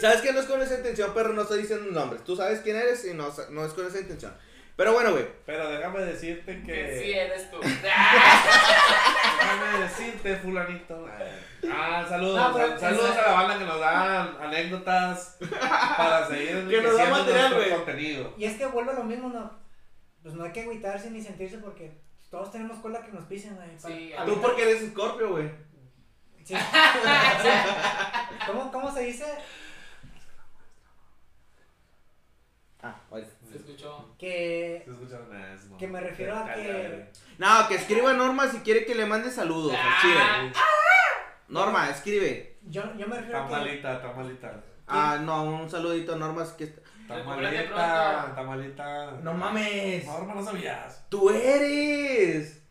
Sabes que no es con esa intención, pero no estoy diciendo nombres. Tú sabes quién eres y no, no es con esa intención. Pero bueno, güey. Pero déjame decirte Que que. sí eres tú. Déjame decirte, fulanito. Ah, saludos. No, pero- saludos a la banda que nos da anécdotas para seguir Que nos da material, nuestro güey. contenido. Y es que vuelve lo mismo, no. Pues no hay que agüitarse ni sentirse porque todos tenemos cola que nos pisen, güey. para- Sí, para- Tú porque eres Scorpio, güey. Sí. ¿Cómo, ¿Cómo se dice? Ah, oye. Se escuchó. Que. ¿Se escucharon eso? Que me refiero a que- No, que escriba Norma si quiere que le mande saludos al chile. Norma, escribe. Yo, yo me refiero Está a que. malita, está malita. Ah, no, un saludito a Norma. que está malita. No mames. No sabías. Tú eres.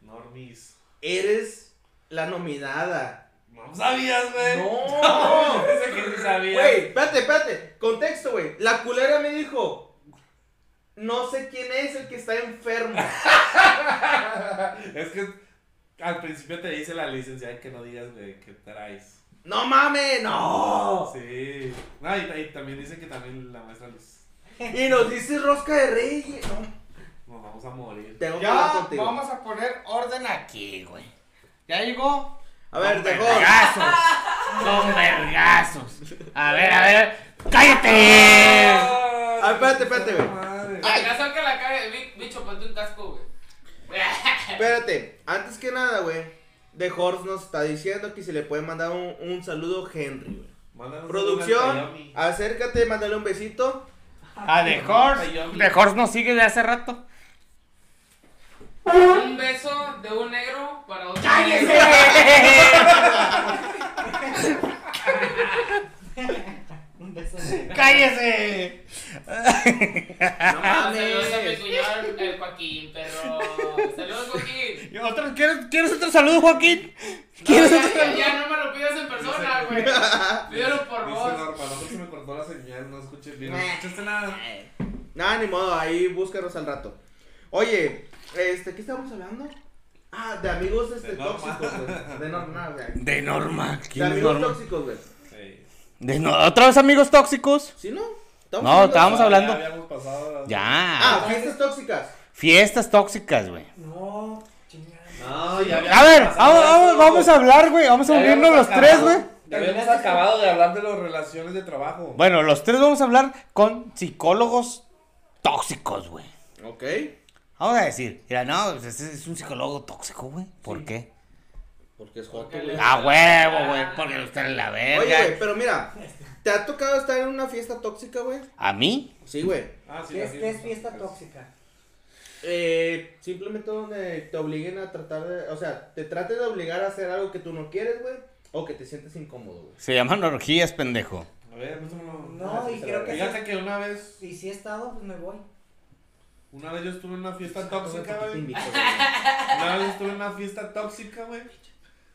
Normis. Eres la nominada. No sabías, güey. No. Pensé que sí sabías. Güey, espérate, espérate. Contexto, güey. La culera me dijo. No sé quién es el que está enfermo. Es que al principio te dice la licenciada que no digas, güey, que traes. No mames, no. Sí. No, y, y también dice que también la maestra Luz. Y nos dice rosca de reyes. No, Nos vamos a morir. tengo que Ya contigo. vamos a poner orden aquí, güey. ¿Ya llegó? A ver, dejó. vergazos. Con vergazos. A ver, a ver. ¡Cállate! Ah, espérate, espérate, güey. Caso que la cague, bi- bicho, ponte un casco, güey. Espérate, antes que nada, güey. The Horse nos está diciendo que se le puede mandar un, un saludo Henry, güey. Producción, acércate, mándale un besito. A The Horse. The Horse nos sigue de hace rato. Un beso de un negro para otro. Beso. ¡Cállese! No Ah, Saludos a mi mames. cuñado, el- Joaquín, perro. Saludos, Joaquín. ¿Y otro- ¿Quieres, ¿Quieres otro saludo, Joaquín? ¿Quieres No, otro ya, saludo? ya no me lo pidas en persona, güey. Pídelo por Dice voz. Norma, no se me cortó la señal, no escuché bien. No escuchaste nada. Nada, ni modo, ahí búscanos al rato. Oye, este, ¿qué estábamos hablando? Ah, de amigos este, De tóxicos, güey. De Norma, güey. De Norma. De ¿Quién es amigos Norma? tóxicos, güey. De no- ¿Otra vez amigos tóxicos? ¿Sí, no? No, estábamos Ah, hablando. Ya habíamos pasado. Ya. Ah, fiestas tóxicas. Fiestas tóxicas, güey. No, chinga. No, ya A ver, vamos, pasado vamos, eso. vamos a hablar, güey. Vamos a Ya unirnos habíamos los tres, acabado- güey. Ya habíamos acabado de hablar de las relaciones de trabajo. Bueno, los tres vamos a hablar con psicólogos tóxicos, güey. Ok. Vamos a decir, mira, no, pues ese es un psicólogo tóxico, güey. ¿Por qué? Porque es joto, güey. A huevo, güey, porque usted es la Oye, verga. güey, pero mira, ¿te ha tocado estar en una fiesta tóxica, güey? ¿A mí? Sí, güey. Ah, sí, ¿Qué es, así qué es fiesta tóxica? Eh, simplemente donde te obliguen a tratar de, o sea, te trate de obligar a hacer algo que tú no quieres, güey, o que te sientes incómodo, güey. Se llaman orgías, pendejo. A ver, muéstramelo. No, y creo que Fíjate sí. que una vez, Y si he estado, pues me voy. una vez yo estuve en una fiesta tóxica, ¿por qué te güey. invito, güey? Una vez estuve en una fiesta tóxica, güey.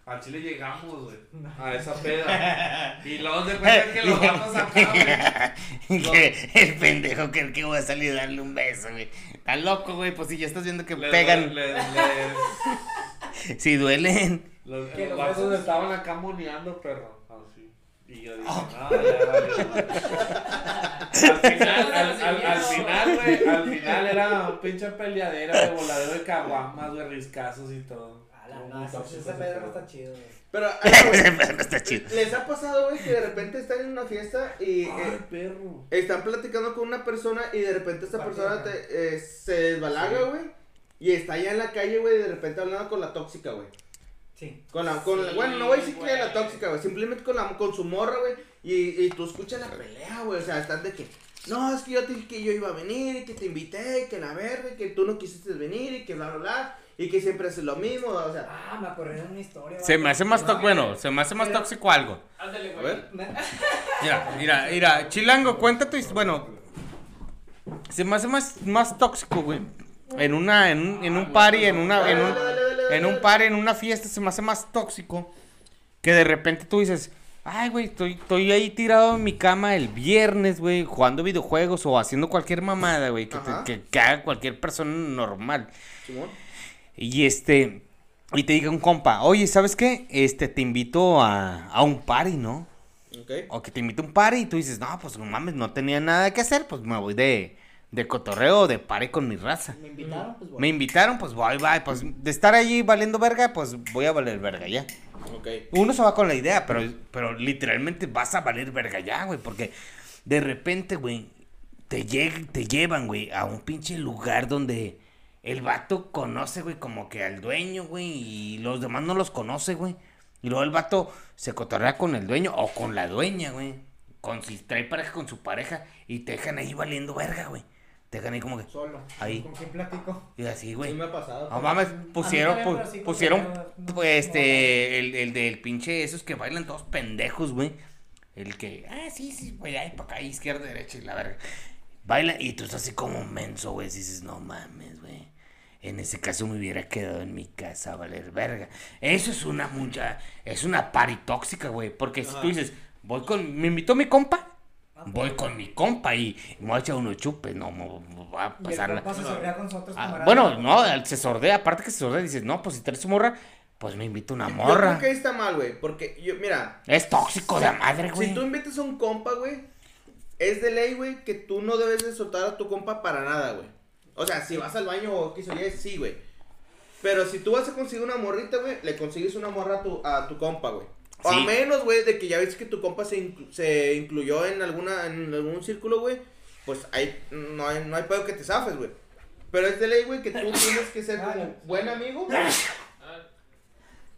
A Chile llegamos, güey. A esa peda. Y luego de cuenta que los vatos acá, güey. que el pendejo cree que voy a salir a darle un beso, güey. Está loco, güey. Pues si ya estás viendo que les- pegan, les- les- si duelen. los, Que los los vatos besos- estaban acá moneando, perro. Así. Y yo dije, no, ya madre". Al final, al, al, al final, güey, al final era un pinche peleadera de voladero de caguamas, güey, riscazos y todo. La no, ese está chido, güey. Pero, Ese está chido. ¿les ha pasado, güey, que de repente están en una fiesta y Ay, eh, perro. están platicando con una persona y de repente esta persona te, eh, se desbalaga, Sí. güey, y está allá en la calle, güey, y de repente hablando con la tóxica, güey. Sí. Con la, con la- bueno, no voy a decir que la tóxica, güey, simplemente con la, con su morra, güey, y, y tú escuchas la pelea, güey, o sea, están de que, no, es que yo te dije que yo iba a venir, y que te invité, y que la verga, y que tú no quisiste venir, y que bla, bla, bla, y que siempre haces lo mismo, o sea, Ah, me acordé de una historia. Se me hace más No, tóxico, bueno, se me hace más tóxico algo. Ándale, a güey. ver. Mira, mira, mira, Chilango, cuéntate, bueno, se me hace más, más tóxico, güey. En una, en un, en un party, en una, en un, en un party, en una fiesta, se me hace más tóxico que de repente tú dices, ay, güey, estoy, estoy ahí tirado en mi cama el viernes, güey, jugando videojuegos o haciendo cualquier mamada, güey, que, te- que, que haga cualquier persona normal. Simón. Y este, y te diga un compa, oye, ¿sabes qué? Este, te invito a, a un party, ¿no? Ok. O que te invito a un party y tú dices, no, pues no mames, no tenía nada que hacer, pues me voy de, de cotorreo, de party con mi raza. Me invitaron, pues Me voy. invitaron, pues voy, voy, pues de estar allí valiendo verga, pues voy a valer verga ya. Ok. Uno se va con la idea, pero, pero literalmente vas a valer verga ya, güey, porque de repente, güey, te, lleg- te llevan, güey, a un pinche lugar donde el vato conoce, güey, como que al dueño, güey, y los demás no los conoce, güey. Y luego el vato se cotorrea con el dueño o con la dueña, güey. Con si trae pareja con su pareja y te dejan ahí valiendo verga, güey. Te dejan ahí como que, Solo. Ahí. ¿Con quién platico? y así, güey. Sí me ha pasado. No mames, pusieron, pu- pusieron, no- no- pues, no este, el, el del pinche, esos que bailan todos pendejos, güey. El que, ah, sí, sí, güey, ahí para acá, izquierda, derecha y la verga. Baila y tú estás así como menso, güey. dices, no mames. En ese caso me hubiera quedado en mi casa a valer verga. Eso es una mucha, es una pari tóxica, güey. Porque si tú dices, voy con, me invitó mi compa, Ah, voy pues. con mi compa y me voy a echar unos chupes, no, me voy a pasarla. compa se con Ah, bueno, no, se sordea, aparte que se sordea, dices, no, pues si traes su morra, pues me invito una Yo morra. creo que ahí está mal, güey, porque yo, mira, Es tóxico de madre, güey. si tú invitas a un compa, güey, es de ley, güey, que tú no debes de soltar a tu compa para nada, güey. O sea, si vas al baño o quiso ya, sí, güey. Pero si tú vas a conseguir una morrita, güey, le consigues una morra a tu, a tu compa, güey. O a menos, güey, de que ya ves que tu compa se, inclu- se incluyó en alguna en algún círculo, güey, pues ahí no hay, no hay pedo que te zafes, güey. Pero es de ley, güey, que tú tienes que ser como buen amigo.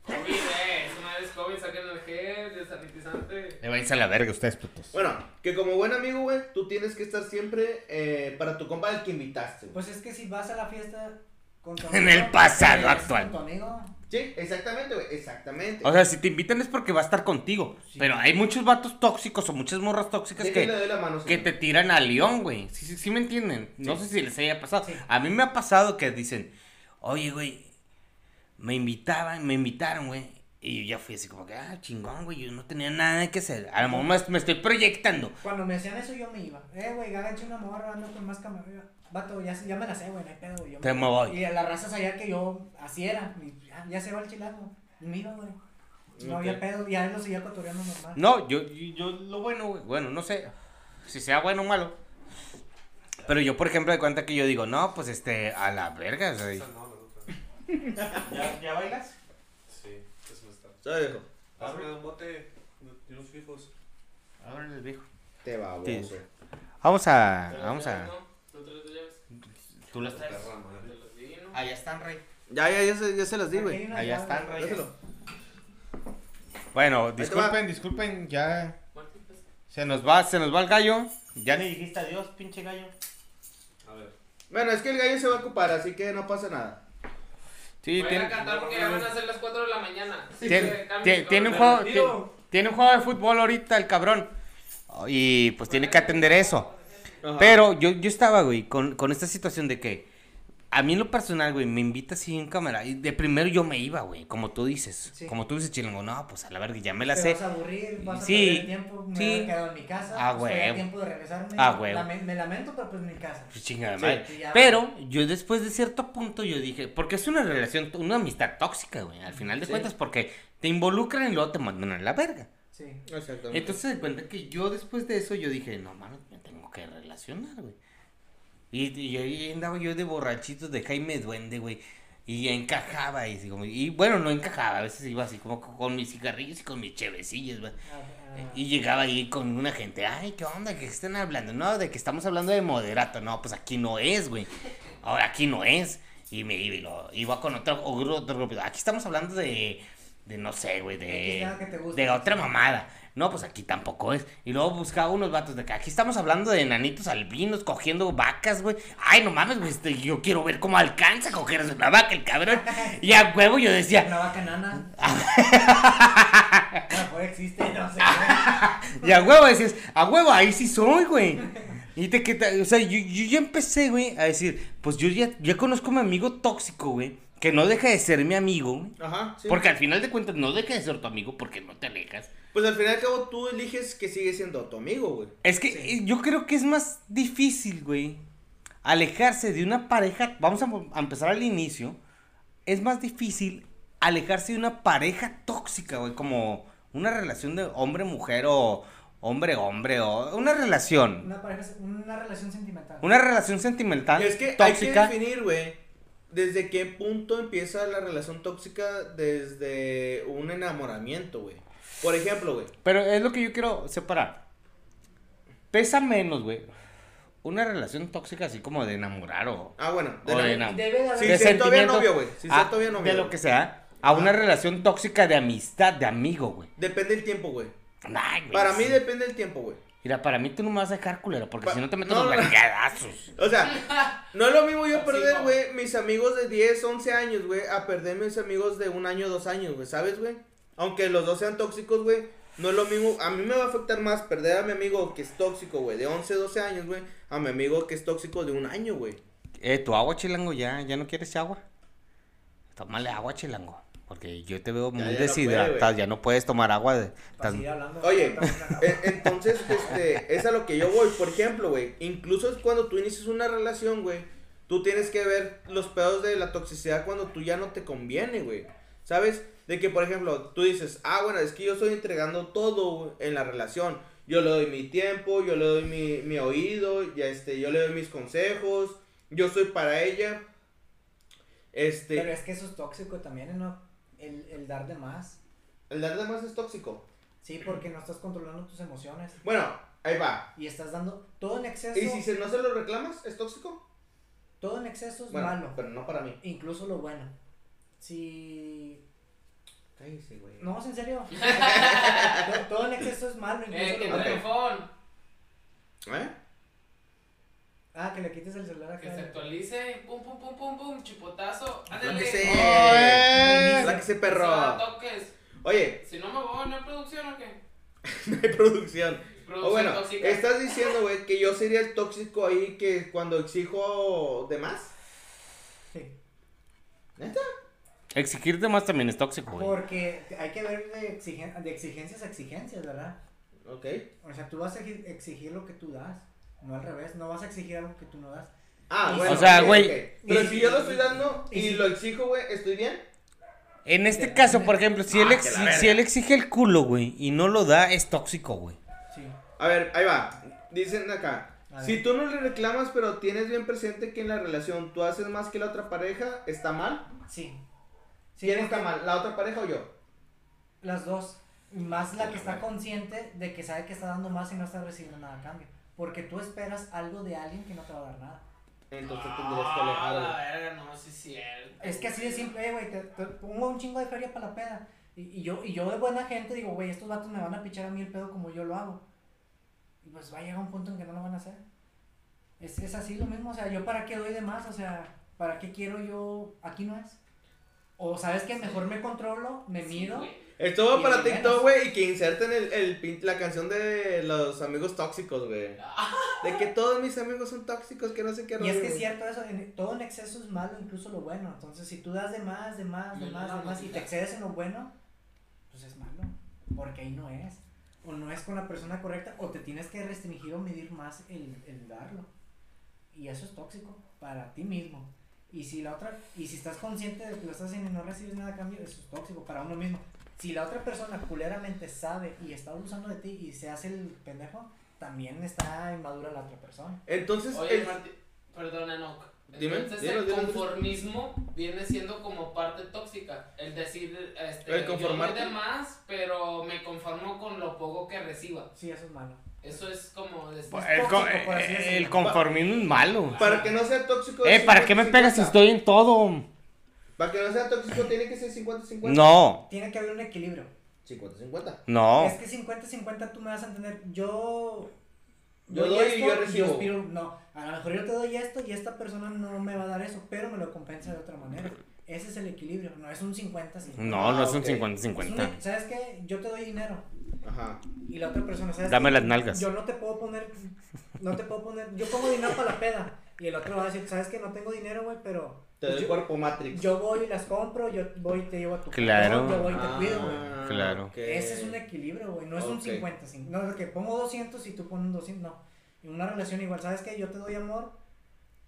COVID, eh, es una vez COVID, saquen el gel, desanitizante. Le vais a la verga ustedes, putos. Bueno, que como buen amigo, güey, tú tienes que estar siempre eh, para tu compa al que invitaste, güey. Pues es que si vas a la fiesta con tu En el pues, pasado actual. Con tu amigo. Sí, exactamente, güey, exactamente. O sea, si te invitan es porque va a estar contigo. Pero hay muchos vatos tóxicos o muchas morras tóxicas Déjenle que, doy la mano, que señor. te tiran a león, güey. Sí, sí, sí me entienden. No sé si les haya pasado. Sí. A mí me ha pasado que dicen, oye, güey, me invitaban, me invitaron, güey. Y yo ya fui así como que, ah, chingón, güey, yo no tenía nada que hacer. A lo mejor me, me estoy proyectando. Cuando me decían eso yo me iba. Eh, güey, agache una morra, ando con más camarera. Vato, ya, ya me la sé, güey, no hay pedo, güey. yo Te me voy. Y a la raza sabía que yo así era. y ya, ya se va el chilango. Y me iba, güey. No Ok. había pedo, y a él lo seguía cotoreando normal. No, yo, yo, yo lo bueno, güey, bueno, no sé si sea bueno o malo. Pero yo, por ejemplo, de cuenta que yo digo, no, pues este, a la verga, o sea, ¿Ya, ¿Ya bailas? Sí, eso está. ¿Sabes, viejo? Hazme un bote de unos fijos. Ábrele, viejo. Te baboso. Sí. Vamos a. Vamos ya, a. ¿no? ¿Tú traes tus llaves? Tú las traes. Allá están, rey. Ya, ya, ya se, ya se las di, güey. Allá están, rey. Dáselo. Bueno, va. disculpen, disculpen, ya. Se nos va, se nos va el gallo. Ya ni dijiste adiós, pinche gallo. A ver. Bueno, es que el gallo se va a ocupar, así que no pasa nada. Sí, tiene, a cantar porque ya van a ser las 4 de la mañana. Sí, tiene, que cambien tiene- todo tiene un juego, tiene un juego de fútbol ahorita el cabrón. Y pues tiene que atender eso. Ajá. Pero yo, yo estaba, güey, con, con esta situación de que a mí en lo personal, güey, me invita así en cámara. Y de primero yo me iba, güey, como tú dices. Sí. Como tú dices, chilango, no, pues a la verga, ya me la Te sé. vas a aburrir, vas a Sí, perder el tiempo, me sí. hubiera quedado en mi casa. Ah, pues, todavía huevo. tiempo de regresarme. Ah. Lame- me lamento, pero pues mi casa. Pues chingada Sí, madre. ya. Pero yo después de cierto punto yo dije, porque es una relación, una amistad tóxica, güey, al final de Sí. cuentas, porque te involucran y luego te mandan a la verga. Sí. Exactamente. Entonces se cuenta que yo después de eso yo dije, no mames, me tengo que relacionar, güey. Y, y ahí andaba yo de borrachitos de Jaime Duende, güey. Y encajaba y, así como- y bueno, no encajaba, a veces iba así como con mis cigarrillos y con mis chevecillos, güey. Ah, ah, Y llegaba ahí con una gente, ay, ¿qué onda? ¿Qué están hablando? No, de que estamos hablando de moderato. No, pues aquí no es, güey. Ahora aquí no es. Y me iba, y lo, iba con otro, otro grupo. Aquí estamos hablando de, de no sé, güey, de, de otra mamada. No, pues aquí tampoco es. Y luego buscaba unos vatos de acá. Aquí estamos hablando de enanitos albinos cogiendo vacas, güey. Ay, no mames, güey. este, yo quiero ver cómo alcanza a coger una vaca el cabrón. Y a huevo yo decía, Una vaca nana. A lo mejor existe, no sé. Y a huevo decías, a huevo, ahí sí soy, güey. Y te, que o sea, yo, yo ya empecé, güey, a decir, pues yo ya, ya conozco a mi amigo tóxico, güey, que no deja de ser mi amigo. Ajá, sí. Porque al final de cuentas no deja de ser tu amigo porque no te alejas. Pues al fin y al cabo tú eliges que sigue siendo tu amigo, güey. Es que yo creo que es más difícil, güey, alejarse de una pareja, vamos a, a empezar al inicio, es más difícil alejarse de una pareja tóxica, güey, como una relación de hombre-mujer o hombre-hombre o una relación. Una, pareja, una relación sentimental. Una relación sentimental Es que tóxica. hay que definir, güey, desde qué punto empieza la relación tóxica desde un enamoramiento, güey. Por ejemplo, güey. Pero es lo que yo quiero separar. Pesa menos, güey. Una relación tóxica así como de enamorar o, Ah, bueno. o de, enam- enam- Debe de haber. Sí, de todavía novio, güey. Sí, ah, todavía novio, De lo que sea. A una relación tóxica de amistad, de amigo, güey. Depende del tiempo, güey. Ay, güey, Para mí depende del tiempo, güey. Mira, para mí tú no me vas a dejar culero, porque Pa- si no te meto no, los no. O sea, no es lo mismo yo perder, güey, mis amigos de 10, 11 años, güey, a perder mis amigos de un año, dos años, güey, ¿sabes, güey? Aunque los dos sean tóxicos, güey, no es lo mismo. A mí me va a afectar más perder a mi amigo que es tóxico, güey, de 11, 12 años, güey, a mi amigo que es tóxico de un año, güey. Eh, tu agua, chilango, ya, ya no quieres agua. Tómale agua, chilango. Porque yo te veo muy ya no deshidratado, puede, güey. ya no puedes tomar agua. De, tan- hablando. Oye, E- Entonces, este, es a lo que yo voy. Por ejemplo, güey, incluso es cuando tú inicias una relación, güey, tú tienes que ver los pedos de la toxicidad cuando tú ya no te conviene, güey. ¿Sabes? De que, por ejemplo, tú dices, ah, bueno, es que yo estoy entregando todo en la relación. Yo le doy mi tiempo, yo le doy mi, mi oído, ya este, yo le doy mis consejos, yo soy para ella. Este, Pero es que eso es tóxico también, ¿no? El, el dar de más. el dar de más es tóxico. Sí, porque no estás controlando tus emociones. Bueno, ahí va. Y estás dando todo en exceso. ¿Y si se- no se lo reclamas, es tóxico? Todo en exceso es Bueno, malo. pero no para mí. Incluso lo bueno. Si. Cállese, güey. No, es en serio. todo, todo en exceso es malo. Incluso Eh, que teléfono. ¿Eh? Ah, que le quites el celular Que acá. se actualice. Pum, pum, pum, pum, pum. Chipotazo. Ándale. ¡Oh, Láquese, No perro. toques. Oye, Si no me voy, ¿no hay producción o qué? no hay producción. Producción O bueno, tóxica. estás diciendo, güey, que yo sería el tóxico ahí que cuando exijo de más. Sí. ¿Neta? Exigirte más también es tóxico, güey. Porque hay que ver de, exigen- de exigencias a exigencias, ¿verdad? Ok. O sea, tú vas a exi- exigir lo que tú das. No al revés. No vas a exigir algo que tú no das. Ah, Y- bueno. O sea, güey. Pero Y- si yo lo estoy dando y lo exijo, güey, ¿estoy bien? En este caso, por ejemplo, si, él, Ah, ex- si- él exige el culo, güey, y no lo da, es tóxico, güey. Sí. A ver, ahí va. Dicen acá. Si tú no le reclamas, pero tienes bien presente que en la relación tú haces más que la otra pareja, ¿está mal? Sí. Sí, ¿Quién está mal? ¿La otra pareja o yo? Las dos. Más la que está consciente de que sabe que está dando más y no está recibiendo nada a cambio. Porque tú esperas algo de alguien que no te va a dar nada. Entonces tendrías que Ah, la alejarlo. verga, no, sí es cierto. Es que así de simple, eh, güey, te, te pongo un chingo de feria para la peda. Y, y yo, y yo de buena gente digo, güey, estos vatos me van a pichar a mí el pedo como yo lo hago. Y pues va a llegar un punto en que no lo van a hacer. Es, es así lo mismo, o sea, yo para qué doy de más, o sea, para qué quiero yo, aquí no es. O sabes que mejor me controlo, me Sí, mido. güey. Esto va para TikTok, güey, y que inserten el, el pin- la canción de los amigos tóxicos, güey. De que todos mis amigos son tóxicos, que no sé qué Y es que es cierto eso, en- todo en exceso es malo, incluso lo bueno. Entonces, si tú das de más, de más, de más, de más, y te excedes en lo bueno, pues es malo. Porque ahí no es. O no es con la persona correcta, o te tienes que restringir o medir más el, el darlo. Y eso es tóxico para ti mismo. Y si la otra, y si estás consciente de que lo estás haciendo y no recibes nada a cambio, eso es tóxico para uno mismo. Si la otra persona culeramente sabe y está abusando de ti y se hace el pendejo, también está inmadura la otra persona. Entonces, Oye, el- Martín, perdona, no. Dime, Entonces dilo, el dilo. conformismo viene siendo como parte tóxica. El decir, este, El yo de más, pero me conformo con lo poco que reciba. Sí, eso es malo. Eso es como Pues, Es El, tóxico, eh, conformismo es malo. para que no sea tóxico. Eh, ¿para qué me 50-50. pegas si estoy en todo? Para que no sea tóxico tiene que ser 50-50. No, Tiene que haber un equilibrio. 50-50. no. Es que 50-50 tú me vas a entender. Yo. Yo doy y yo recibo. aspiro- no, a lo mejor yo te doy esto y esta persona no me va a dar eso, pero me lo compensa de otra manera. Ese es el equilibrio, no es un 50-50. No, no es un ok. Es un- 50-50. ¿Sabes qué? Yo te doy dinero Ajá. y la otra persona, ¿sabes Dame qué? las nalgas. Yo no te puedo poner. No te puedo poner. Yo pongo dinero para la peda y el otro va a decir, ¿sabes qué? No tengo dinero, güey, pero. Te doy yo, cuerpo Matrix. yo voy y las compro, yo voy y te llevo a tu Claro. cantón, Yo voy y te Ah, cuido, güey. Claro. ok. Ese es un equilibrio, güey. No es un Ok. 50, cin- No es que pongo 200 y tú pones 200. No. En una relación igual, ¿sabes que Yo te doy amor.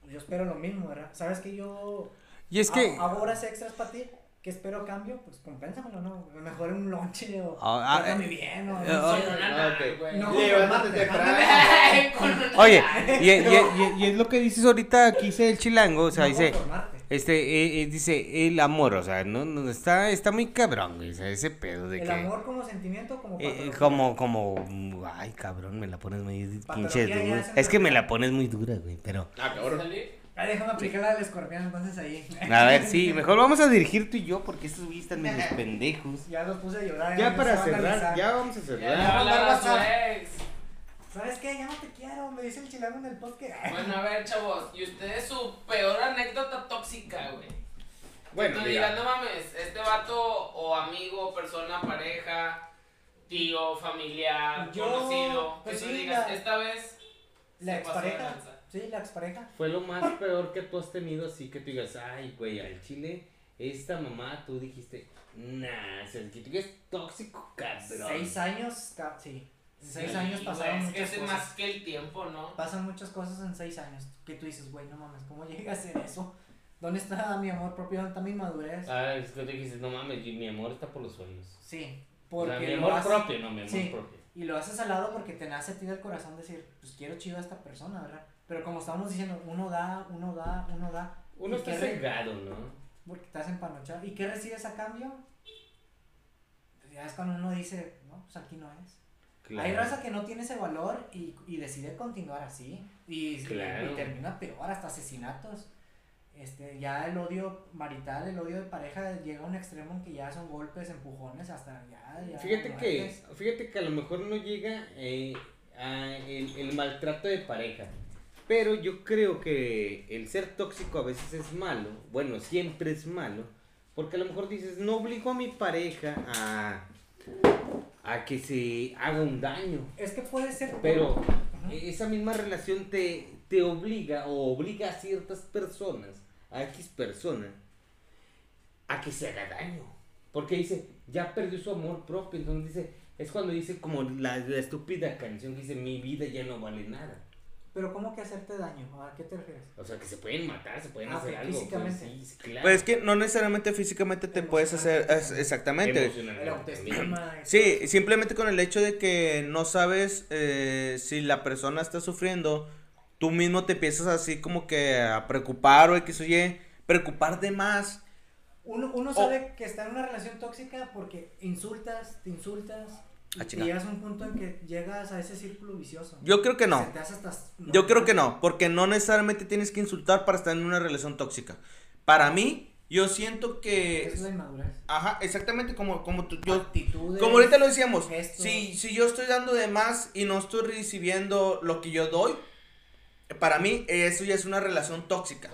pues Yo espero lo mismo, ¿verdad? ¿Sabes que yo Y es que. ha- hago horas extras para ti? ¿Qué espero cambio? Pues compénsamelo, ¿no? Mejor un lonche o. Ah, ah, eh, bien o. no Oye, y, y- y- y es lo que dices ahorita, aquí dice el chilango, o sea, No dice, este, eh, eh, dice, el amor, o sea, no, no, está, está muy cabrón, güey, o sea, ese pedo de El que, amor como sentimiento, como. eh, como, como, ay, cabrón, me la pones muy pinche dura, es que me la pones muy dura, güey, pero, Ah, cabrón. Ay, déjame aplicar la del escorpión entonces ahí. a ver, sí, mejor vamos a dirigir tú y yo, porque estos güeyes están medios pendejos. Ya los puse a llorar. Ya para cerrar, ya vamos a Ya cerrar. le va a hablar a su ex. ¿Sabes qué? Ya no te quiero, me dice el chilango en el podcast. Bueno, a ver, chavos, ¿y ustedes su peor anécdota tóxica, güey? Bueno, mira. digas, no mames, este vato o amigo, persona, pareja, tío, familiar, Yo, conocido, pues que tú sí, digas, la- esta vez La se pasó de expareja. lanza. Sí, la expareja. Fue lo más peor que tú has tenido, así que tú digas, ay, güey, al chile, esta mamá, tú dijiste, nah, o sea, el que tú es tóxico, cabrón. Seis años, sí. En seis Sí, años güey, pasaron es que muchas es cosas. más que el tiempo, ¿no? Pasan muchas cosas en seis años. Que tú dices, güey, no mames, ¿cómo llega a ser eso? ¿Dónde está mi amor propio? ¿Dónde está mi madurez? Ah, es que tú dijiste, no mames, mi amor está por los suelos. Sí, O sea, porque mi amor haces- propio, no mi amor Sí. propio. Y lo haces al lado porque te nace a ti del corazón decir, pues quiero chido a esta persona, ¿verdad? Pero como estábamos diciendo, uno da, uno da, uno da. Uno ¿Y está cegado, ¿no? Porque estás empanochado. ¿Y qué recibes a cambio? Pues ya es cuando uno dice, no, pues aquí no es. Hay raza que no tiene ese valor y, y decide continuar así. Y, Claro. y termina peor, hasta asesinatos. Este, ya el odio marital, el odio de pareja llega a un extremo en que ya son golpes, empujones, hasta ya. ya Fíjate que, fíjate que a lo mejor no llega eh, a el, el maltrato de pareja. Pero yo creo que el ser tóxico a veces es malo. Bueno, siempre es malo. Porque a lo mejor dices, no obligo a mi pareja a, a que se haga un daño. Es que puede ser. Pero Ajá. esa misma relación te, te obliga o obliga a ciertas personas, a X personas, a que se haga daño. Porque dice, ya perdió su amor propio. Entonces dice, es cuando dice como la, la estúpida canción que dice, mi vida ya no vale nada. Pero ¿cómo que hacerte daño? ¿A qué te refieres? O sea, que se pueden matar, se pueden Ah, hacer algo. pues, físicamente. sí, sí, claro. Pues es que no necesariamente físicamente te puedes hacer. es- exactamente. Autoestima. Sí, simplemente con el hecho de que no sabes eh, si la persona está sufriendo tú mismo te empiezas así como que a preocupar o X o Y, preocupar de más. Uno, uno sabe que está en una relación tóxica porque insultas, te insultas. Y chinga. llegas a un punto en que llegas a ese círculo vicioso. Yo creo que no. te hace hasta- Yo creo que no, porque no necesariamente tienes que insultar para estar en una relación tóxica. Para mí, yo siento que... Es la inmadurez. Ajá, exactamente como, como tú, yo, Actitudes. Como ahorita lo decíamos, gestos. si, si yo estoy dando de más y no estoy recibiendo lo que yo doy, para mí eso ya es una relación tóxica.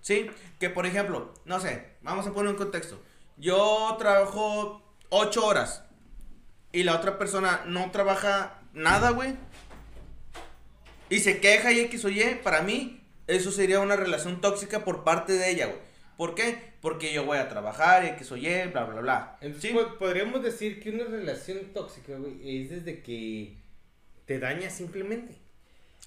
¿Sí? Que por ejemplo, no sé, vamos a poner un contexto. Yo trabajo 8 horas y la otra persona no trabaja nada, güey. Y se queja y X o Y, para mí eso sería una relación tóxica por parte de ella, güey. ¿Por qué? Porque yo voy a trabajar y X o Y, bla, bla, bla. Entonces ¿Sí? po- podríamos decir que una relación tóxica, güey, es desde que te daña simplemente.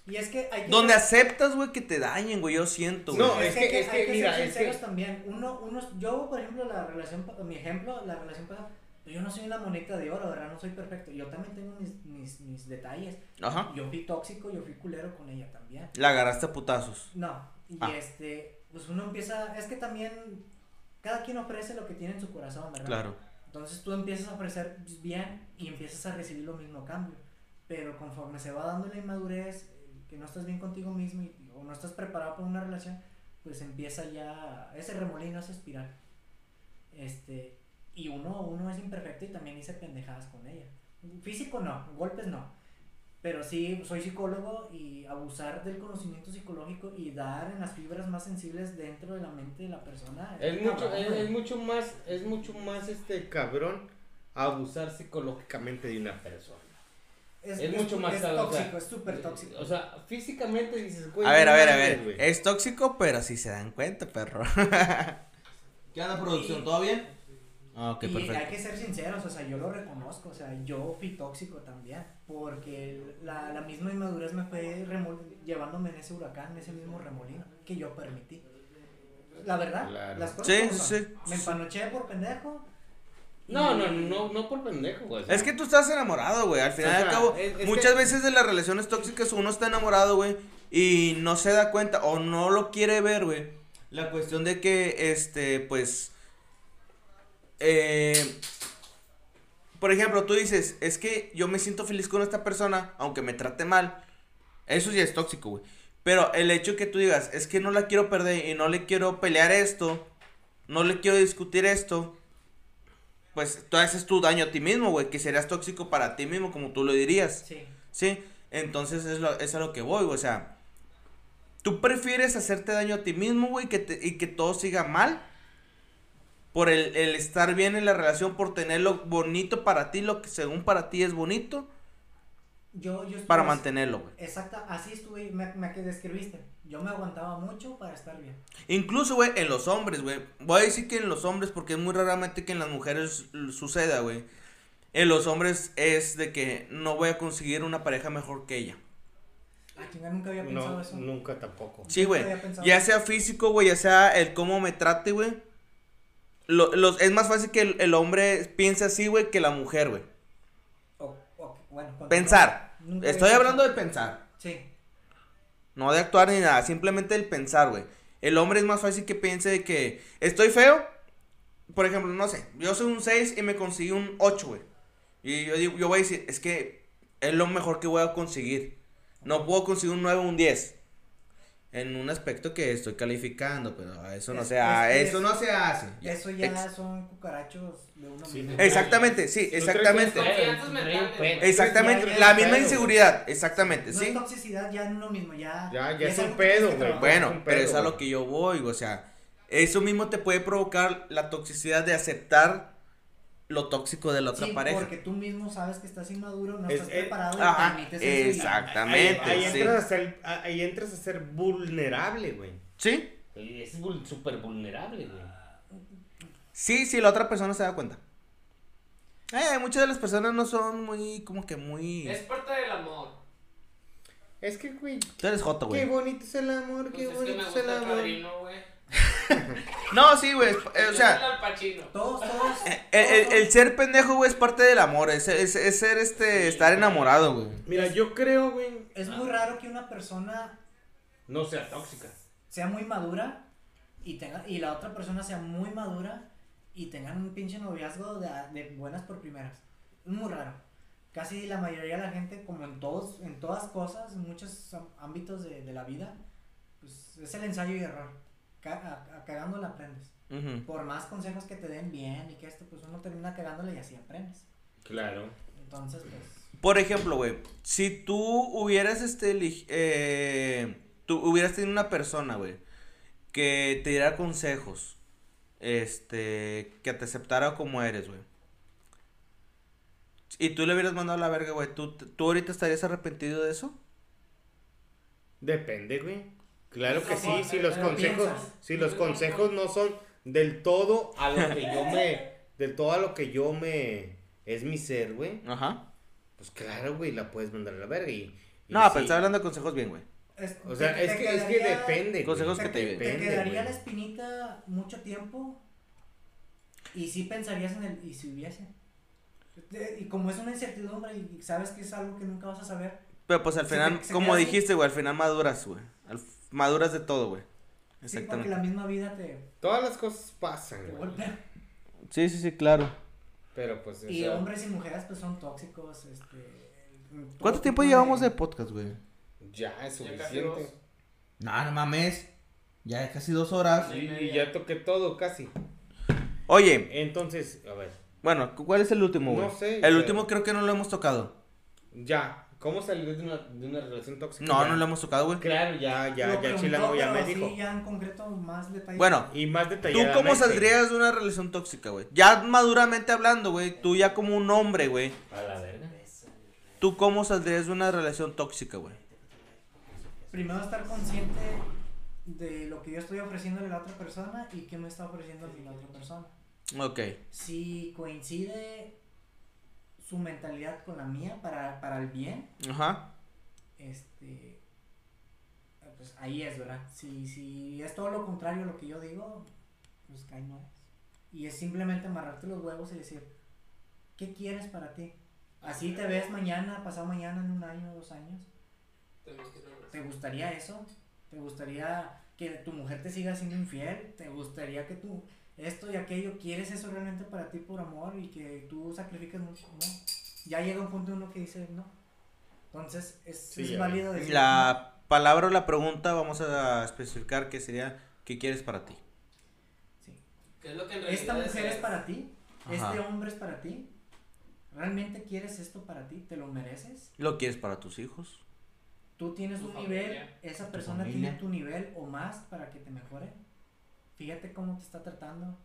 Y es que hay que Donde ser- aceptas, güey, que te dañen, güey, yo siento, güey. No, es, es que, que- hay que- es que, hay que mira, ser es sinceros que- también. Uno, uno, yo, por ejemplo, la relación, mi ejemplo, la relación pasada, yo no soy una moneta de oro, ¿verdad? No soy perfecto. Yo también tengo mis, mis, mis detalles. Ajá. Yo fui tóxico, yo fui culero con ella también. La agarraste a putazos. No, y Ah. este, pues uno empieza, es que también cada quien ofrece lo que tiene en su corazón, ¿verdad? Claro. Entonces tú empiezas a ofrecer bien y empiezas a recibir lo mismo cambio. Pero conforme se va dando la inmadurez, que no estás bien contigo mismo y, o no estás preparado para una relación, pues empieza ya ese remolino, esa espiral. Este, y uno, uno es imperfecto y también hice pendejadas con ella. Físico no, golpes no. Pero sí, soy psicólogo y abusar del conocimiento psicológico y dar en las fibras más sensibles dentro de la mente de la persona. Es mucho, cabrón, es, es mucho más, es mucho más este cabrón abusar psicológicamente de una persona. Es mucho más es cabrón, o sea, tóxico, es súper tóxico. O sea, físicamente dices, güey. A ver, a ver, a ver. Es tóxico, pero sí se dan cuenta, perro. ¿Qué onda, producción? ¿Todo bien? Ah, ok, y hay que ser sinceros, o sea, yo lo reconozco, o sea, yo fui tóxico también, porque la, la misma inmadurez me fue remol- llevándome en ese huracán, en ese mismo remolino, que yo permití. La verdad, Claro. las cosas Sí, como son. sí, Me empanoché por pendejo. y- No, no, no, no por pendejo, güey. Es que tú estás enamorado, güey. Al final y O al cabo, es- es muchas que- veces de las relaciones tóxicas uno está enamorado, güey, y no se da cuenta o no lo quiere ver, güey. La cuestión de que, este, pues, eh, por ejemplo, tú dices, es que yo me siento feliz con esta persona, aunque me trate mal. Eso ya es tóxico, güey. Pero el hecho que tú digas, es que no la quiero perder y no le quiero pelear esto, no le quiero discutir esto, pues tú haces tu daño a ti mismo, güey, que serías tóxico para ti mismo, como tú lo dirías. Sí. ¿Sí? Entonces es, lo, es a lo que voy, güey. O sea, tú prefieres hacerte daño a ti mismo, güey, que te- y que todo siga mal. Por el, el estar bien en la relación, por tener lo bonito para ti, lo que según para ti es bonito, Yo, yo estuve para mantenerlo, güey. Exacta, así estuve, me, me describiste. Yo me aguantaba mucho para estar bien. Incluso, güey, en los hombres, güey. Voy a decir que en los hombres, porque es muy raramente que en las mujeres suceda, güey. En los hombres es de que no voy a conseguir una pareja mejor que ella. Ah, chinga, nunca había pensado No, eso. nunca tampoco. Sí, güey. Ya sea físico, güey, ya sea el cómo me trate, güey. Lo- los, es más fácil que el, el hombre piense así, güey, que la mujer, güey. Bueno. Pensar. Nunca Estoy hablando de pensar. Sí. No de actuar ni nada, simplemente el pensar, güey. El hombre es más fácil que piense de que estoy feo. Por ejemplo, no sé, yo soy un 6 y me conseguí un 8, güey. Y yo, digo, yo voy a decir, es que es lo mejor que voy a conseguir. No puedo conseguir un 9 o un 10. En un aspecto que estoy calificando, pero eso no Es- se hace. es- Eso no se hace. Eso ya Ex- son cucarachos de uno Sí, mismo. Exactamente, sí, exactamente. Exactamente, la misma pedo, inseguridad, exactamente, No ¿sí? es toxicidad ya en uno mismo, ya. Ya- ya es un pedo, güey. Bueno, pero es a lo que yo voy, o sea, eso mismo te puede provocar la toxicidad de aceptar lo tóxico de la otra Sí, pareja. porque tú mismo sabes que estás inmaduro, no Es- estás eh, preparado y ajá, permites eso y- exactamente. Ahí, ahí sí. entras a ser, ahí entras a ser vulnerable, güey. ¿Sí? Es súper vulnerable, güey. Sí, sí, la otra persona se da cuenta. Eh, muchas de las personas no son muy, como que muy... Es parte del amor. Es que, güey, Tú eres joto, qué güey. bonito es el amor, Pues qué es que bonito me es gusta el el amor. padrino, güey. No, sí, güey, es- eh, o sea. Todos, todos. el, el- el ser pendejo, güey, es parte del amor, es, es, es ser, este, estar enamorado, güey. Mira, yo creo, güey. Es muy raro que una persona no sea tóxica. sea muy madura y tenga y la otra persona sea muy madura y tengan un pinche noviazgo de, de buenas por primeras. Es muy raro. Casi la mayoría de la gente, como en todos, en todas cosas, en muchos ámbitos de, de la vida, pues es el ensayo y error. Ca- a- a- cagándola aprendes. Por más consejos que te den bien y que esto, pues uno termina cagándole y así aprendes. Claro. Entonces, pues, Por ejemplo, güey, si tú hubieras, este, eh, tú hubieras tenido una persona, güey, que te diera consejos, este, que te aceptara como eres, güey. Y tú le hubieras mandado a la verga, güey, ¿tú, ¿tú ahorita estarías arrepentido de eso? Depende, güey. Claro que sí, si los consejos, si los consejos no son del todo a lo que yo me, del todo a lo que yo me, es mi ser, güey. Ajá. Pues claro, güey, la puedes mandar a la verga y. y No, sí. pero estaba hablando de consejos bien, güey. es- O sea, te- es te que, es que depende. Consejos que te, te- te depende, quedaría la espinita mucho tiempo y sí pensarías en el y si hubiese. Y como es una incertidumbre y sabes que es algo que nunca vas a saber, Pero pues al final, como dijiste, güey, al final maduras, güey. Maduras de todo, güey. sí, porque Exactamente. la misma vida te, Todas las cosas pasan, güey. Sí, sí, sí, claro. Pero pues, Y sea, hombres y mujeres pues son tóxicos, este... ¿Cuánto tiempo llevamos de podcast, güey? ya es suficiente. No, no mames. Ya casi dos horas. Y, y ya toqué todo casi. Oye, Entonces, a ver, bueno, ¿cuál es el último, güey? No sé, El último creo que no lo hemos tocado. ya. ¿Cómo salir de una, de una relación tóxica? No, Ya. no lo hemos tocado, güey. Claro, ya, ya, Lo ya Chilango ya me dijo. Sí, ya en concreto más detalles. Bueno, Y más ¿Tú detalladamente. cómo saldrías de una relación tóxica, güey? Ya maduramente hablando, güey. Tú ya como un hombre, güey. A la verga. ¿Tú cómo saldrías de una relación tóxica, güey? Primero estar consciente de lo que yo estoy ofreciéndole a la otra persona y qué me está ofreciendo a mí la otra persona. Ok. Si coincide su mentalidad con la mía para, para el bien, Ajá. este pues ahí es, ¿verdad? Si, si es todo lo contrario a lo que yo digo, pues que ahí no es. Y es simplemente amarrarte los huevos y decir, ¿qué quieres para ti? Así te ves mañana, pasado mañana, en un año, dos años. ¿Te gustaría eso? ¿Te gustaría que tu mujer te siga siendo infiel? ¿Te gustaría que tú esto y aquello quieres eso realmente para ti por amor y que tú sacrifiques mucho? No. Ya llega un punto uno que dice no. Entonces es, Sí, es ya. válido decir no. La palabra o la pregunta vamos a especificar que sería ¿qué quieres para ti? Sí. ¿Qué es lo que en ¿Esta mujer es para ti? Ajá. ¿Este hombre es para ti? ¿Realmente quieres esto para ti? ¿Te lo mereces? ¿Lo quieres para tus hijos? Tú tienes Tu un familia. nivel, esa persona familia. tiene tu nivel o más para que te mejore. Fíjate cómo te está tratando.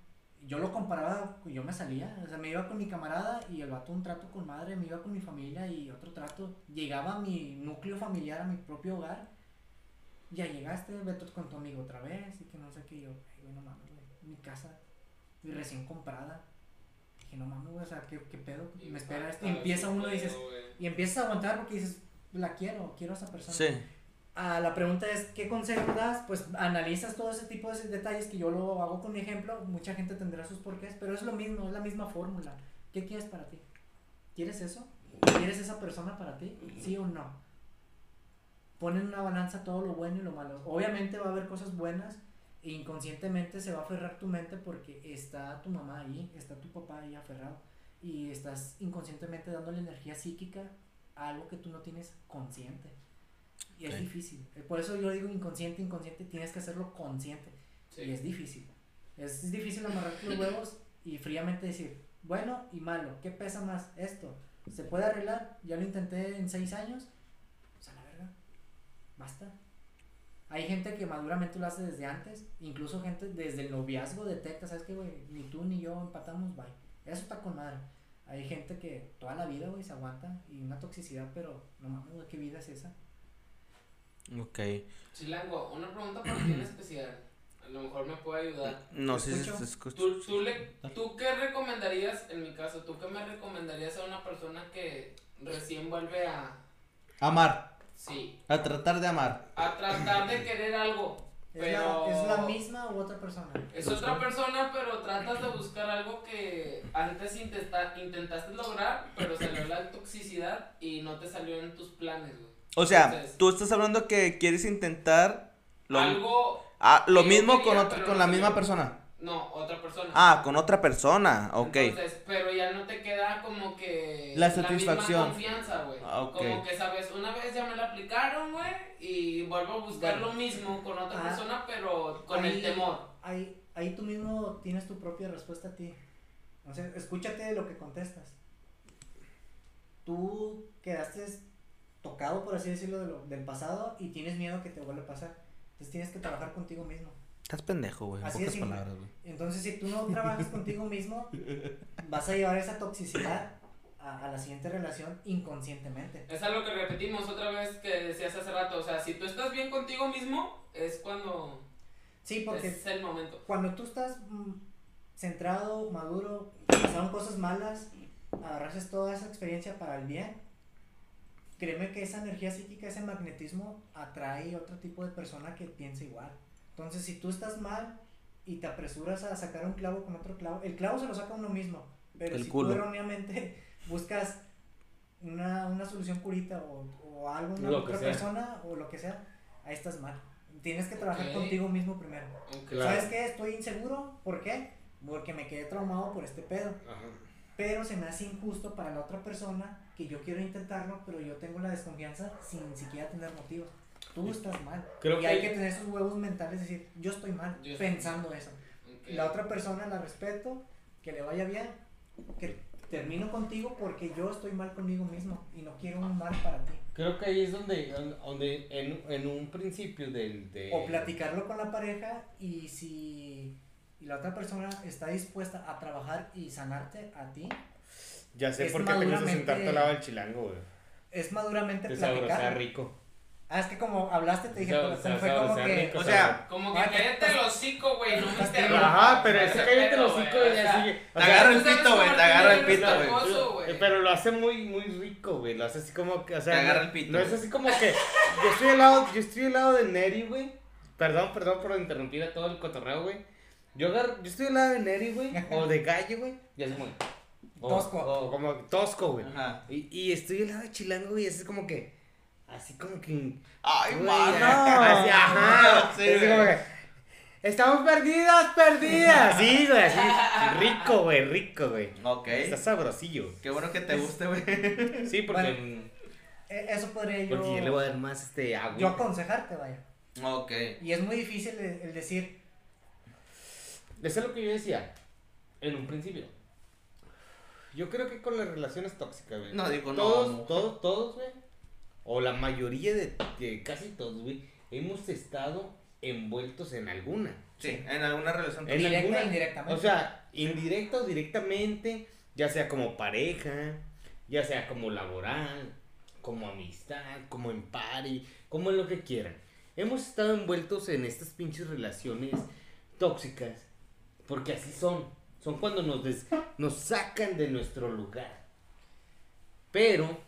Yo lo comparaba, yo me salía, o sea, me iba con mi camarada y el vato un trato con madre, me iba con mi familia y otro trato. Llegaba a mi núcleo familiar, a mi propio hogar. Ya llegaste, vete con tu amigo otra vez y que no sé qué. Y yo, "Ay, güey, no mames, güey, mi casa, y recién comprada. Dije, no mames, güey, o sea, ¿qué, qué pedo? Y Me espera esto. Y empieza uno y dices, y empiezas a aguantar porque dices, la quiero, quiero a esa persona. Sí. Ah, la pregunta es, ¿qué consejo das? Pues analizas todo ese tipo de detalles que yo lo hago con mi ejemplo. Mucha gente tendrá sus porqués, pero es lo mismo, es la misma fórmula. ¿Qué quieres para ti? ¿Quieres eso? ¿Quieres esa persona para ti? ¿Sí o no? Pon en una balanza todo lo bueno y lo malo. Obviamente va a haber cosas buenas e inconscientemente se va a aferrar tu mente porque está tu mamá ahí, está tu papá ahí aferrado y estás inconscientemente dándole energía psíquica a algo que tú no tienes consciente. Y es difícil. Eh, Por eso yo digo inconsciente, inconsciente, tienes que hacerlo consciente. Sí. Y es difícil. Es, es difícil amarrarte los huevos y fríamente decir, bueno y malo, ¿qué pesa más? Esto. ¿Se puede arreglar? Ya lo intenté en seis años. Pues a la verga. Basta. Hay gente que maduramente lo hace desde antes, incluso gente desde el noviazgo detecta, ¿sabes qué, güey? Ni tú ni yo empatamos, bye. Eso está con madre. Hay gente que toda la vida, güey, se aguanta y una toxicidad, pero no mames, güey, ¿qué vida es esa? Ok. Chilango, una pregunta para ti en especial. A lo mejor me puede ayudar. No ¿Te sé si escucho? ¿Tú, tú, le, ¿Tú qué recomendarías, en mi caso, tú qué me recomendarías a una persona que recién vuelve a... Amar. Sí, A tratar de amar. a tratar de querer algo? ¿Es, Pero- la, ¿Es la misma u otra persona? Es otra persona, pero tratas de buscar algo que antes intenta- intentaste lograr, pero salió la toxicidad y no te salió en tus planes, güey. O sea, Entonces- tú estás hablando que quieres intentar Lo- algo. Ah, lo mismo con, quería, pero con no la misma persona. No, otra persona. Ah, con otra persona, ok. Entonces, pero ya no te queda como que La misma satisfacción. confianza, güey. Ah. Como que sabes, una vez ya me la aplicaron, güey, y vuelvo a buscar Bueno. lo mismo con otra Ah. persona, pero con Ahí- el temor. Ahí, ahí tú mismo tienes tu propia respuesta a ti. O sea, escúchate lo que contestas. Tú quedaste tocado, por así decirlo, de lo- del pasado y tienes miedo que te vuelva a pasar. Entonces tienes que trabajar contigo mismo. Estás pendejo, güey. Así pocas es, simple. palabras, güey. Entonces, si tú no trabajas contigo mismo, vas a llevar esa toxicidad a, a la siguiente relación inconscientemente. Es algo que repetimos otra vez que decías hace rato. O sea, si tú estás bien contigo mismo, es cuando Sí, porque es el momento. cuando tú estás mm, centrado, maduro, pasaron cosas malas, agarras toda esa experiencia para el bien, créeme que esa energía psíquica, ese magnetismo atrae otro tipo de persona que piensa igual. Entonces, si tú estás mal y te apresuras a sacar un clavo con otro clavo, el clavo se lo saca uno mismo, pero El si culo. tú erróneamente buscas una, una solución curita o, o algo, una Lo otra sea. persona o lo que sea, ahí estás mal. Tienes que trabajar Ok. contigo mismo primero. Claro. ¿Sabes qué? Estoy inseguro. ¿Por qué? Porque me quedé traumado por este pedo. Ajá. Pero se me hace injusto para la otra persona que yo quiero intentarlo, pero yo tengo la desconfianza sin siquiera tener motivo. Tú estás mal. Creo y que hay que tener esos huevos mentales, decir, yo estoy mal, Yo estoy pensando eso. Ok. La otra persona la respeto, que le vaya bien, que termino contigo porque yo estoy mal conmigo mismo y no quiero un mal para ti. Creo que ahí es donde, donde en, en un principio del... De... O platicarlo con la pareja y si y la otra persona está dispuesta a trabajar y sanarte a ti, Ya sé es por qué te gusta sentarte al lado del chilango, güey. es maduramente platicar. rico. Ah, es que como hablaste te dije, pero se me sab- fue como que... rico, O sea, Como que cállate el hocico, güey, no me Estás interrumpas. Ajá, pero ese cállate los hocico güey, y así. Te sea, agarra el pito, güey, te agarra el pito, güey. Eh, Pero lo hace muy, muy rico, güey. Lo hace así como que, o sea. Te agarra no- el pito, No es así como que. Yo estoy al lado, yo estoy al lado de Neri, güey. Perdón, perdón por interrumpir a todo el cotorreo, güey. Yo, agarro- yo estoy al lado de Neri, güey. O de Gallo, güey. Y así como. O- Tosco. O como tosco, güey. Ajá. Y, y estoy al lado de Chilango, güey. Así como que. Así como que. Ay, Güey, mano. Así, ajá. Sí, así como güey. que. Estamos perdidas, perdidas. Sí, güey, así. Rico, güey, rico, güey. Ok. Está sabrosillo. Qué bueno que te guste, güey. Sí, porque. Bueno, E- Eso podría yo, Porque yo le voy a dar más este agua. yo aconsejarte, vaya. Ok. Y es muy difícil el, el decir, Eso es lo que yo decía en un principio. Yo creo que con las relaciones tóxicas, güey. No, digo, no. todos, todos, todos, güey. O la mayoría de, de casi todos, güey. Hemos estado envueltos en alguna. Sí, en alguna relación. En directa alguna- indirectamente. O sea, indirecta o directamente, ya sea como pareja, ya sea como laboral, como amistad, como en party, como en lo que quieran. Hemos estado envueltos en estas pinches relaciones tóxicas, porque así son. Son cuando nos, des- nos sacan de nuestro lugar. Pero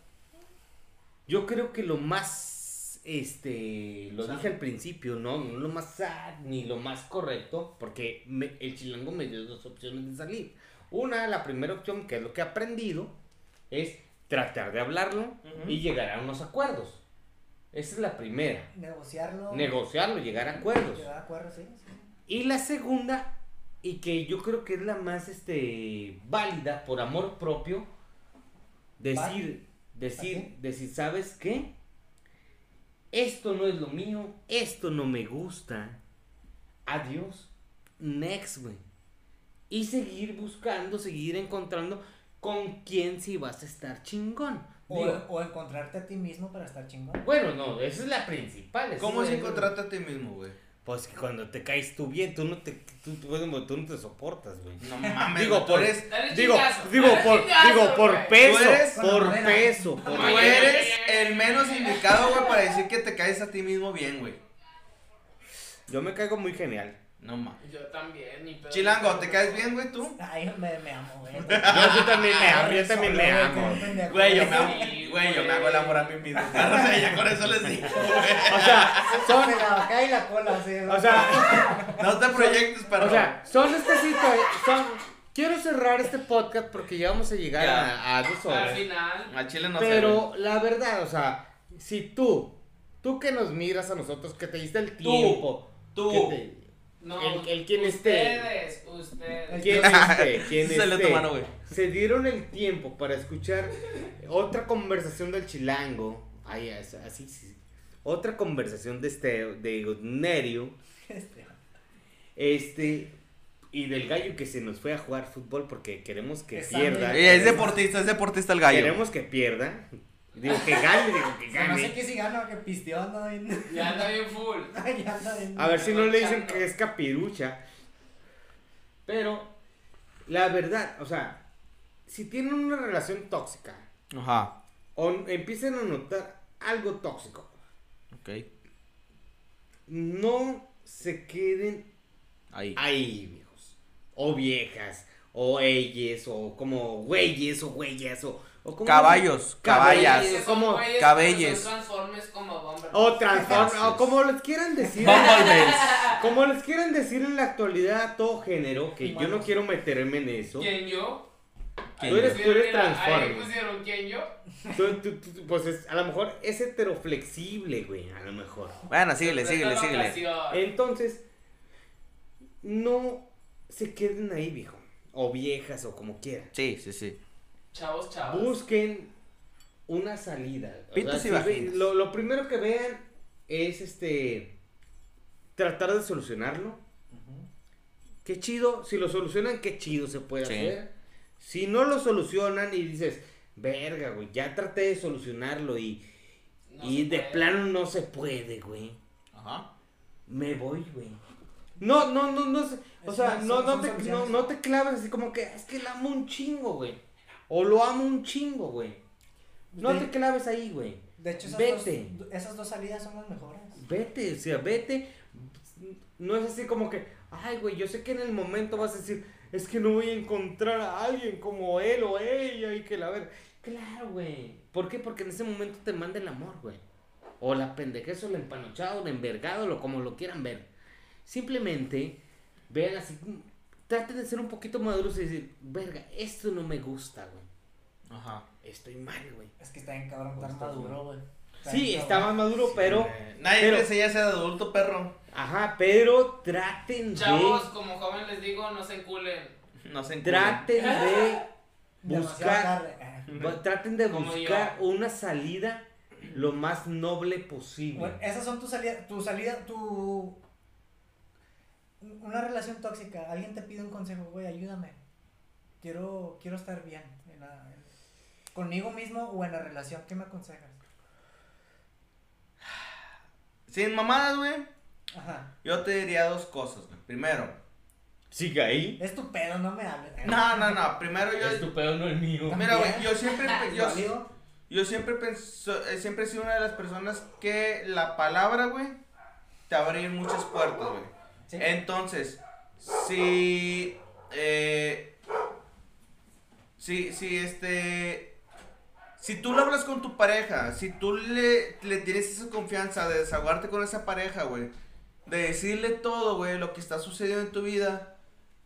yo creo que lo más, este, lo Sad. dije al principio, ¿no? No lo más sad ni lo más correcto, porque me- el chilango me dio dos opciones de salir. Una, la primera opción, que es lo que he aprendido, es tratar de hablarlo y llegar a unos acuerdos. Esa es la primera. negociarlo. Negociarlo, llegar a acuerdos. Llegar a acuerdos, sí, sí. Y la segunda, y que yo creo que es la más este, válida por amor propio, decir, decir, ¿Así? decir, ¿sabes qué? Esto no es lo mío, esto no me gusta. Adiós. Next, güey. Y seguir buscando, seguir encontrando con quién si vas a estar chingón. O, Digo, o encontrarte a ti mismo para estar chingón. bueno, no, esa es la principal. ¿Cómo es encontrarte a ti mismo, güey? Pues que cuando te caes tú bien, tú no te, tú, tú- bueno, tú no te soportas, güey. No mames, Digo, por- eres, Digo, chingazo, digo por, chingazo, digo por peso, Tú eres- por peso, tú por eres el menos indicado, güey, para decir que te caes a ti mismo bien, güey. Yo me caigo muy genial. No mames. Yo también, ni pedo. Chilango, ¿te caes bien, güey, tú? Ay, me, me amo, güey. Yo, yo también me amo, yo también me amo. Güey, yo me güey, yo me hago el amor a mí mismo. O sea, ya con eso les digo, güey. O sea, Son la boca y la cola, sí. o sea, No te proyectes, perro. o sea, son estas situaciones, son, quiero cerrar este podcast porque ya vamos a llegar a, a dos Al horas. final, a Chile no. Pero la verdad, o sea, si tú tú que nos miras a nosotros, que te diste el tiempo. Tú. que te- No, El- el quien esté. ustedes, ustedes. ¿Quién esté? ¿Quién esté? mano. Se dieron el tiempo para escuchar otra conversación del chilango. Ay, así sí. Otra conversación de este, de Nerio. Este, Este. Y del gallo que se nos fue a jugar fútbol porque queremos que pierda. Es deportista, es deportista el gallo. Queremos que pierda. Digo que gane, digo que o sea, no sé gane. qué si gana, que pisteó, anda bien. Ya anda bien full. ya anda bien. A ver si no le dicen que es capirucha. Pero, la verdad, o sea, si tienen una relación tóxica Ajá. o empiezan a notar algo tóxico, Ok. no se queden Ahí. ahí, viejos. O viejas, o ellas, o como güeyes, o güeyes, o, o como... Caballos, caballas. Como cabelles. O transform, o como les quieran decir. Como les quieran decir en la actualidad, todo género, que yo no quiero meterme en eso. ¿Quién yo? Tú eres, tú eres Mira, Ahí transforme. pusieron quién yo. Tú- tú- tú- pues es- a lo mejor es heteroflexible, güey, a lo mejor. Bueno, síguele, síguele, síguele. Entonces, no se queden ahí, viejo. O viejas, o como quieran. Sí, sí, sí. Chavos, chavos. Busquen una salida. O Pitos sea, y si ve- vaginas. lo, lo primero que vean es este. Tratar de solucionarlo. Qué chido. Si lo solucionan, qué chido se puede Sí. hacer. Si no lo solucionan y dices, verga, güey, ya traté de solucionarlo y, No y se de puede. plano no se puede, güey. Ajá. Me voy, güey. No, no, no, no. sé, O Es sea, más, no, no, te, no, no te claves así como que es que la amo un chingo, güey. O lo amo un chingo, güey. No De- te claves ahí, güey. De hecho, esas, Vete. Dos, esas dos salidas son las mejores. Vete, o sea, vete. No es así como que, ay, güey, yo sé que en el momento vas a decir, es que no voy a encontrar a alguien como él o ella y que la ver. Claro, güey. ¿Por qué? Porque en ese momento te manda el amor, güey. O la pendejez o el empanochado, o el envergado, o como lo quieran ver. Simplemente vean así, traten de ser un poquito maduros y decir, verga, esto no me gusta, güey. Ajá. Estoy mal, güey. Es que está en cabrón, Pues estar estás maduro, güey. Sí, está más maduro, pero, Eh, Nadie pero- te enseña a ser adulto, perro. ajá, pero traten Chavos, de, como joven les digo, no se enculen. No se traten de Demasiado buscar, tarde. Eh. bu- traten de buscar yo. una salida lo más noble posible. Bueno, esas son tus salidas, tu salida, tu... Una relación tóxica, alguien te pide un consejo, güey, ayúdame. Quiero, quiero estar bien. en la- en- conmigo mismo o en la relación, ¿qué me aconsejas? Sin mamadas, güey. Ajá. Yo te diría dos cosas, güey. Primero. Sigue ahí. Es tu pedo, no me hables. No, no, no. Primero yo. pedo, no el mío. Mira, güey, yo siempre. ¿Es Yo, yo siempre penso, eh, siempre he sido una de las personas que la palabra, güey, te va a abrir muchas puertas, güey. Sí. Entonces, si. Eh, si, si este. Si tú lo hablas con tu pareja, si tú le, le tienes esa confianza de desahogarte con esa pareja, güey, de decirle todo, güey, lo que está sucediendo en tu vida,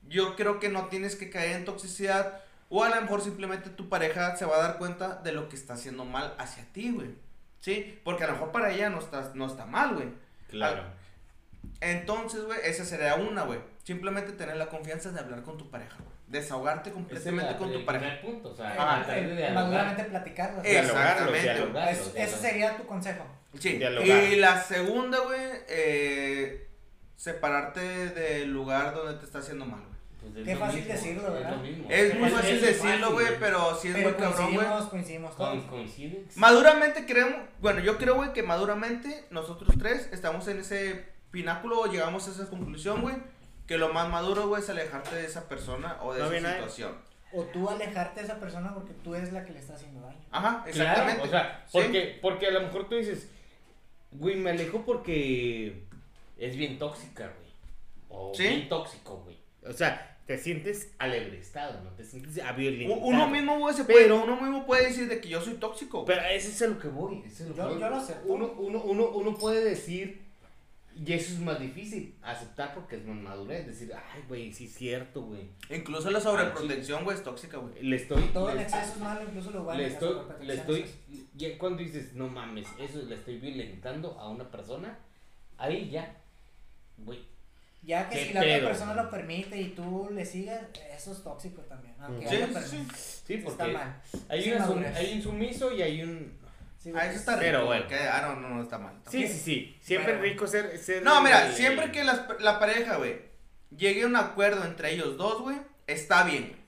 yo creo que no tienes que caer en toxicidad. O a lo mejor simplemente tu pareja se va a dar cuenta de lo que está haciendo mal hacia ti, güey. ¿Sí? Porque a lo mejor para ella no está, no está mal, güey. Claro. Entonces, güey, esa sería una, güey. Simplemente tener la confianza de hablar con tu pareja, güey. Desahogarte completamente con tu pareja. punto, o Ah, Eh, maduramente platicarlo. Exactamente. Es- ese sería tu consejo. Sí. Dialogar. Y la segunda, güey, eh, separarte del lugar donde te está haciendo mal, güey. Qué fácil decirlo, ¿verdad? Es muy Es- fácil es decirlo, fácil, güey, güey. pero sí es Pero muy cabrón, güey. coincidimos, coincidimos. Maduramente creemos, bueno, yo creo, güey, que maduramente nosotros tres estamos en ese pináculo o llegamos a esa conclusión, güey, que lo más maduro, güey, es alejarte de esa persona o de No esa situación. O tú alejarte de esa persona porque tú eres la que le está haciendo daño. Ajá, exactamente. Claro, o sea, Sí. porque, porque a lo mejor tú dices, güey, me alejo porque es bien tóxica, güey. O Sí. bien tóxico, güey. O sea, te sientes alebrestado, ¿no? Te sientes. U- Uno mismo, güey, se Pero- puede, uno mismo puede decir de que yo soy tóxico. Pero ese es a lo que voy. ese es a lo que Yo- voy. yo lo acepto. Uno, uno, uno, uno puede decir, Y eso es más difícil, aceptar porque es más madurez. Decir, ay, güey, sí es cierto, güey. Incluso la sobreprotección, güey, es tóxica, güey. Le estoy. Todo en le- exceso es malo, incluso lo bueno. le estoy, sobreprotección le es estoy, ya cuando dices, no mames, eso le estoy violentando a una persona, ahí ya, güey, Ya que ¿Qué si la pedo? otra persona lo permite y tú le sigues, eso es tóxico también. Aunque Sí, sí, sí, Está porque mal. hay, Sí, una sum- madurez. hay un sumiso y hay un... Sí, Ah, eso está rico. Pero bueno. que- ah, no, no, no, está mal. está Sí, mal. sí, sí, siempre Pero- es rico ser... ser No, mira, eh, siempre que las- la pareja, güey, llegue a un acuerdo entre ellos dos, güey, está bien.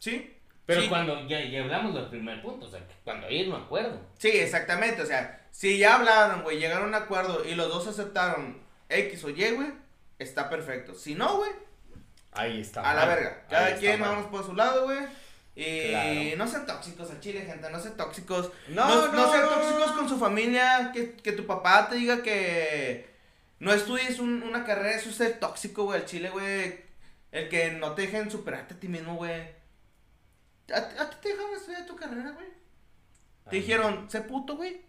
¿Sí? Pero Sí. cuando ya, ya hablamos del primer punto, o sea, que cuando hay un acuerdo. Sí, exactamente, o sea, si ya hablaron, güey, llegaron a un acuerdo y los dos aceptaron X o Y, güey, está perfecto. Si no, güey, Ahí está. a la mal, verga. ahí Cada quien vamos por su lado, güey. Y Claro. no sean tóxicos al chile, gente, no sean tóxicos. No, No, no, no, sean tóxicos con su familia, que, que tu papá te diga que no estudies un- una carrera, eso es ser tóxico, güey, al chile, güey. El que no te dejen superarte a ti mismo, güey. ¿A, a ti te dejaron estudiar tu carrera, güey? Te dijeron, sé puto, güey.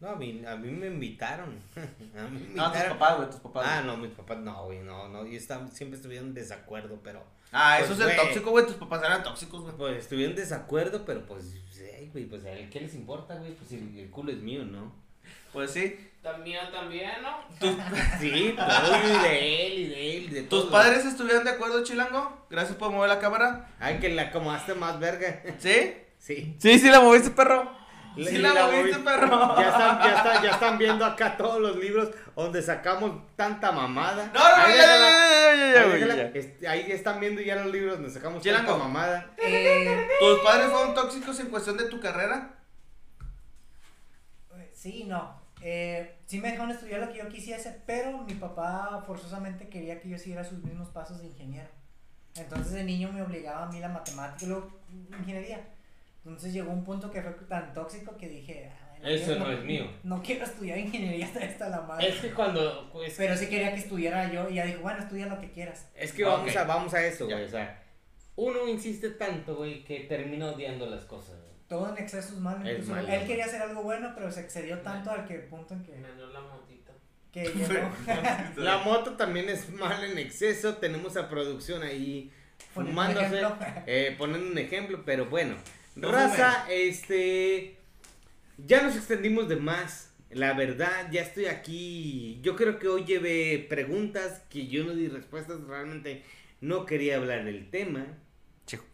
No, a mí, a mí me invitaron. a mí me No, tus papás, güey, tus papás. Ah, güey. no, mis papás no, güey, no, no, y estaban- siempre estuvieron en desacuerdo, pero... Ah, Pues, eso es el tóxico, güey, tus papás eran tóxicos, güey. Pues estuvieron en desacuerdo, pero pues, sí, güey, pues, ¿a él ¿qué les importa, güey? Pues el, el culo es mío, ¿no? Pues sí. También, también, ¿no? Sí, todo y de él, y de él, y de ¿Tus todos. padres estuvieron de acuerdo, Chilango? Gracias por mover la cámara. Ay, que la acomodaste más verga. ¿Sí? Sí. Sí, sí la moviste, perro. Le- Sí la la moviste, moví- perro. Ya están, ya, están, ya están viendo acá todos los libros donde sacamos tanta mamada. No, no, Ahí ya, ya, ya, ya, ya, ahí güey, déjala. ya. Este, ahí están viendo ya los libros donde sacamos Chilango. tanta mamada. Eh, ¿Tus padres fueron tóxicos en cuestión de tu carrera? sí, no. Eh, sí me dejaron estudiar lo que yo quisiese, pero mi papá forzosamente quería que yo siguiera sus mismos pasos de ingeniero. Entonces de niño me obligaba a mí la matemática y luego ingeniería. Entonces llegó un punto que fue tan tóxico que dije, "Ay, Eso quiero- no es mío. No quiero estudiar ingeniería hasta esta la madre. Es que cuando. Es, Pero sí quería que estudiara yo y ya dijo, bueno, estudia lo que quieras. es que vamos, a, vamos a eso, güey. O sea, uno insiste tanto, güey, que termina odiando las cosas. Todo en exceso es malo. Es incluso malo. él quería hacer algo bueno, pero se excedió tanto al que punto en que, Menos la motita. que llegó. La moto también es mala en exceso. Tenemos a producción ahí fumándose, eh, poniendo un ejemplo, pero bueno. No Raza, este. Ya nos extendimos de más. La verdad, ya estoy aquí. Yo creo que hoy llevé preguntas que yo no di respuestas. Realmente no quería hablar del tema.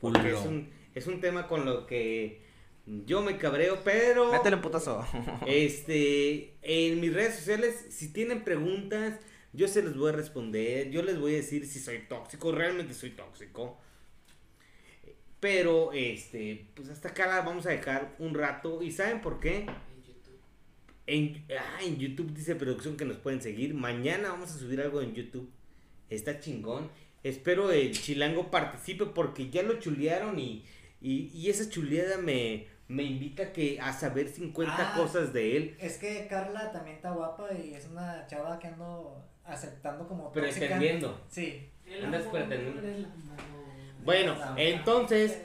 Porque es un, es un tema con lo que yo me cabreo, pero. Métele un putazo. Este, en mis redes sociales, si tienen preguntas, yo se los voy a responder. Yo les voy a decir si soy tóxico, realmente soy tóxico. Pero, este, pues hasta acá la vamos a dejar un rato. ¿Y saben por qué? En YouTube. En, ah, en YouTube dice producción que nos pueden seguir. Mañana vamos a subir algo en YouTube. Está chingón. Espero el chilango participe porque ya lo chulearon y, y, y esa chuleada me, me invita a, que, a saber 50 Ah. cosas de él. Es que Carla también está guapa y es una chava que ando aceptando como tóxica. Pretendiendo. Sí. Andas pretendiendo. Bueno, No. entonces,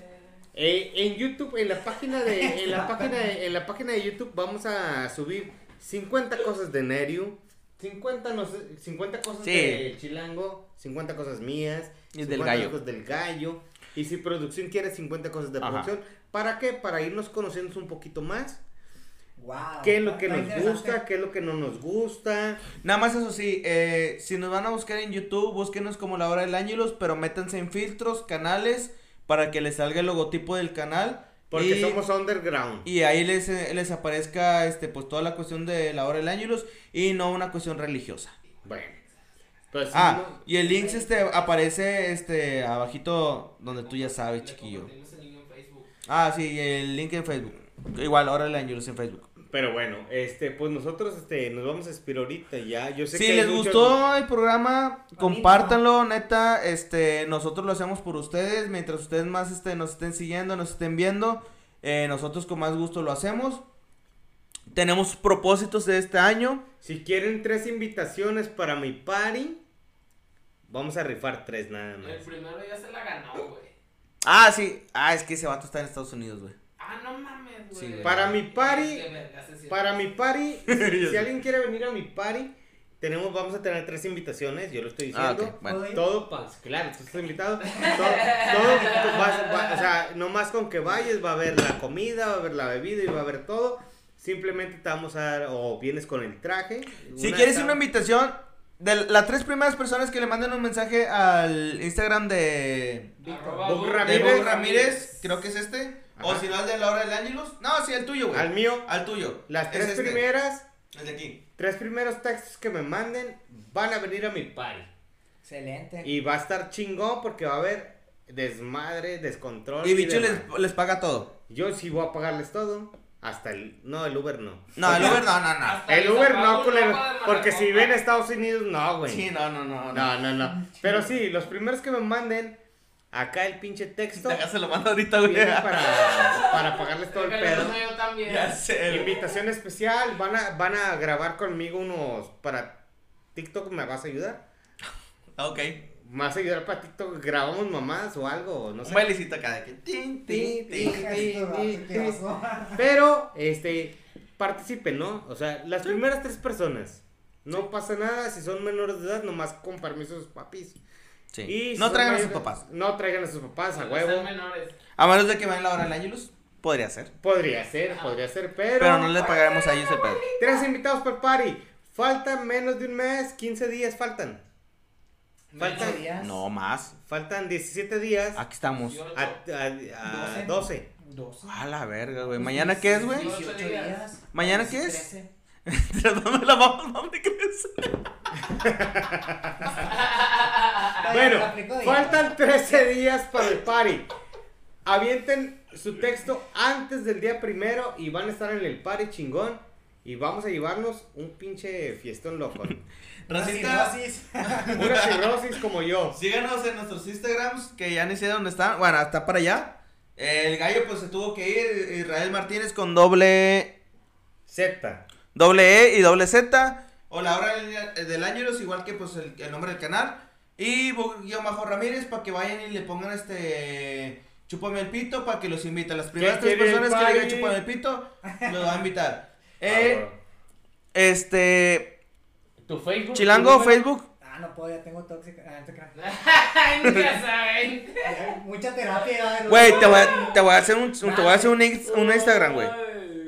eh, en YouTube, en la página de, en la página de, en la página de YouTube vamos a subir 50 cosas de Nerio, 50, no sé, 50 cosas Sí. de Chilango, 50 cosas mías, Y del 50 gallo. cosas del gallo. Y si producción quiere 50 cosas de Ajá. producción, ¿para qué? Para irnos conociendo un poquito más. Wow. ¿Qué es lo que nos gusta? ¿Qué es lo que no nos gusta? Nada más eso sí, eh, si nos van a buscar en YouTube, búsquenos como La Hora del Ángelus, pero métanse en filtros, canales, para que les salga el logotipo del canal. Porque y, somos underground. Y ahí les, eh, les aparezca este pues toda la cuestión de La Hora del Ángelus y no una cuestión religiosa. Bueno. Pues, Ah, no- y el link este aparece este abajito donde tú ya sabes, chiquillo. compartimos el link en Facebook. Ah, sí, el link en Facebook. Igual, Hora del Ángelus en Facebook. Pero bueno, este, pues nosotros este, nos vamos a expirar ahorita ya. Yo sé Si que les muchos- gustó el programa, compártanlo, neta, este, nosotros lo hacemos por ustedes, mientras ustedes más este, nos estén siguiendo, nos estén viendo, eh, nosotros con más gusto lo hacemos. Tenemos propósitos de este año. Si quieren tres invitaciones para mi party, vamos a rifar tres nada El más. primero ya se la ganó, güey. Ah, sí, ah, es que ese vato está en Estados Unidos, güey. Ah, no mames, güey. Sí, Para mi party, para mi party, si, si alguien quiere venir a mi party, tenemos, vamos a tener tres invitaciones, yo lo estoy Ah, diciendo. ok, bueno. Oye, Todo, pa- claro, tú estás invitado. Todo, todo vas- va- o sea, no más con que vayas, va a haber la comida, va a haber la bebida y va a haber todo. Simplemente te vamos a dar, o vienes con el traje. Si una quieres tab- una invitación, de las tres primeras personas que le manden un mensaje al Instagram de, de Ramírez. Ramírez, creo que es este. O si no, el de la hora del Ángelus. No, sí, el tuyo, güey. Al mío, Al tuyo. las Es tres este, primeras, El de aquí. tres primeros textos que me manden van a venir a mi party. Excelente. Y va a estar chingón porque va a haber desmadre, descontrol. Y Bicho les, les paga todo. Yo sí voy a pagarles todo. Hasta el. No, el Uber no. No, el Uber no, no, no. Hasta El Uber no, culero. Porque si ven a Estados Unidos, no, güey. Sí, no, no, no. No, no, no. Pero sí, los primeros que me manden, acá el pinche texto. Ya se lo mando ahorita, güey. para, para pagarles todo el pedo. yo también. Ya sé, güey. Invitación especial. Van a, van a grabar conmigo unos. Para TikTok, ¿me vas a ayudar? Ok. ¿Me vas a ayudar para TikTok? ¿Grabamos mamás o algo? No sé. Un bailecito acá de que. Tin, tin, tin. ¿Qué pasó? Pero, este, participen, ¿no? O sea, las primeras tres personas. No pasa nada si son menores de edad, nomás con permiso de sus papis. Sí. Y no traigan a sus mayores- papás. No traigan a sus papás, a huevo. menores. A menos de que vayan a la hora del Ángelus. Podría ser. Podría ser, podría ser, pero... Pero no le pagaremos a ellos el pedo. Tres invitados por party. Faltan menos de un mes, 15 días faltan. Faltan, días. No más. faltan 17 días Aquí estamos. a, a- a 12. Doce. A la verga, güey. ¿Mañana qué es, güey? 18 días. ¿Mañana qué es? ¿Dónde la vamos? Bueno, faltan 13 días para el party. Avienten su texto antes del día primero y van a estar en el party chingón. Y vamos a llevarnos un pinche fiestón loco. Racita, Cirrosis. Una cirrosis como yo. síganos en nuestros Instagrams, que ya ni sé dónde están. Bueno, está para allá. El gallo pues se tuvo que ir, Israel Martínez con doble, Z. doble E y doble Z. O la hora del, del Ángelos, igual que pues el, el nombre del canal. Y guion bajo Ramírez para que vayan y le pongan este... Chúpame el pito para que los invite. Las primeras tres personas que le digan chúpame el pito, los va a invitar. Ah, Eh, este... Tu Facebook. Chilango, tu. Facebook. Ah, no puedo, ya tengo tóxica. Ah, no te creas. Ay, nunca saben. Mucha terapia. Güey, te voy, a, te voy a hacer un, te voy a hacer un Instagram, güey.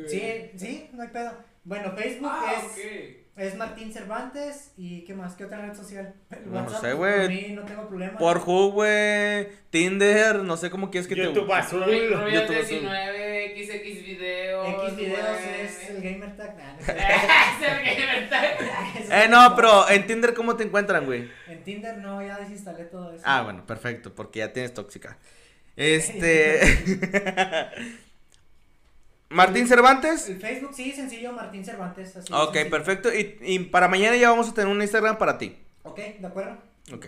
Sí, sí, no hay pedo. Bueno, Facebook Ah, es, es Martín Cervantes. ¿Y qué más? ¿Qué otra red social? El No WhatsApp, sé, pues, por güey. mí no tengo problema. Por güey. Tinder, no sé cómo quieres que YouTube te. azul. Rubio YouTube azul. 19, XX videos. X videos güey. es el gamer tag. Nah, no sé. Es el está- Eso Eh, no, pero en Tinder, ¿cómo te encuentran, güey? En Tinder no, ya desinstalé todo eso. Ah, bueno, perfecto, porque ya tienes tóxica. Este. Martín Cervantes. El Facebook sí, sencillo, Martín Cervantes. Así Ok, sencillo. perfecto. Y, y para mañana ya vamos a tener un Instagram para ti. Ok, de acuerdo. Ok.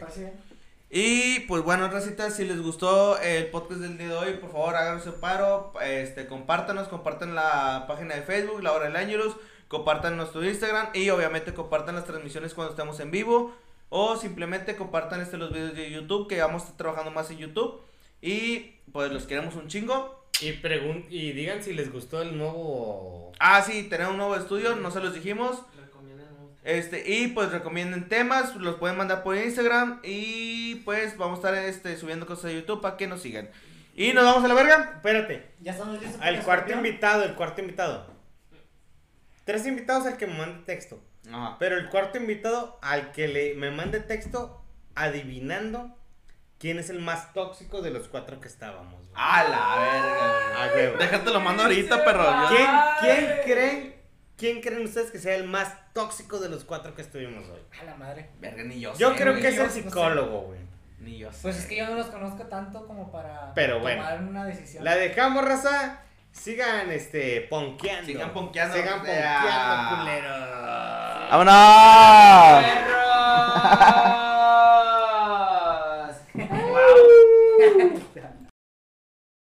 Y pues bueno, Racita, si les gustó el podcast del día de hoy, por favor háganos el paro, este, compártanos, compartan la página de Facebook, La Hora del Ángelus, compartan nuestro Instagram y obviamente compartan las transmisiones cuando estamos en vivo o simplemente compartan este, los videos de YouTube que vamos a estar trabajando más en YouTube y pues los queremos un chingo. Y, pregun y digan si les gustó el nuevo. Ah, sí, tenemos un nuevo estudio, no se los dijimos. Este, y pues recomienden temas, los pueden mandar por Instagram y pues vamos a estar este, subiendo cosas a YouTube para que nos sigan. Y nos vamos a la verga. Espérate. Ya estamos listos. Al cuarto invitado, el cuarto invitado. Tres invitados al que me mande texto. Ajá. Pero el cuarto invitado al que le me mande texto adivinando quién es el más tóxico de los cuatro que estábamos. güey. A la verga. A huevo. Déjate lo mando ahorita, perro. Yo- ¿Quién, quién Ay. creen? ¿Quién creen ustedes que sea el más tóxico de los cuatro que estuvimos hoy? A la madre. Verga, ni yo. Yo sé, creo güey. que es el no sé. psicólogo, güey. Ni yo sé. Pues es que yo no los conozco tanto como para Pero bueno. tomar una decisión. La dejamos, raza. Sigan este ponqueando. Sigan ponqueando. Sigan ponqueando, culeros. ¡Vámonos!